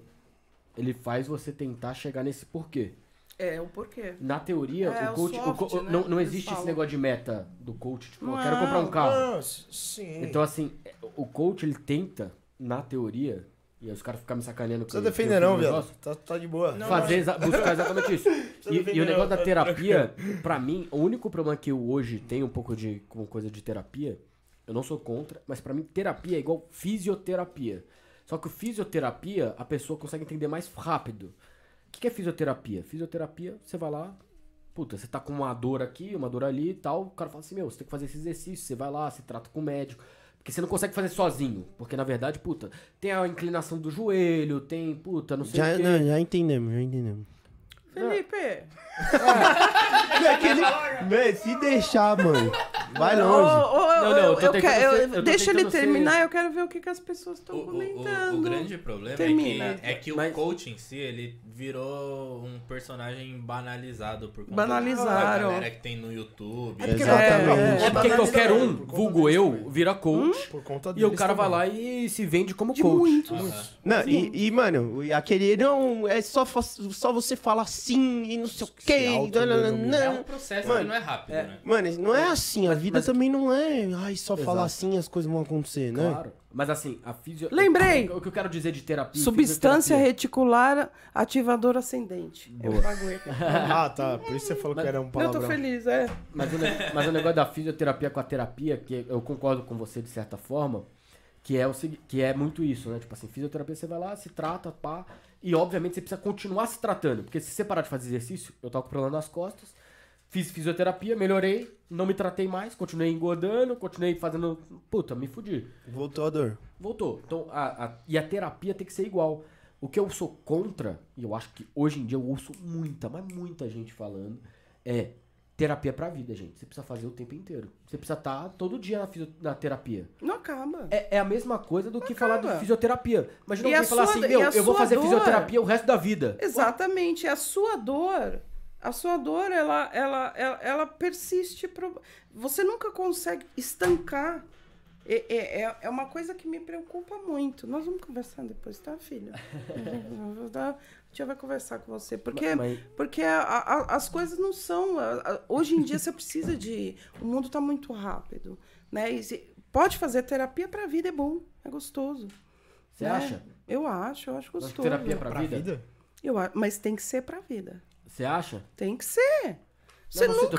ele faz você tentar chegar nesse porquê. é o porquê Na teoria, É, o o coach. o soft, co- né, não, não existe esse negócio de meta do coach. Tipo, eu Não, quero comprar um carro. Não, sim. Então, assim, o coach, ele tenta, na teoria, e aí os caras ficam me sacaneando. não precisa defender não, negócio, Tá, tá de boa. fazer, exa- buscar exatamente isso. E, e o negócio não, da tá terapia, pra mim, o único problema que eu hoje tenho um pouco de com coisa de terapia, eu não sou contra, mas pra mim terapia é igual fisioterapia. Só que o fisioterapia, a pessoa consegue entender mais rápido. O que que é fisioterapia? Fisioterapia, você vai lá, puta, você tá com uma dor aqui, uma dor ali e tal, o cara fala assim, meu, você tem que fazer esse exercício, você vai lá, se trata com o médico. Porque você não consegue fazer sozinho. Porque, na verdade, puta, tem a inclinação do joelho, tem, puta, não sei Já, o quê. não, já entendemos, já entendemos. Felipe Aquele... Véi, se deixar, mano, vai longe. ô, ô, Não, não, eu tô eu tentando quero- eu- ser- eu tô deixa ele tentando ser- terminar eu quero ver o que, que as pessoas estão o- o- comentando o grande problema Termina. é que, é que Mas- o coach em si, ele virou um personagem banalizado por conta Banalizaram. da galera que tem no YouTube. É porque- Exatamente. É, É, porque é qualquer um, vulgo eu, vira coach. Por conta E o cara vai também. lá e se vende como de coach. muitos Aham. Não, e, e, mano, aquele não, é só, só você falar sim e não sei o quê. É um processo Mano, que não é rápido, né? Mano, não é assim, a vida mas- também não é. Ai, só falar Exato. assim as coisas vão acontecer, né? Claro. Mas assim, a fisio... Lembrei. O que eu quero dizer de terapia. substância fisioterapia. reticular ativador ascendente é Boa. bagulho Ah, tá. Por isso você falou Mas- que era um eu palavrão. tô feliz é Mas o, ne- mas o negócio da fisioterapia com a terapia, que eu concordo com você de certa forma, que é o que é muito isso, né? Tipo assim, fisioterapia você vai lá, se trata, pá, e obviamente você precisa continuar se tratando, porque se você parar de fazer exercício, eu tava com problema nas costas, fiz fisioterapia, melhorei, não me tratei mais, continuei engordando, continuei fazendo, puta, me fudi. Voltou a dor. Voltou. Então, a, a- e a terapia tem que ser igual. O que eu sou contra, e eu acho que hoje em dia eu ouço muita, mas muita gente falando, é Terapia pra vida, gente. Você precisa fazer o tempo inteiro. Você precisa estar todo dia na, fisio- na terapia. Não acaba. É, é a mesma coisa do que falar Acaba. de fisioterapia. Imagina E alguém falar sua- assim, meu, eu vou fazer dor? fisioterapia o resto da vida. Exatamente. A sua dor, a sua dor, ela, ela, ela, ela persiste. Pro... Você nunca consegue estancar. É, é, é- é uma coisa que me preocupa muito. Nós vamos conversar depois, tá, filha? a tia vai conversar com você. Porque, Mas- porque a- a- as coisas não são. a- a- Hoje em dia você precisa de. O mundo está muito rápido. Né? E se- pode fazer terapia para a vida, é bom, é gostoso. Você né? acha? Eu acho, eu acho Mas gostoso. terapia pra, Pra vida? vida? Eu, a- mas tem que ser pra vida. Você acha? Tem que ser. Você Não, nunca.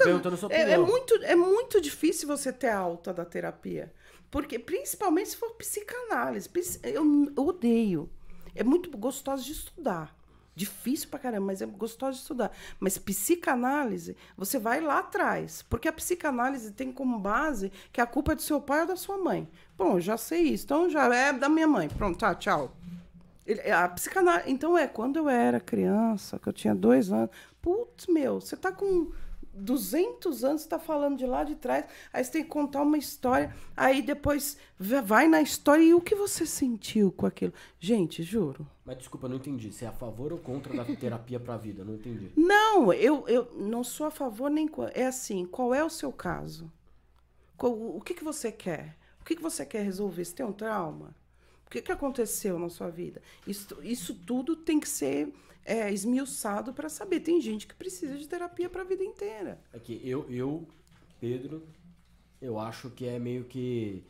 é, é muito, é muito difícil você ter alta da terapia. Porque, principalmente se for psicanálise. Psi- Eu, eu odeio. É muito gostoso de estudar. Difícil pra caramba, mas é gostoso de estudar. Mas psicanálise, você vai lá atrás. Porque a psicanálise tem como base que a culpa é do seu pai ou da sua mãe. Bom, já sei isso. Então já é da minha mãe. Pronto, tá, tchau. Ele- A psicanálise. Então é, quando eu era criança, que eu tinha dois anos, putz, meu, você tá com 200 anos, você tá falando de lá de trás, aí você tem que contar uma história, aí depois vai na história e o que você sentiu com aquilo? Gente, juro. Mas desculpa, não entendi. Você é a favor ou contra da terapia pra vida? Não entendi. Não, eu, eu não sou a favor nem. É assim, qual é o seu caso? O que, que você quer? O que, que você quer resolver? Você tem um trauma? O que, que aconteceu na sua vida? Isso, isso tudo tem que ser é, esmiuçado para saber. Tem gente que precisa de terapia para a vida inteira. É que eu, eu, Pedro, eu acho que é meio que.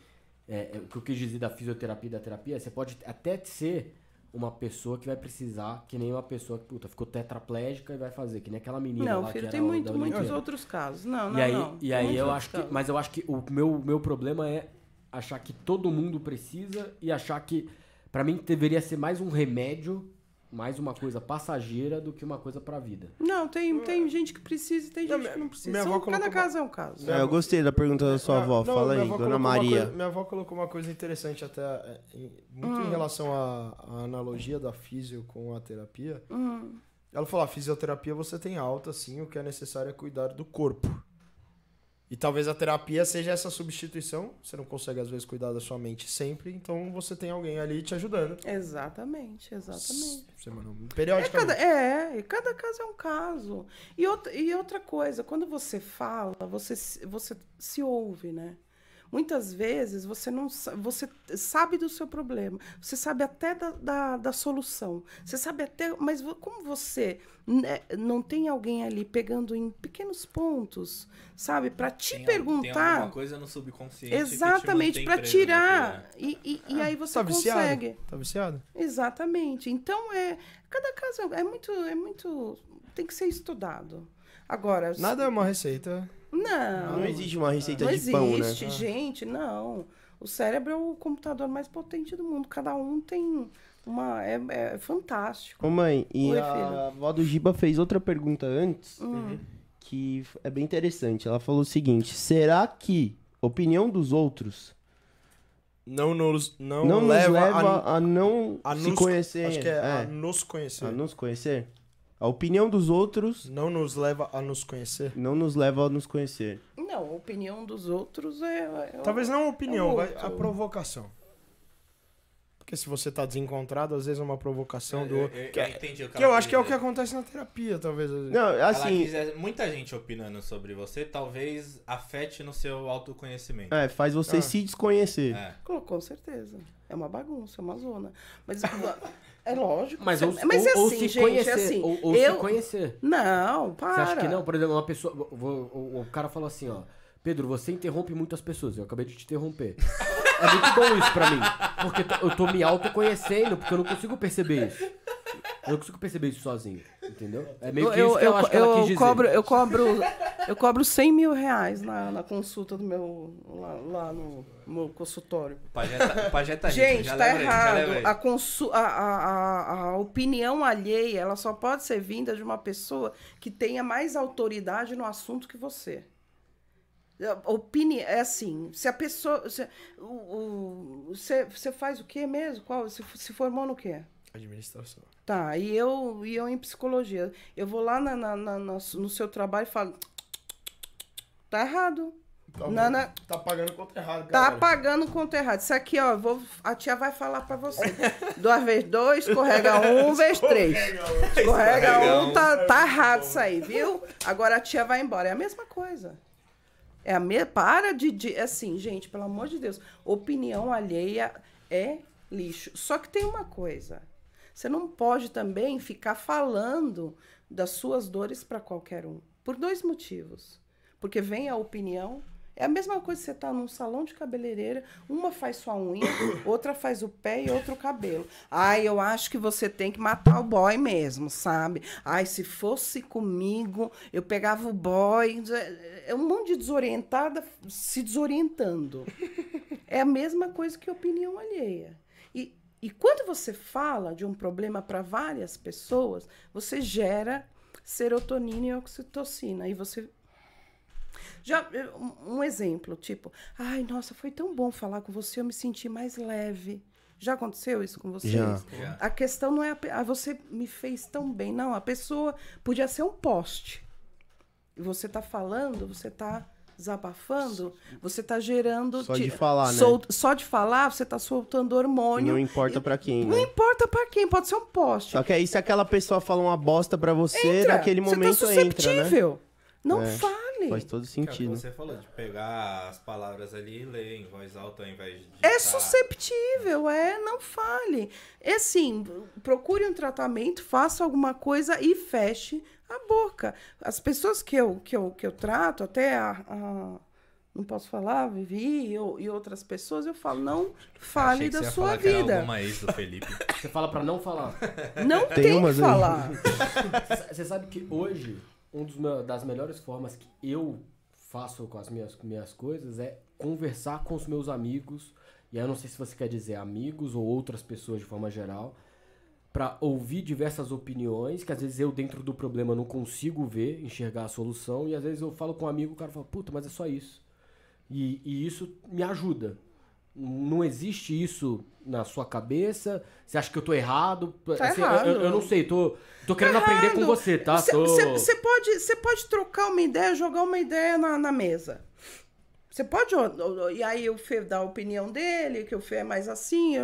É, é, o que eu quis dizer da fisioterapia e da terapia, você pode até ser uma pessoa que vai precisar, que nem uma pessoa que, puta, ficou tetraplégica e vai fazer, que nem aquela menina não, lá filho, que tem era o muito, muitos outros casos. Não, não, e aí, não. e Tem aí eu acho que. casos. Mas eu acho que o meu, meu problema é achar que todo mundo precisa e achar que, pra mim, deveria ser mais um remédio, mais uma coisa passageira do que uma coisa pra vida. Não, tem, tem gente que precisa e tem Não, gente que não precisa. minha São- avó cada colocou uma- caso é um caso. É, eu gostei da pergunta da sua avó. não, Fala aí, avó dona Maria. coisa- minha avó colocou uma coisa interessante até é, em- muito Hum. em relação à, à analogia da físio com a terapia. Hum. Ela falou, a fisioterapia você tem alta, sim, o que é necessário é cuidar do corpo. E talvez a terapia seja essa substituição. Você não consegue, às vezes, cuidar da sua mente sempre, então você tem alguém ali te ajudando. Exatamente, exatamente. Semana, É periodicamente. cada, é, cada caso é um caso. E outra, e outra coisa, quando você fala, você, você se ouve, né? Muitas vezes você não sa- você sabe do seu problema, você sabe até da, da, da solução, você sabe até, mas como você né, não tem alguém ali pegando em pequenos pontos, sabe, para te Tem, tem perguntar, alguma coisa no subconsciente exatamente para tirar e, e, e aí você tá viciado? consegue. Tá viciado? Exatamente. Então, é, cada caso é muito, é muito. Tem que ser estudado. Agora. Nada é uma receita. Não. Não existe uma receita não de pão, né? existe, gente, não. O cérebro é o computador mais potente do mundo. Cada um tem uma. É, é fantástico. Ô mãe, e Oi, a avó do Giba fez outra pergunta antes, Hum. que f- é bem interessante. Ela falou o seguinte: será que opinião dos outros Não nos, não não, nos leva, leva a, a, não a se nos, conhecer? Acho que é, a é, nos conhecer. a nos conhecer? A opinião dos outros Não nos leva a nos conhecer. não nos leva a nos conhecer. Não, a opinião dos outros é. é Talvez não a opinião, É a provocação. Porque se você tá desencontrado, às vezes é uma provocação do Eu- outro. eu- Que, eu é- entendi o que que eu acho que é o que acontece na terapia, talvez. Não, Ela assim, quiser- muita gente opinando sobre você, talvez afete no seu autoconhecimento. é, faz você Ah. se desconhecer. É. Com com certeza. É uma bagunça, é uma zona. Mas é lógico. Mas, ou, mas ou, é ou assim, se gente, conhecer. é assim. ou ou eu... se conhecer. Não, para. Você acha que não? Por exemplo, uma pessoa. O, o cara falou assim, ó. Pedro, você interrompe muitas pessoas. Eu acabei de te interromper. É muito bom isso pra mim. Porque eu tô me autoconhecendo, porque eu não consigo perceber isso. Eu não consigo perceber isso sozinho. Entendeu? É meio Eu, que isso que eu, acho que ela quis dizer. cobro, eu cobro, eu cobro 100 mil reais na, na consulta do meu lá, lá no meu consultório. O pajé tá, o pajé tá rico, Gente, já tá errado. A, consu a, a, a, a opinião alheia, ela só pode ser vinda de uma pessoa que tenha mais autoridade no assunto que você. Opinião, é assim, se a pessoa. Se, o, o- você, você faz o quê mesmo? Qual? Se, se formou no quê? Administração. Tá, e eu, e eu em psicologia. Eu vou lá na, na- na- na- no seu trabalho e falo. Tá errado. Tá, Nana- tá pagando conta errado, Tá pagando conta errado. Isso aqui, ó, vou, a tia vai falar pra você. Duas vezes dois, escorrega um, vez três. Escorrega um, tá, tá errado isso aí, viu? Agora a tia vai embora. É a mesma coisa. É a me... Para de, de. Assim, gente, pelo amor de Deus. Opinião alheia é lixo. Só que tem uma coisa. Você não pode também ficar falando das suas dores para qualquer um. Por dois motivos. Porque vem a opinião. É a mesma coisa que você tá num salão de cabeleireira, uma faz sua unha, outra faz o pé e outra o cabelo. Ai, eu acho que você tem que matar o boy mesmo, sabe? Ai, se fosse comigo, eu pegava o boy. É um monte de desorientada se desorientando. É a mesma coisa que opinião alheia. E, e quando você fala de um problema para várias pessoas, você gera serotonina e oxitocina. E você já, eh, um- exemplo, tipo, ai, nossa, foi tão bom falar com você, eu me senti mais leve. Já aconteceu isso com vocês? Já. Já. A questão não é, a ah, você me fez tão bem. Não, a pessoa podia ser um poste. E você tá falando, você tá desabafando, você tá gerando... Só de falar, né? sol- Só de falar, você tá soltando hormônio. Não importa pra quem, Não né? importa pra quem, pode ser um poste. Só que aí se aquela pessoa fala uma bosta pra você, Entra, naquele você momento tá entra, né? susceptível. Não É, fale. Faz todo Que é o que sentido. você falou, de pegar as palavras ali e ler em voz alta ao invés de. É digitar. susceptível, é, não fale. É assim, procure um tratamento, faça alguma coisa e feche a boca. As pessoas que eu, que eu, que eu trato, até a, a- não posso falar, Vivi e, e outras pessoas, eu falo, não fale Achei que da você ia sua falar que era vida. alguma ex do Felipe. Você fala pra não falar. Não Tem tem, que falar. Você sabe que hoje, uma das melhores formas que eu faço com as minhas, minhas coisas é conversar com os meus amigos. E aí eu não sei se você quer dizer amigos ou outras pessoas de forma geral. Pra ouvir diversas opiniões, que às vezes eu, dentro do problema, não consigo ver, enxergar a solução. E às vezes eu falo com um amigo, o cara fala, puta, mas é só isso. E, e isso me ajuda. Não existe isso na sua cabeça? Você acha que eu tô errado? Tá Assim, eu- errado. Eu, eu não sei, tô, tô querendo aprender com errado. você, tá? Você Tô- pode, pode trocar uma ideia, jogar uma ideia na, na mesa. Você pode. E aí o Fê dá a opinião dele, que o Fê é mais assim.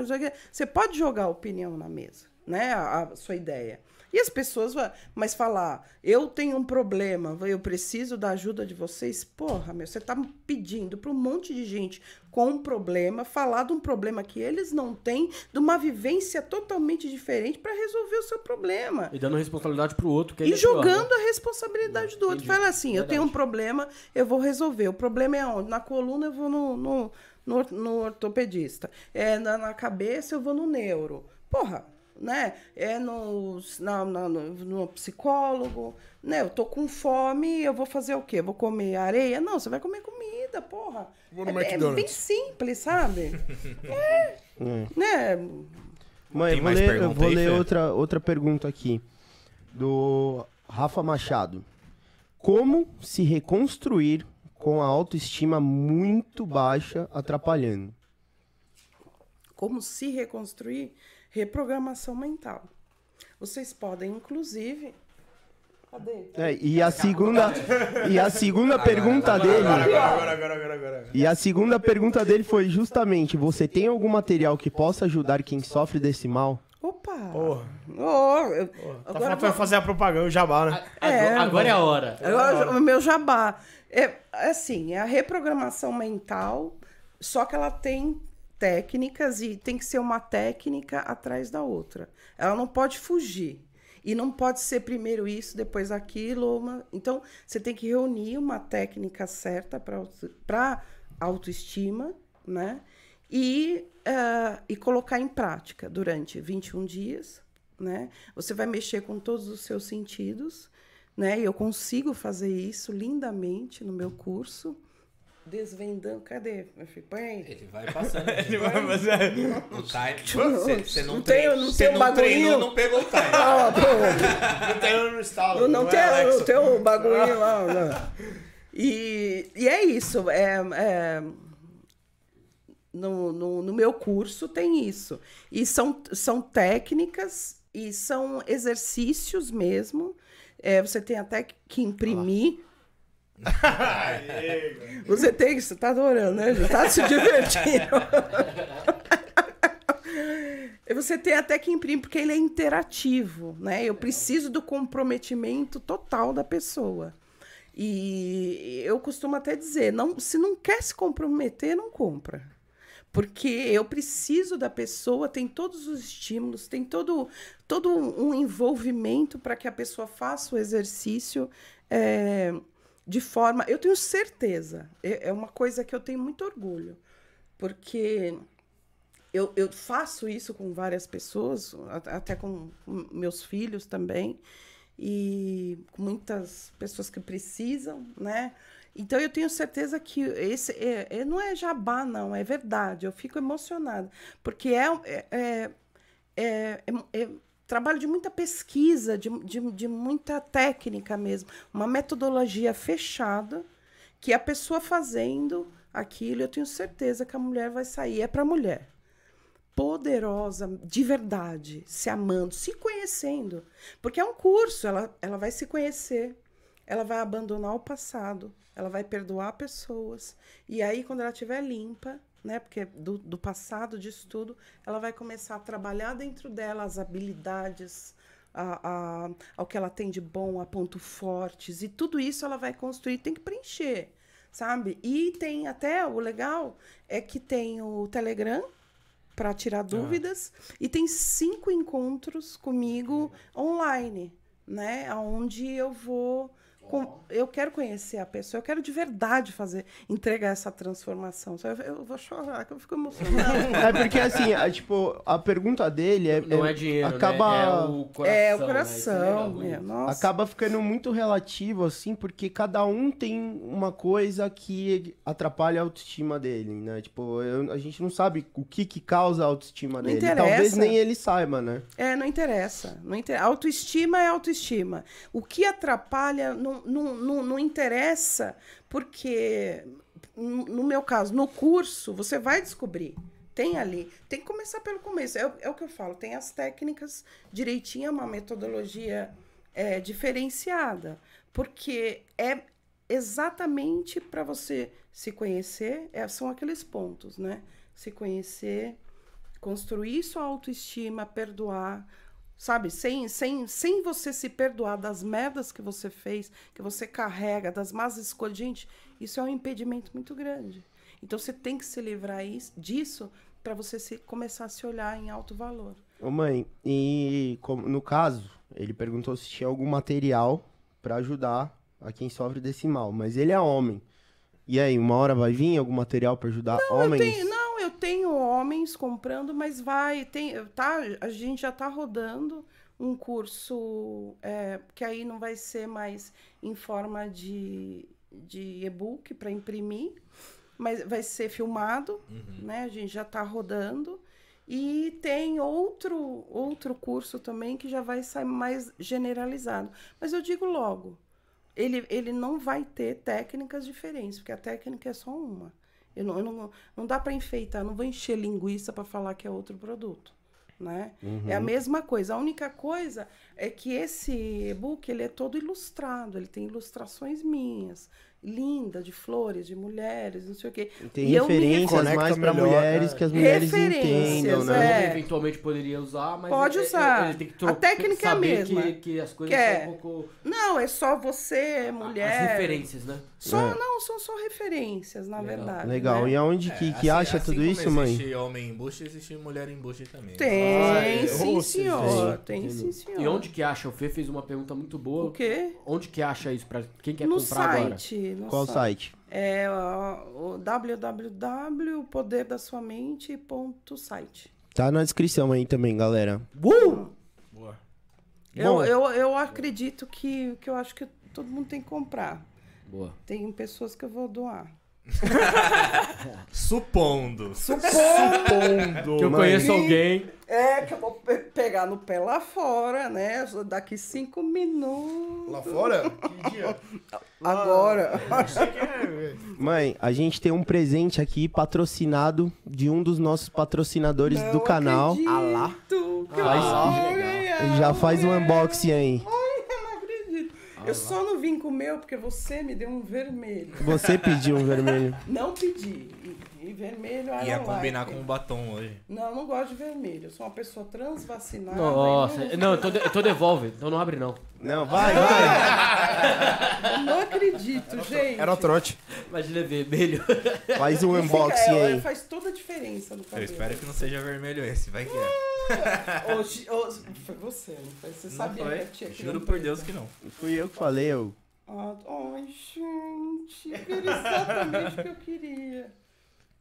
Você pode jogar a opinião na mesa, né? A, a sua ideia. E as pessoas vão. Mas falar, eu tenho um problema, eu preciso da ajuda de vocês. Porra, meu, você tá pedindo para um monte de gente com um problema falar de um problema que eles não têm, de uma vivência totalmente diferente para resolver o seu problema. E dando responsabilidade pro outro, que é E ainda pior, né? jogando a responsabilidade do outro. Entendi. Fala assim, eu Verdade. tenho um problema, eu vou resolver. O problema é onde? Na coluna eu vou no, no, no, no ortopedista. É, na, na cabeça eu vou no neuro. Porra, né? É no, na, na- no, no psicólogo. Né? Eu tô com fome, eu vou fazer o quê? Vou comer areia? Não, você vai comer comida, porra. Vou no é, é bem McDonald's. simples, sabe? é, né? Mãe, eu vou ler, eu vou aí, ler outra, outra pergunta aqui. Do Rafa Machado. Como se reconstruir com a autoestima muito baixa atrapalhando? como se reconstruir, reprogramação mental. Vocês podem, inclusive. Cadê? É, e a segunda, e a segunda pergunta dele, Agora, agora, agora, agora, agora. e a segunda pergunta dele foi justamente: você tem algum material que possa ajudar quem sofre desse mal? Opa! Porra. Oh, eu- Tá agora vai fazer a propaganda, o jabá, né? Agora, É, agora é a hora. Agora, o meu jabá. É assim, é a reprogramação mental, só que ela tem técnicas e tem que ser uma técnica atrás da outra. Ela não pode fugir. E não pode ser primeiro isso, depois aquilo. Uma... Então, você tem que reunir uma técnica certa para autoestima, né? E, ah, e colocar em prática durante 21 dias, né? Você vai mexer com todos os seus sentidos, né? E eu consigo fazer isso lindamente no meu curso, desvendando. Cadê? meu filho? Põe aí. Ele vai passando. Ele vai fazer. O time. Você não, Não tem- não você tem um não bagulhinho? não pegou o time. Ah, pô, Não tem no estalo. não, não é, tem, Alexa? não tem o bagulho lá. Não. E, e é isso. É, é, no, no, no meu curso tem isso. E são, são técnicas e são exercícios mesmo. É, você tem até que imprimir Você tem que. Você tá adorando, né? Já tá se divertindo. Você tem até que imprimir, porque ele é interativo, né? Eu preciso do comprometimento total da pessoa. E eu costumo até dizer, não, se não quer se comprometer, não compra. Porque eu preciso da pessoa, tem todos os estímulos, tem todo, todo um envolvimento para que a pessoa faça o exercício é, de forma. Eu tenho certeza, é, é uma coisa que eu tenho muito orgulho, porque eu, eu faço isso com várias pessoas, até com meus filhos também, e com muitas pessoas que precisam, né? Então eu tenho certeza que esse é, é- não é jabá, não, é verdade. Eu fico emocionada, porque é, é, é- é- é trabalho de muita pesquisa, de, de, de muita técnica mesmo, uma metodologia fechada que a pessoa fazendo aquilo, eu tenho certeza que a mulher vai sair. É para a mulher poderosa, de verdade, se amando, se conhecendo. Porque é um curso, ela, ela vai se conhecer, ela vai abandonar o passado, ela vai perdoar pessoas. E aí, quando ela estiver limpa, né? Porque do, do passado, disso tudo, ela vai começar a trabalhar dentro dela as habilidades, a, a, ao que ela tem de bom, a pontos fortes, e tudo isso ela vai construir, tem que preencher, sabe? E tem até o legal é que tem o Telegram para tirar dúvidas e tem cinco encontros comigo online, né? Onde eu vou com- eu quero conhecer a pessoa, eu quero de verdade fazer, entregar essa transformação. Só Eu, eu vou chorar, que eu fico emocionada. É porque assim, a, tipo, a pergunta dele é. Não é, dinheiro, acaba, né? É o coração. é o né? É coração, legal, bonito. nossa. Acaba ficando muito relativo, assim, porque cada um tem uma coisa que atrapalha a autoestima dele, né? Tipo, eu- a gente não sabe o que que causa a autoestima Não dele. interessa. Talvez nem ele saiba, né? É, não interessa. Não inter... Autoestima é autoestima. O que atrapalha não, não, não, não interessa, porque, no meu caso, no curso, você vai descobrir. Tem ali. Tem que começar pelo começo. É, o- é o que eu falo. Tem as técnicas direitinho, é uma metodologia é, diferenciada. Porque é exatamente para você se conhecer, é, são aqueles pontos, né? Se conhecer, construir sua autoestima, perdoar, sabe? Sem, sem, sem você se perdoar das merdas que você fez, que você carrega, das más escolhas. Gente, isso é um impedimento muito grande. Então você tem que se livrar is- disso para você se, começar a se olhar em alto valor. Ô mãe, e como- no caso, ele perguntou se tinha algum material pra ajudar a quem sofre desse mal, mas ele é homem. E aí, uma hora vai vir algum material pra ajudar homens? Eu tenho- não, tenho homens comprando, mas vai, tem, tá, a gente já está rodando um curso é, que aí não vai ser mais em forma de, de e-book para imprimir, mas vai ser filmado, né? A gente já está rodando. E tem outro, outro curso também que já vai sair mais generalizado. Mas eu digo logo, ele, ele não vai ter técnicas diferentes, porque a técnica é só uma. Eu não, eu não, não dá para enfeitar, não vou encher linguiça para falar que é outro produto. Né? É a mesma coisa. A única coisa é que esse e-book ele é todo ilustrado, ele tem ilustrações minhas, linda, de flores, de mulheres, não sei o quê. Tem E eu me referências Conecta mais pra melhor, mulheres é. que as mulheres Referências, entendam, Ele né? é. eventualmente poderia usar, mas Pode ele- usar. ele tem que A técnica é a mesma. Que, que as coisas Que é- são um pouco... Não, é só você, mulher. As referências, né? Só, É. não, são só referências, na Legal. verdade. Legal. né? E aonde que, que acha tudo como isso, mãe? Existe homem embuste, existe mulher embuste também. Tem, Ai, sim, ô, senhor. tem. Tem, sim, senhor. E onde que acha? O Fê fez uma pergunta muito boa. O quê? Onde que acha isso? Pra quem quer no comprar agora? site. No Qual site. site? É o www.poderdassuamente.site. Tá na descrição aí também, galera. Boa. Eu, Bom. eu, eu acredito que, que eu acho que todo mundo tem que comprar. Boa. Tem pessoas que eu vou doar. Supondo. Pondo, Que eu mãe. conheço alguém. É, que eu vou pe- pegar no pé lá fora, né? Daqui cinco minutos. Lá fora? Que dia? Agora. Mãe, a gente tem um presente aqui patrocinado de um dos nossos patrocinadores Não do canal. acredito vou ganhar. Já faz um unboxing aí. Eu só não vim com o meu porque você me deu um vermelho. Você pediu um vermelho. Não pedi. E, vermelho I Ia combinar like. com o batom hoje. Não, eu não gosto de vermelho. Eu sou uma pessoa transvacinada. Nossa, e não, então, de- então devolve. Então não abre, não. Não, vai, vai. Eu não acredito, gente. Era trote. Imagina vermelho. Faz um unboxing é, aí. Faz toda a diferença no Eu cabelo. espero que não seja vermelho esse, vai que é. Hoje, hoje- foi você, não foi? Você Não sabia foi. que tinha que Juro não por. Deus que não. Fui eu que falei, eu. Ah, Ai, gente, era exatamente o que eu queria.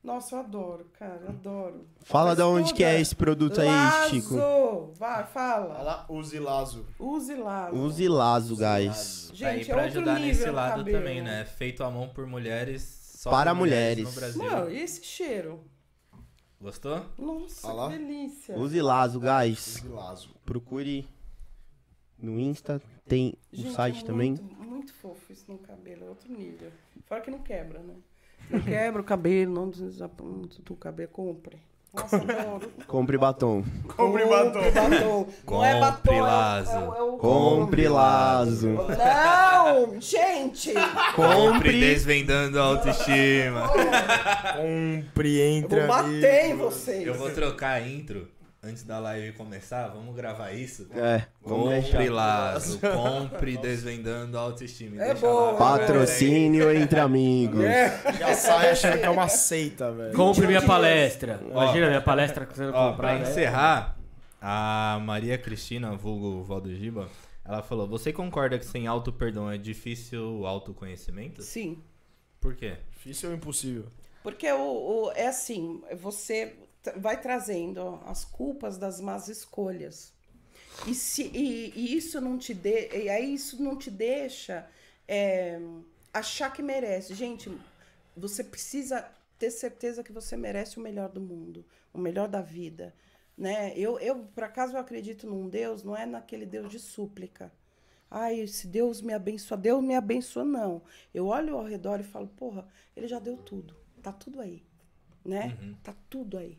Nossa, eu adoro, cara, adoro. Fala Faz da onde toda- que é esse produto aí, Lazo! Chico. Vai, fala. Fala, use Lazo. Use lá. Use Lazo, guys. tá aí Gente, é pra outro ajudar nível nesse no lado cabelo. também, né? Feito à mão por mulheres. Só Para mulheres. mulheres. No Brasil. Mano, e esse cheiro? Gostou? Nossa, Olha lá. que delícia. Use Lazo, guys. Use Lazo. Procure no Insta. Tem o Gente, site é também. Muito, muito fofo isso no cabelo, é outro nível. Fora que não quebra, né? Não quebra o cabelo, não desaponta o cabelo, compre. Nossa. Compre batom. Compre batom. batom. Não é batom, Compre é o- Lazo. é o- é Compre Lazo. Não, gente! Compre desvendando a autoestima. Compre, Eu entre vou bater em vocês. Eu vou trocar a intro antes da live começar. Vamos gravar isso? É, vamos Compre. Lazo. Compre desvendando a autoestima. É Deixa boa. lá. Patrocínio entre amigos. É. Já sai achando que é uma seita, velho. Compre minha palestra. Imagina minha palestra que você Ó, comprar. pra né? encerrar, a Maria Cristina, vulgo Valdo Giba, ela falou: Você concorda que sem auto-perdão é difícil o autoconhecimento? Sim. Por quê? Difícil ou impossível? Porque o, o- é assim, você vai trazendo as culpas das más escolhas. E, se, e, e isso não te de, e aí isso não te deixa é, achar que merece. Gente, você precisa ter certeza que você merece o melhor do mundo, o melhor da vida. Né? Eu, eu, por acaso, eu acredito num Deus, não é naquele Deus de súplica. Ai, se Deus me abençoa, Deus me abençoa, não. Eu olho ao redor e falo, porra, ele já deu tudo. Tá tudo aí. Né? Tá tudo aí.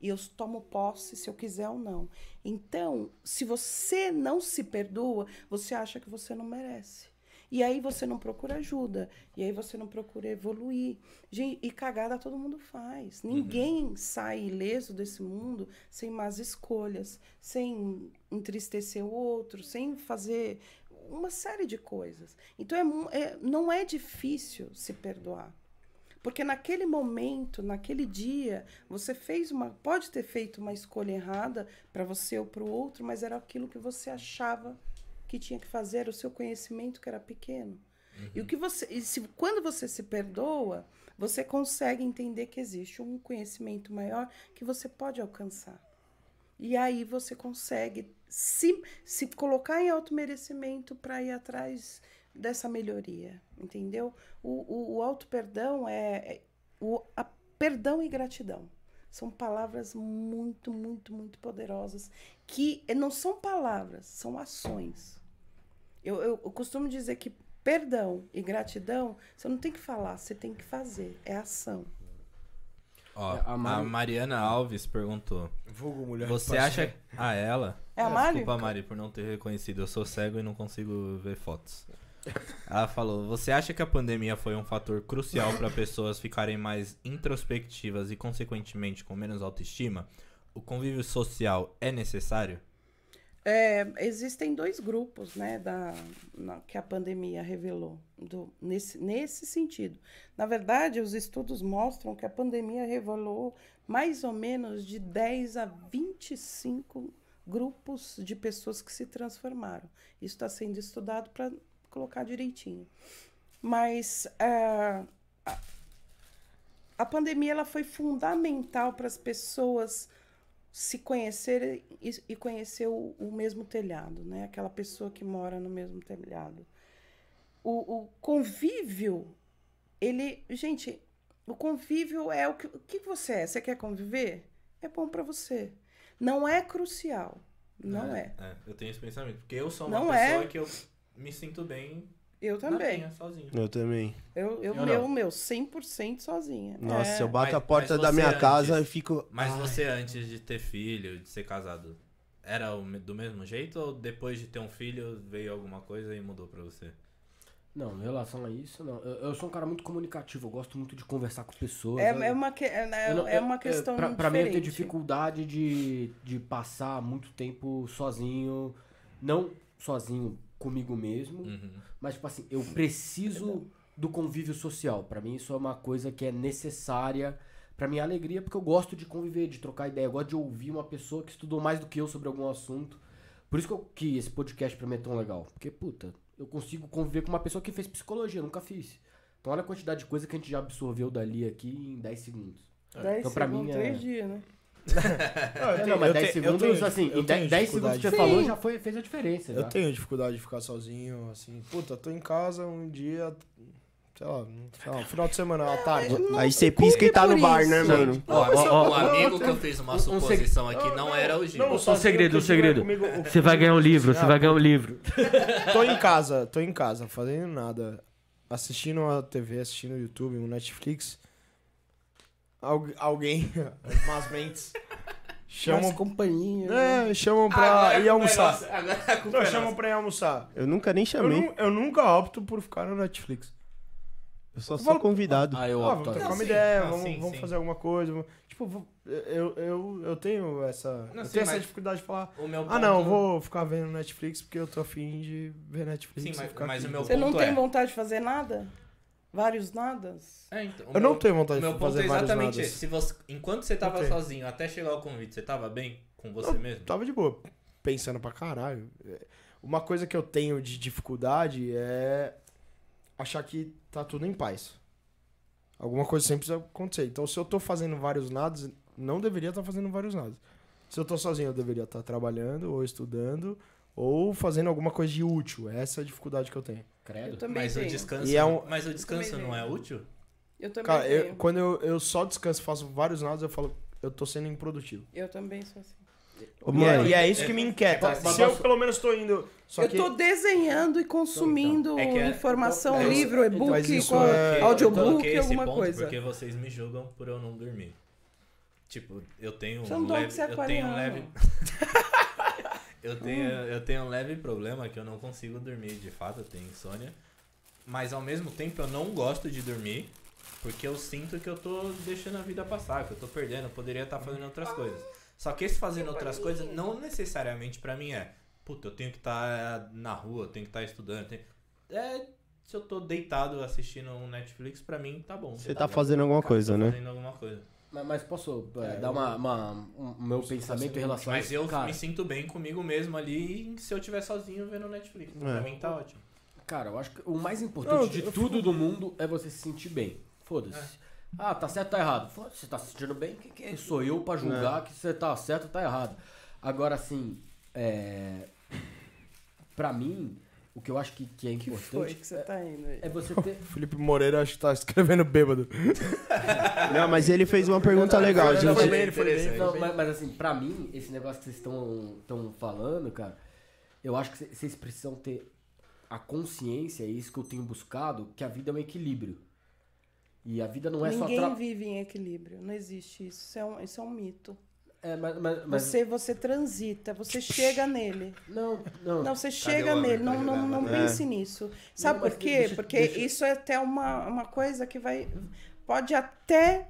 E eu tomo posse se eu quiser ou não. Então, se você não se perdoa, você acha que você não merece. E aí você não procura ajuda. E aí você não procura evoluir. Gente, e cagada todo mundo faz. Ninguém sai ileso desse mundo sem más escolhas, sem entristecer o outro, sem fazer uma série de coisas. Então é é- não é difícil se perdoar. Porque naquele momento, naquele dia, você fez uma. Pode ter feito uma escolha errada para você ou para o outro, mas era aquilo que você achava que tinha que fazer, o seu conhecimento que era pequeno. E o que você. E se, quando você se perdoa, você consegue entender que existe um conhecimento maior que você pode alcançar. E aí você consegue se, se colocar em auto-merecimento para ir atrás dessa melhoria, entendeu? O, o, o auto-perdão é, é o a perdão e gratidão. São palavras muito, muito, muito poderosas que não são palavras, são ações. Eu, eu, eu costumo dizer que perdão e gratidão, você não tem que falar, você tem que fazer. É ação. Ó, É, a a, Mari- Mariana Alves perguntou: Vulgo mulher. Você acha. Ah, ela? É a Mari? Desculpa, Mari, por não ter reconhecido. Eu sou cego e não consigo ver fotos. Ela falou: Você acha que a pandemia foi um fator crucial para pessoas ficarem mais introspectivas e, consequentemente, com menos autoestima? O convívio social é necessário? É, existem dois grupos, né, da, na- que a pandemia revelou do, nesse, nesse sentido. Na verdade, os estudos mostram que a pandemia revelou mais ou menos de 10 a 25 grupos de pessoas que se transformaram. Isso está sendo estudado para colocar direitinho. Mas é, a, a pandemia ela foi fundamental para as pessoas se conhecer e, e conhecer o, o mesmo telhado, né? Aquela pessoa que mora no mesmo telhado. O, o convívio, ele, gente, o convívio é o que, o que você é. Você quer conviver? É bom para você. Não é crucial, não é. Eu tenho esse pensamento. Porque eu sou uma Não pessoa é. que eu me sinto bem Eu também. minha, sozinho. Eu também. Eu, eu, Eu meu, não. meu, 100% sozinha. Nossa, É. eu bato Mas- a porta da você minha antes- casa e fico. Mas Ai. você, antes de ter filho, de ser casado, era do mesmo jeito ou depois de ter um filho veio alguma coisa e mudou pra você? Não, em relação a isso, não. Eu, eu sou um cara muito comunicativo, eu gosto muito de conversar com pessoas. É, eu- é uma, que- é, eu não- é uma questão pra, pra mim eu tenho dificuldade de, de passar muito tempo sozinho, não sozinho comigo mesmo, Uhum. mas tipo assim, eu preciso do convívio social. Pra mim isso é uma coisa que é necessária pra minha alegria, porque eu gosto de conviver, de trocar ideia, eu gosto de ouvir uma pessoa que estudou mais do que eu sobre algum assunto. Por isso que, eu, que esse podcast pra mim é tão legal. Porque, puta, eu consigo conviver com uma pessoa que fez psicologia, eu nunca fiz. Então olha a quantidade de coisa que a gente já absorveu dali aqui em 10 segundos. Dez Então, pra segundos, mim, é- três dias, né? Não, mas 10 segundos, assim, em 10, 10 segundos que você dificuldade. falou Sim. já foi, fez a diferença. Eu já. tenho dificuldade de ficar sozinho, assim. Puta, tô em casa um dia, sei lá, sei lá, final de semana, à tarde. Aí você pisca e tá no bar, isso. né, mano? Ó, ó, ó, um amigo que eu fiz uma um suposição aqui não era o Gil. Não, Um sozinho segredo, um eu tiver segredo. o- Você vai ganhar um livro, você vai ganhar um livro. Tô em casa, tô em casa, fazendo nada. Assistindo a TV, assistindo o YouTube, um Netflix. Algu- alguém, umas mentes, Chamam companhia. né? é, chamam pra ir almoçar. Nossa, agora a culpa Não, é chamam pra ir almoçar. Eu nunca nem Eu, chamei. nu- eu nunca opto por ficar no Netflix. Eu só sou falo- convidado. Ah, eu Ah, opto. vamos trocar uma sim. ideia, Não, vamos, sim, vamos sim. fazer alguma coisa. vamos- Tipo, eu, eu, eu tenho essa. Não, eu sim, tenho essa dificuldade de falar. O meu Ah, não, ponto- vou ficar vendo Netflix porque eu tô afim de ver Netflix. Sim, mas- ficar mas o meu Você não ponto tem é- vontade de fazer nada? Vários nadas? É, então, Eu meu- não tenho vontade O meu de ponto fazer é vários exatamente nadas. esse. Se você, enquanto você tava sozinho até chegar o convite, você tava bem com você Eu mesmo? Tava de boa, pensando pra caralho. É, Uma coisa que eu tenho de dificuldade é achar que tá tudo em paz. Alguma coisa sempre precisa acontecer. Então, se eu tô fazendo vários nados, não deveria estar fazendo vários nados. Se eu tô sozinho, eu deveria estar trabalhando, ou estudando, ou fazendo alguma coisa de útil. Essa é a dificuldade que eu tenho. Eu Credo. também Mas o tenho. descanso, E é um- mas o descanso não é útil? Eu também Cara, eu- tenho. quando eu, eu só descanso e faço vários nados, eu falo, eu tô sendo improdutivo. Eu também sou assim. Ô, E é, e é isso que me inquieta. Mas- mas Se eu posso- pelo menos tô indo. Só eu que. tô desenhando e consumindo É que é- informação, então, livro, mas e-book, é- Eu audiobook, coloquei esse alguma ponto coisa. Porque vocês me julgam por eu não dormir. Tipo, eu tenho Você um leve, que você é eu tenho um leve eu tenho eu tenho um leve problema que eu não consigo dormir, de fato, eu tenho insônia. Mas ao mesmo tempo eu não gosto de dormir, porque eu sinto que eu tô deixando a vida passar, que eu tô perdendo, eu poderia estar fazendo outras coisas. Só que esse fazendo outras coisas não necessariamente pra mim é, puta, eu tenho que estar na rua, eu tenho que estar estudando, eu tenho- é se eu tô deitado assistindo um Netflix, pra mim tá bom. Você tá fazendo alguma coisa, né? fazendo alguma coisa. Mas, mas posso é, dar uma, uma- um, um meu pensamento em relação a Mas isso? eu Cara, me sinto bem comigo mesmo ali se eu estiver sozinho vendo Netflix. Pra É. mim tá ótimo. Cara, eu acho que o mais importante Não, de tudo do mundo é você se sentir bem. Foda-se. É. Ah, tá certo, tá errado. Foda-se, você tá se sentindo bem? Quem, quem sou eu pra julgar que você tá certo ou tá errado? Agora, assim, é... Pra mim, o que eu acho que, que é que foi importante que você tá indo aí? é você ter... Felipe Moreira acho que tá escrevendo bêbado. Não, mas ele fez uma pergunta legal, Não, gente. bem, foi bem. Interessante. Não, mas, mas assim, pra mim, esse negócio que vocês estão tão falando, cara, eu acho que cê- vocês precisam ter a consciência, é isso que eu tenho buscado, que a vida é um equilíbrio. E a vida não é Ninguém só... Tra... vive em equilíbrio. Não existe isso. Isso é um, isso é um mito. É, mas, mas, mas- Você, você transita, você chega nele. Não, não. Não, você chega nele, não, não, não né? pense nisso. Sabe por quê? deixa- Porque deixa- isso é até uma, uma coisa que vai. Pode até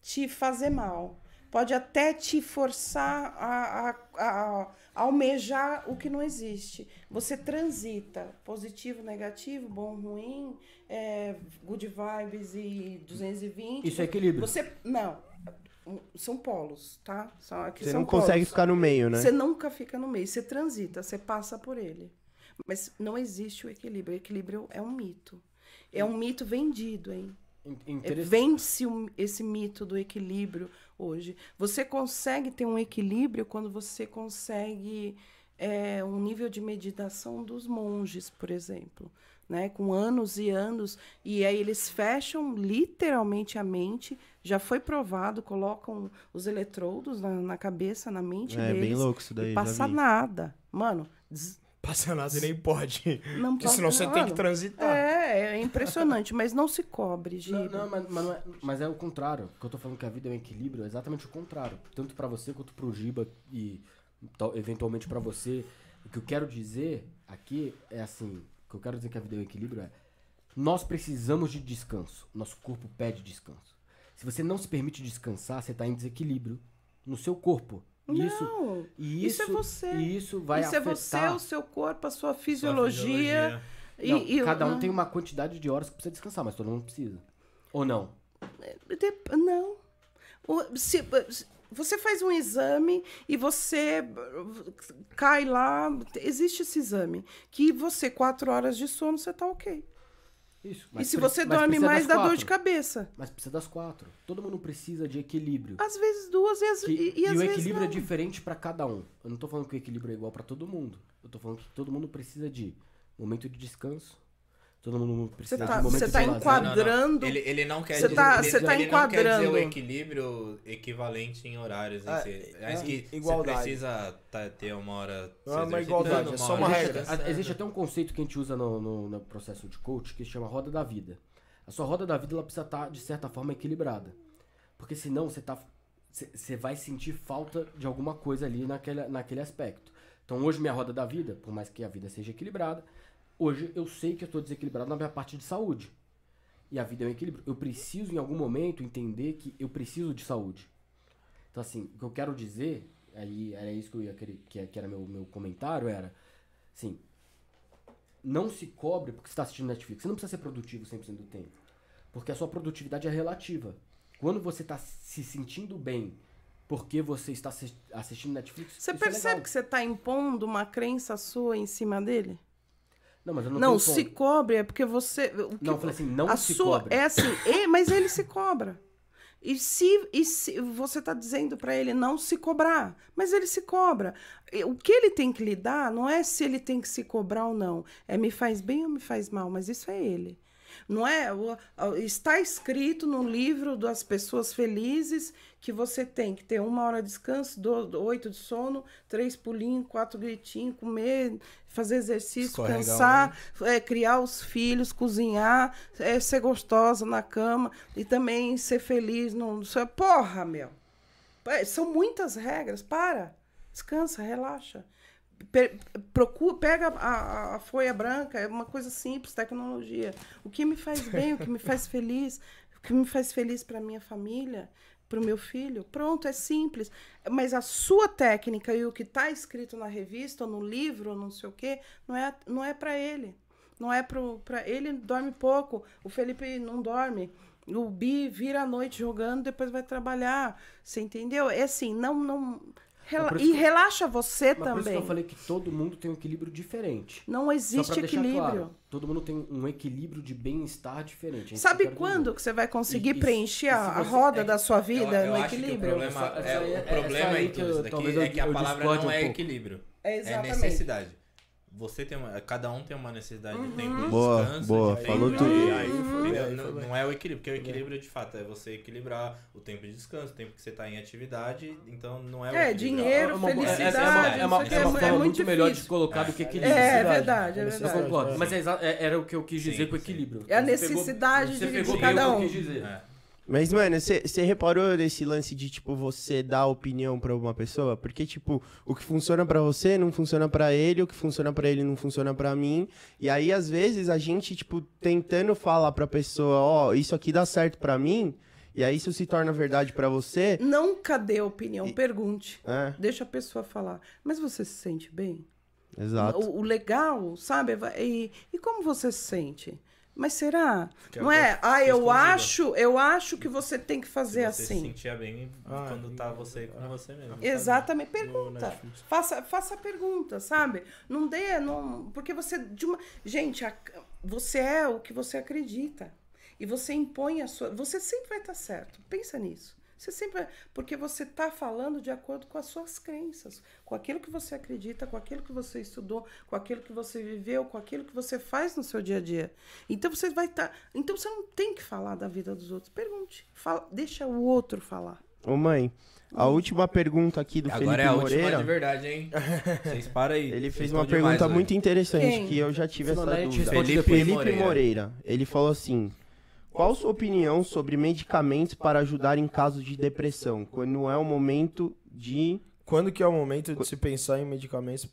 te fazer mal. Pode até te forçar a, a, a- a almejar o que não existe. Você transita, positivo, negativo, bom, ruim, é, good vibes e 220. Isso é equilíbrio. Você. Não. São polos, tá? São, aqui Você são não consegue polos. ficar no meio, né? Você nunca fica no meio, você transita, você passa por ele. Mas não existe o equilíbrio. O equilíbrio é um mito. É um mito vendido, hein? In- É, o- esse mito do equilíbrio hoje. Você consegue ter um equilíbrio quando você consegue é, um nível de meditação dos monges, por exemplo. Né, com anos e anos, e aí eles fecham literalmente a mente, já foi provado, colocam os eletrodos na, na cabeça, na mente É, deles, bem louco isso daí, e já passa vi. nada. Mano, Passa nada e nem pode. não Porque passa senão você tem que transitar. É, é impressionante, mas não se cobre, Não, Giba. não, mas, mas, não é, mas é o contrário. O que eu tô falando que a vida é um equilíbrio é exatamente o contrário. Tanto pra você quanto pro Giba e tal- eventualmente pra você. O que eu quero dizer aqui é assim, o que eu quero dizer que a vida é o equilíbrio é nós precisamos de descanso. Nosso corpo pede descanso. Se você não se permite descansar, você tá em desequilíbrio no seu corpo. E isso, Não, e isso isso, é você. E isso vai isso é afetar. você, o seu corpo, a sua Sua fisiologia. E, Não, e- cada um não, tem uma quantidade de horas que precisa descansar, mas todo mundo precisa. Ou não? Dep- Não. O- se- você faz um exame e você cai lá, existe esse exame, que você, quatro horas de sono, você tá ok. Isso. e se você dorme mais, dá dor de cabeça. Mas precisa das quatro. Todo mundo precisa de equilíbrio. Às vezes duas e, às, Que- e, e, e o vezes equilíbrio não. é diferente pra cada um. Eu não tô falando que o equilíbrio é igual pra todo mundo. Eu tô falando que todo mundo precisa de momento de descanso. Todo mundo Você precisa tá, de momento você de tá enquadrando. Ele, ele não quer Você dizer, tá- ele, você tá ele não quer dizer o enquadrando. equilíbrio equivalente em horários. em É, si. é, Acho que igualdade. você precisa tá- ter uma hora. Não é uma igualdade, é só hora uma Existe regra. Existe até um conceito que a gente usa no, no- no processo de coach que se chama roda da vida. A sua roda da vida ela precisa estar, de certa forma, equilibrada. Porque senão você tá. Você você vai sentir falta de alguma coisa ali naquele, naquele aspecto. Então hoje minha roda da vida, por mais que a vida seja equilibrada, hoje eu sei que eu estou desequilibrado na minha parte de saúde. E a vida é um equilíbrio. Eu preciso, em algum momento, entender que eu preciso de saúde. Então, assim, o que eu quero dizer, aí era isso que eu ia querer, que, era meu, meu comentário, era, assim, não se cobre porque você está assistindo Netflix. Você não precisa ser produtivo 100% do tempo. Porque a sua produtividade é relativa. Quando você está se sentindo bem porque você está assi- assistindo Netflix, Você é percebe legal. que você tá impondo uma crença sua em cima dele? Não, mas eu não, Não, se ponto. cobre é porque você. o que- Não, eu falei assim, não a se sua, cobre. É assim, e- mas ele se cobra. E se, e se você está dizendo para ele não se cobrar, mas ele se cobra. O que ele tem que lidar não é se ele tem que se cobrar ou não. É me faz bem ou me faz mal, mas isso é ele. Não é? Está escrito no livro das pessoas felizes que você tem que ter uma hora de descanso, do, do- oito de sono, três pulinhos, quatro gritinhos, comer, fazer exercício, Escorregar cansar, é, criar os filhos, cozinhar, é, ser gostosa na cama e também ser feliz. No, no- porra, meu! É, São muitas regras. Para. Descansa, relaxa. Pe- procura, pega a, a- folha branca, é uma coisa simples, tecnologia. O que me faz bem, o que me faz feliz, o que me faz feliz para minha família, para o meu filho. Pronto, é simples. Mas a sua técnica e o que está escrito na revista, ou no livro, ou não sei o quê, não é, não é para ele. Não é para ele dorme pouco. O Felipe não dorme. O Bi vira à noite jogando, depois vai trabalhar. Você entendeu? É assim, não. não rela- por E que- relaxa você Mas por isso que também. eu falei que todo mundo tem um equilíbrio diferente. Não Só existe equilíbrio. claro, todo mundo tem um equilíbrio de bem-estar diferente. é eu Sabe quando que você vai conseguir E- preencher e a, você- roda é da sua Eu- vida eu no acho que equilíbrio? O problema, é, é- o essa problema aí em que tudo eu- isso daqui talvez é eu- que a eu palavra não um é pouco. equilíbrio. É É exatamente. necessidade. Você tem uma, cada um tem uma necessidade de tempo de Boa, descanso. boa, de falou tempo tudo. de- Aí aí não, não é o equilíbrio, porque o equilíbrio de fato é você equilibrar o tempo de descanso, o tempo que você está em atividade, então não é o É, equilíbrio. dinheiro, É uma- é- felicidade, essa é uma, é uma, é uma é forma muito muito melhor de colocar do que equilíbrio. É, é verdade, é É Eu verdade. concordo. Mas é é- era o que eu quis dizer Sim, com equilíbrio. É a necessidade você de- pegou de cada o que um. eu quis dizer. Mas, mano, você reparou desse lance de, tipo, você dar opinião pra uma pessoa? Porque, tipo, o que funciona pra você não funciona pra ele, o que funciona pra ele não funciona pra mim. E aí, às vezes, a gente, tipo, tentando falar pra pessoa, ó, isso aqui dá certo pra mim, e aí isso se torna verdade pra você. Nunca dê opinião, pergunte. É, Deixa a pessoa falar. Mas você se sente bem? exato. O, o legal, sabe? E, e como você se sente? Mas será? Que é não é? Ah, eu acho, eu acho que você tem que fazer você se assim. sentia bem Ah, quando tá você com você mesmo. Exatamente. No Pergunta. Faça, faça a pergunta, sabe? Não dê, não, porque você de uma, gente, a- você é o que você acredita. E você impõe a sua, você sempre vai estar certo. Pensa nisso. Você sempre vai, porque você está falando de acordo com as suas crenças, com aquilo que você acredita, com aquilo que você estudou, com aquilo que você viveu, com aquilo que você faz no seu dia a dia. Então você vai estar, então você não tem que falar da vida dos outros. Pergunte, fala, deixa o outro falar. Ô, mãe, a última pergunta aqui do Agora Felipe é a última Moreira. de verdade, hein? Vocês param aí. Ele fez uma pergunta hoje. muito interessante, Quem? que eu já tive Se essa dúvida. Felipe Felipe Moreira. Moreira. Ele falou assim: Qual sua opinião sobre medicamentos para ajudar em casos de depressão, quando é o momento de Quando que é o momento de se pensar em medicamentos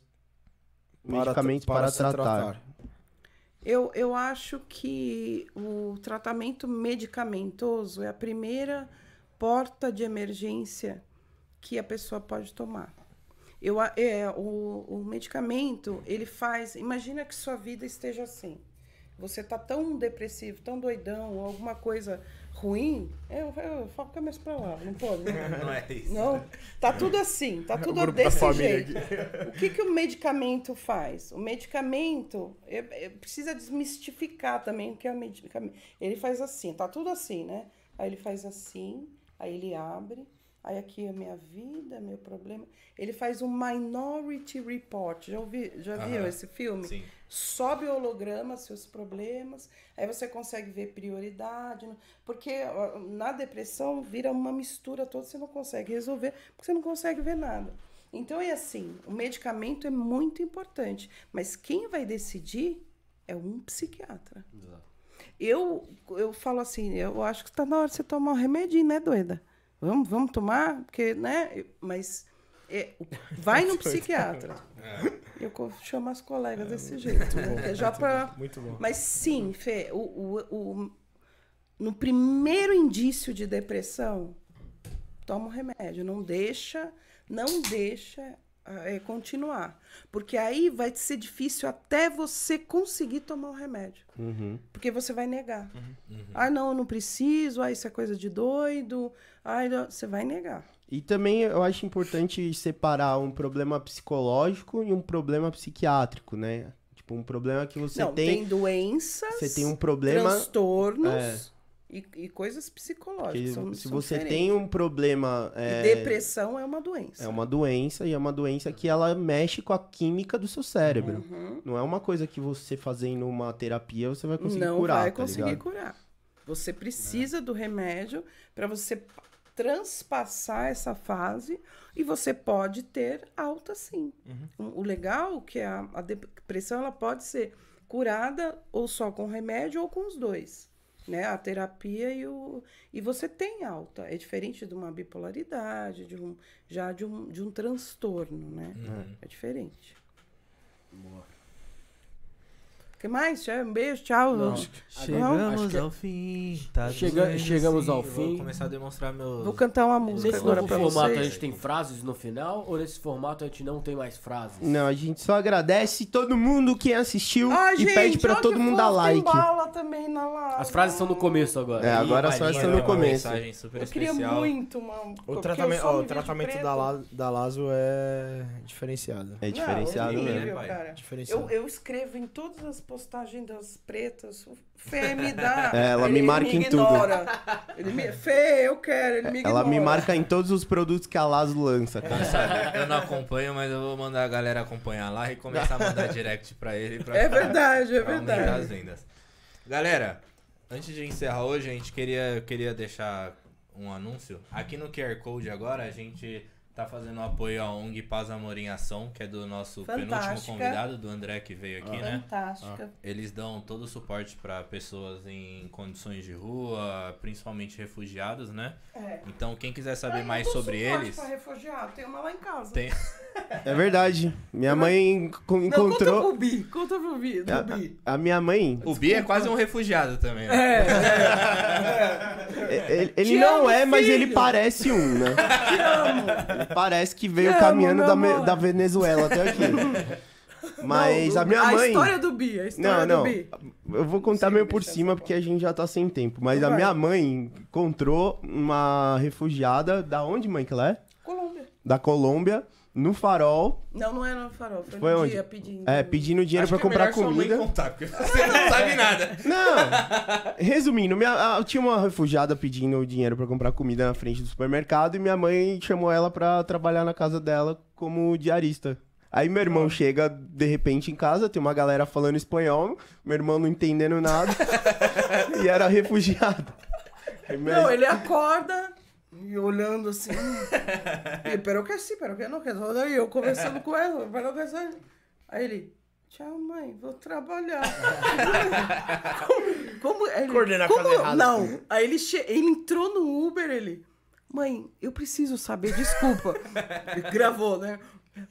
para, Medicamentos para, se tratar. Eu, eu acho que o tratamento medicamentoso é a primeira porta de emergência que a pessoa pode tomar. Eu, é, o, o medicamento, ele faz. Imagina que sua vida esteja assim. Você tá tão depressivo, tão doidão, ou alguma coisa ruim. Eu, eu falo com mais pra lá, não pode? né? Não é isso. Não, tá tudo assim, tá tudo desse jeito. O que, que o medicamento faz? O medicamento é- é- precisa desmistificar também o que é o medicamento. Ele faz assim, tá tudo assim, né? Aí ele faz assim, aí ele abre, aí aqui é minha vida, meu problema. Ele faz um Minority Report. Já, ouvi, já viu esse filme? Sim. Sobe o holograma, seus problemas, aí você consegue ver prioridade, porque na depressão vira uma mistura toda, você não consegue resolver, porque você não consegue ver nada. Então é assim, o medicamento é muito importante, mas quem vai decidir é um psiquiatra. Eu, eu falo assim, eu acho que está na hora de você tomar um remedinho, né, doida? Vamos, vamos tomar, porque, né? Mas é, vai no psiquiatra. Eu chamo as colegas desse jeito, né? Que é já para Muito bom. mas sim, Fê, o, o, o- no primeiro indício de depressão, toma o remédio. Não deixa, não deixa é, continuar. Porque aí vai ser difícil até você conseguir tomar o remédio. Uhum. Porque você vai negar. Ah, não, eu não preciso. Ah, isso é coisa de doido. Ah, não- você vai negar. E também eu acho importante separar um problema psicológico e um problema psiquiátrico, né? Tipo, um problema que você não, tem, tem, doenças, você tem um problema transtornos É. e, e coisas psicológicas. são- se são você diferentes. tem um problema E é, depressão é uma doença. é uma doença e é uma doença que ela mexe com a química do seu cérebro. Uhum. Não é uma coisa que você fazendo uma terapia você vai conseguir não curar, vai tá conseguir ligado? curar. Você precisa do remédio para você transpassar essa fase e você pode ter alta sim. Uhum. O- legal é que a, a depressão ela pode ser curada ou só com remédio ou com os dois. Né? A terapia e o. E você tem alta. É diferente de uma bipolaridade, de um, já de um, de um transtorno, né? Uhum. É diferente. O que mais? Tchau, Um beijo, tchau. Não. Chegamos que- ao fim. Tá Chega- chegamos ao Vou fim. começar a demonstrar meu. Vou cantar uma música Nesse agora novo pra formato vocês. a gente tem frases no final ou nesse formato a gente não tem mais frases? Não, a gente só agradece todo mundo que assistiu Ai, e gente, pede pra todo mundo dar like. Tem bala também na live. As frases estão no começo agora. É, agora Uma só está no uma começo. mensagem super Eu queria especial. muito uma. O tratamento, ó, o tratamento da, La, da Lazo é diferenciado. É diferenciado Não, é mesmo. incrível, pai? cara. Diferenciado. Eu, eu escrevo em todas as postagens das pretas. O Fê me dá. É, ela me ele marca em tudo. ignora. Ele me... Fê, eu quero, ele me ignora. Ela me marca em todos os produtos que a Lazo lança, cara. Eu não acompanho, mas eu vou mandar a galera acompanhar lá e começar a mandar direct pra ele. Pra, É verdade, é pra aumentar as verdade. vendas. Galera, antes de encerrar hoje, a gente queria, queria deixar um anúncio. Aqui no QR Code agora, a gente tá fazendo um apoio à ONG Paz Amor em Ação, que é do nosso penúltimo Fantástica. convidado, do André, que veio aqui, né? Fantástica. Eles dão todo o suporte para pessoas em condições de rua, principalmente refugiados, né? É. Então, quem quiser Ah, saber eu mais sobre eles, Pra refugiado, tem uma lá em casa. tem, É verdade. Minha mãe co- Não, conta encontrou. pro Bi, conta pro Bi. do Bi. A, a minha mãe. o Bi é quase um refugiado também. né? Ele, ele Te não amo, é, mas ele filho. parece um, né? Ele parece que veio amo, caminhando da, me- da Venezuela até aqui. Mas Não, a minha a mãe. história do Bi, a história Não, não. do Bi. Eu vou contar Sim, meio por cima porque a gente já tá sem tempo. Mas a Vai. minha mãe encontrou uma refugiada. Da onde, mãe, que ela é? Colômbia. Da Colômbia, no farol. Não, não é no farol, foi, Foi no onde? dia pedindo. É, pedindo dinheiro Acho pra é comprar sua mãe comida. contar, porque você não sabe nada. Não! Resumindo, minha, ah, tinha uma refugiada pedindo dinheiro pra comprar comida na frente do supermercado e minha mãe chamou ela pra trabalhar na casa dela como diarista. Aí meu irmão chega de repente em casa, tem uma galera falando espanhol, meu irmão não entendendo nada e era refugiado. Aí minha- Não, ele acorda e olhando assim. e, pero que sim, pero que não, que só daí eu conversando com ela, pero que sim. Aí ele, tchau mãe, vou trabalhar. como, como, ele, Coordenar a como, errada. Não, aí ele, che... ele entrou no Uber, ele, Mãe, eu preciso saber, desculpa. Gravou, né?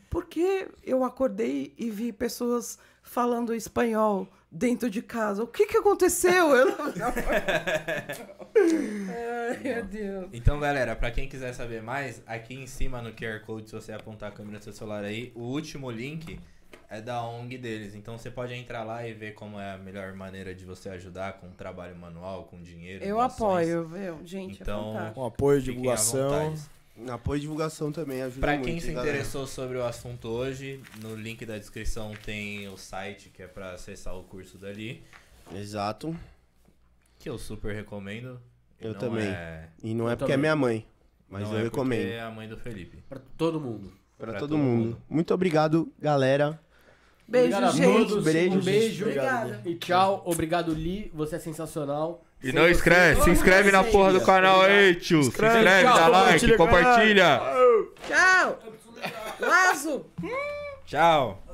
Porque eu acordei e vi pessoas falando espanhol dentro de casa. O que que aconteceu? Eu não... Ai, meu Deus. Então, galera, pra quem quiser saber mais, aqui em cima no QR Code, se você apontar a câmera do seu celular aí, o último link é da ONG deles. Então você pode entrar lá e ver como é a melhor maneira de você ajudar com trabalho manual, com dinheiro. Eu apoio, viu? Gente, Então, é. Com apoio, divulgação. Apoio e divulgação também ajuda Pra muito. quem se galera? interessou sobre o assunto hoje, no link da descrição tem o site que é pra acessar o curso dali, Exato. que eu super recomendo. Eu não também. É... E não é Eu porque é também. minha mãe, mas não eu é recomendo. porque é a mãe do Felipe. Pra todo mundo. Pra, pra todo, todo mundo. mundo. Muito obrigado, galera. Beijo, Obrigado a gente. todos. Beijo, um beijo. Obrigada. E tchau. Obrigado, Li. Você é sensacional. E não escreve, se inscreve na porra do canal aí, tio. Se Inscreve, inscreve, tchau, dá like, compartilha, compartilha. Tchau. Lazo. Tchau.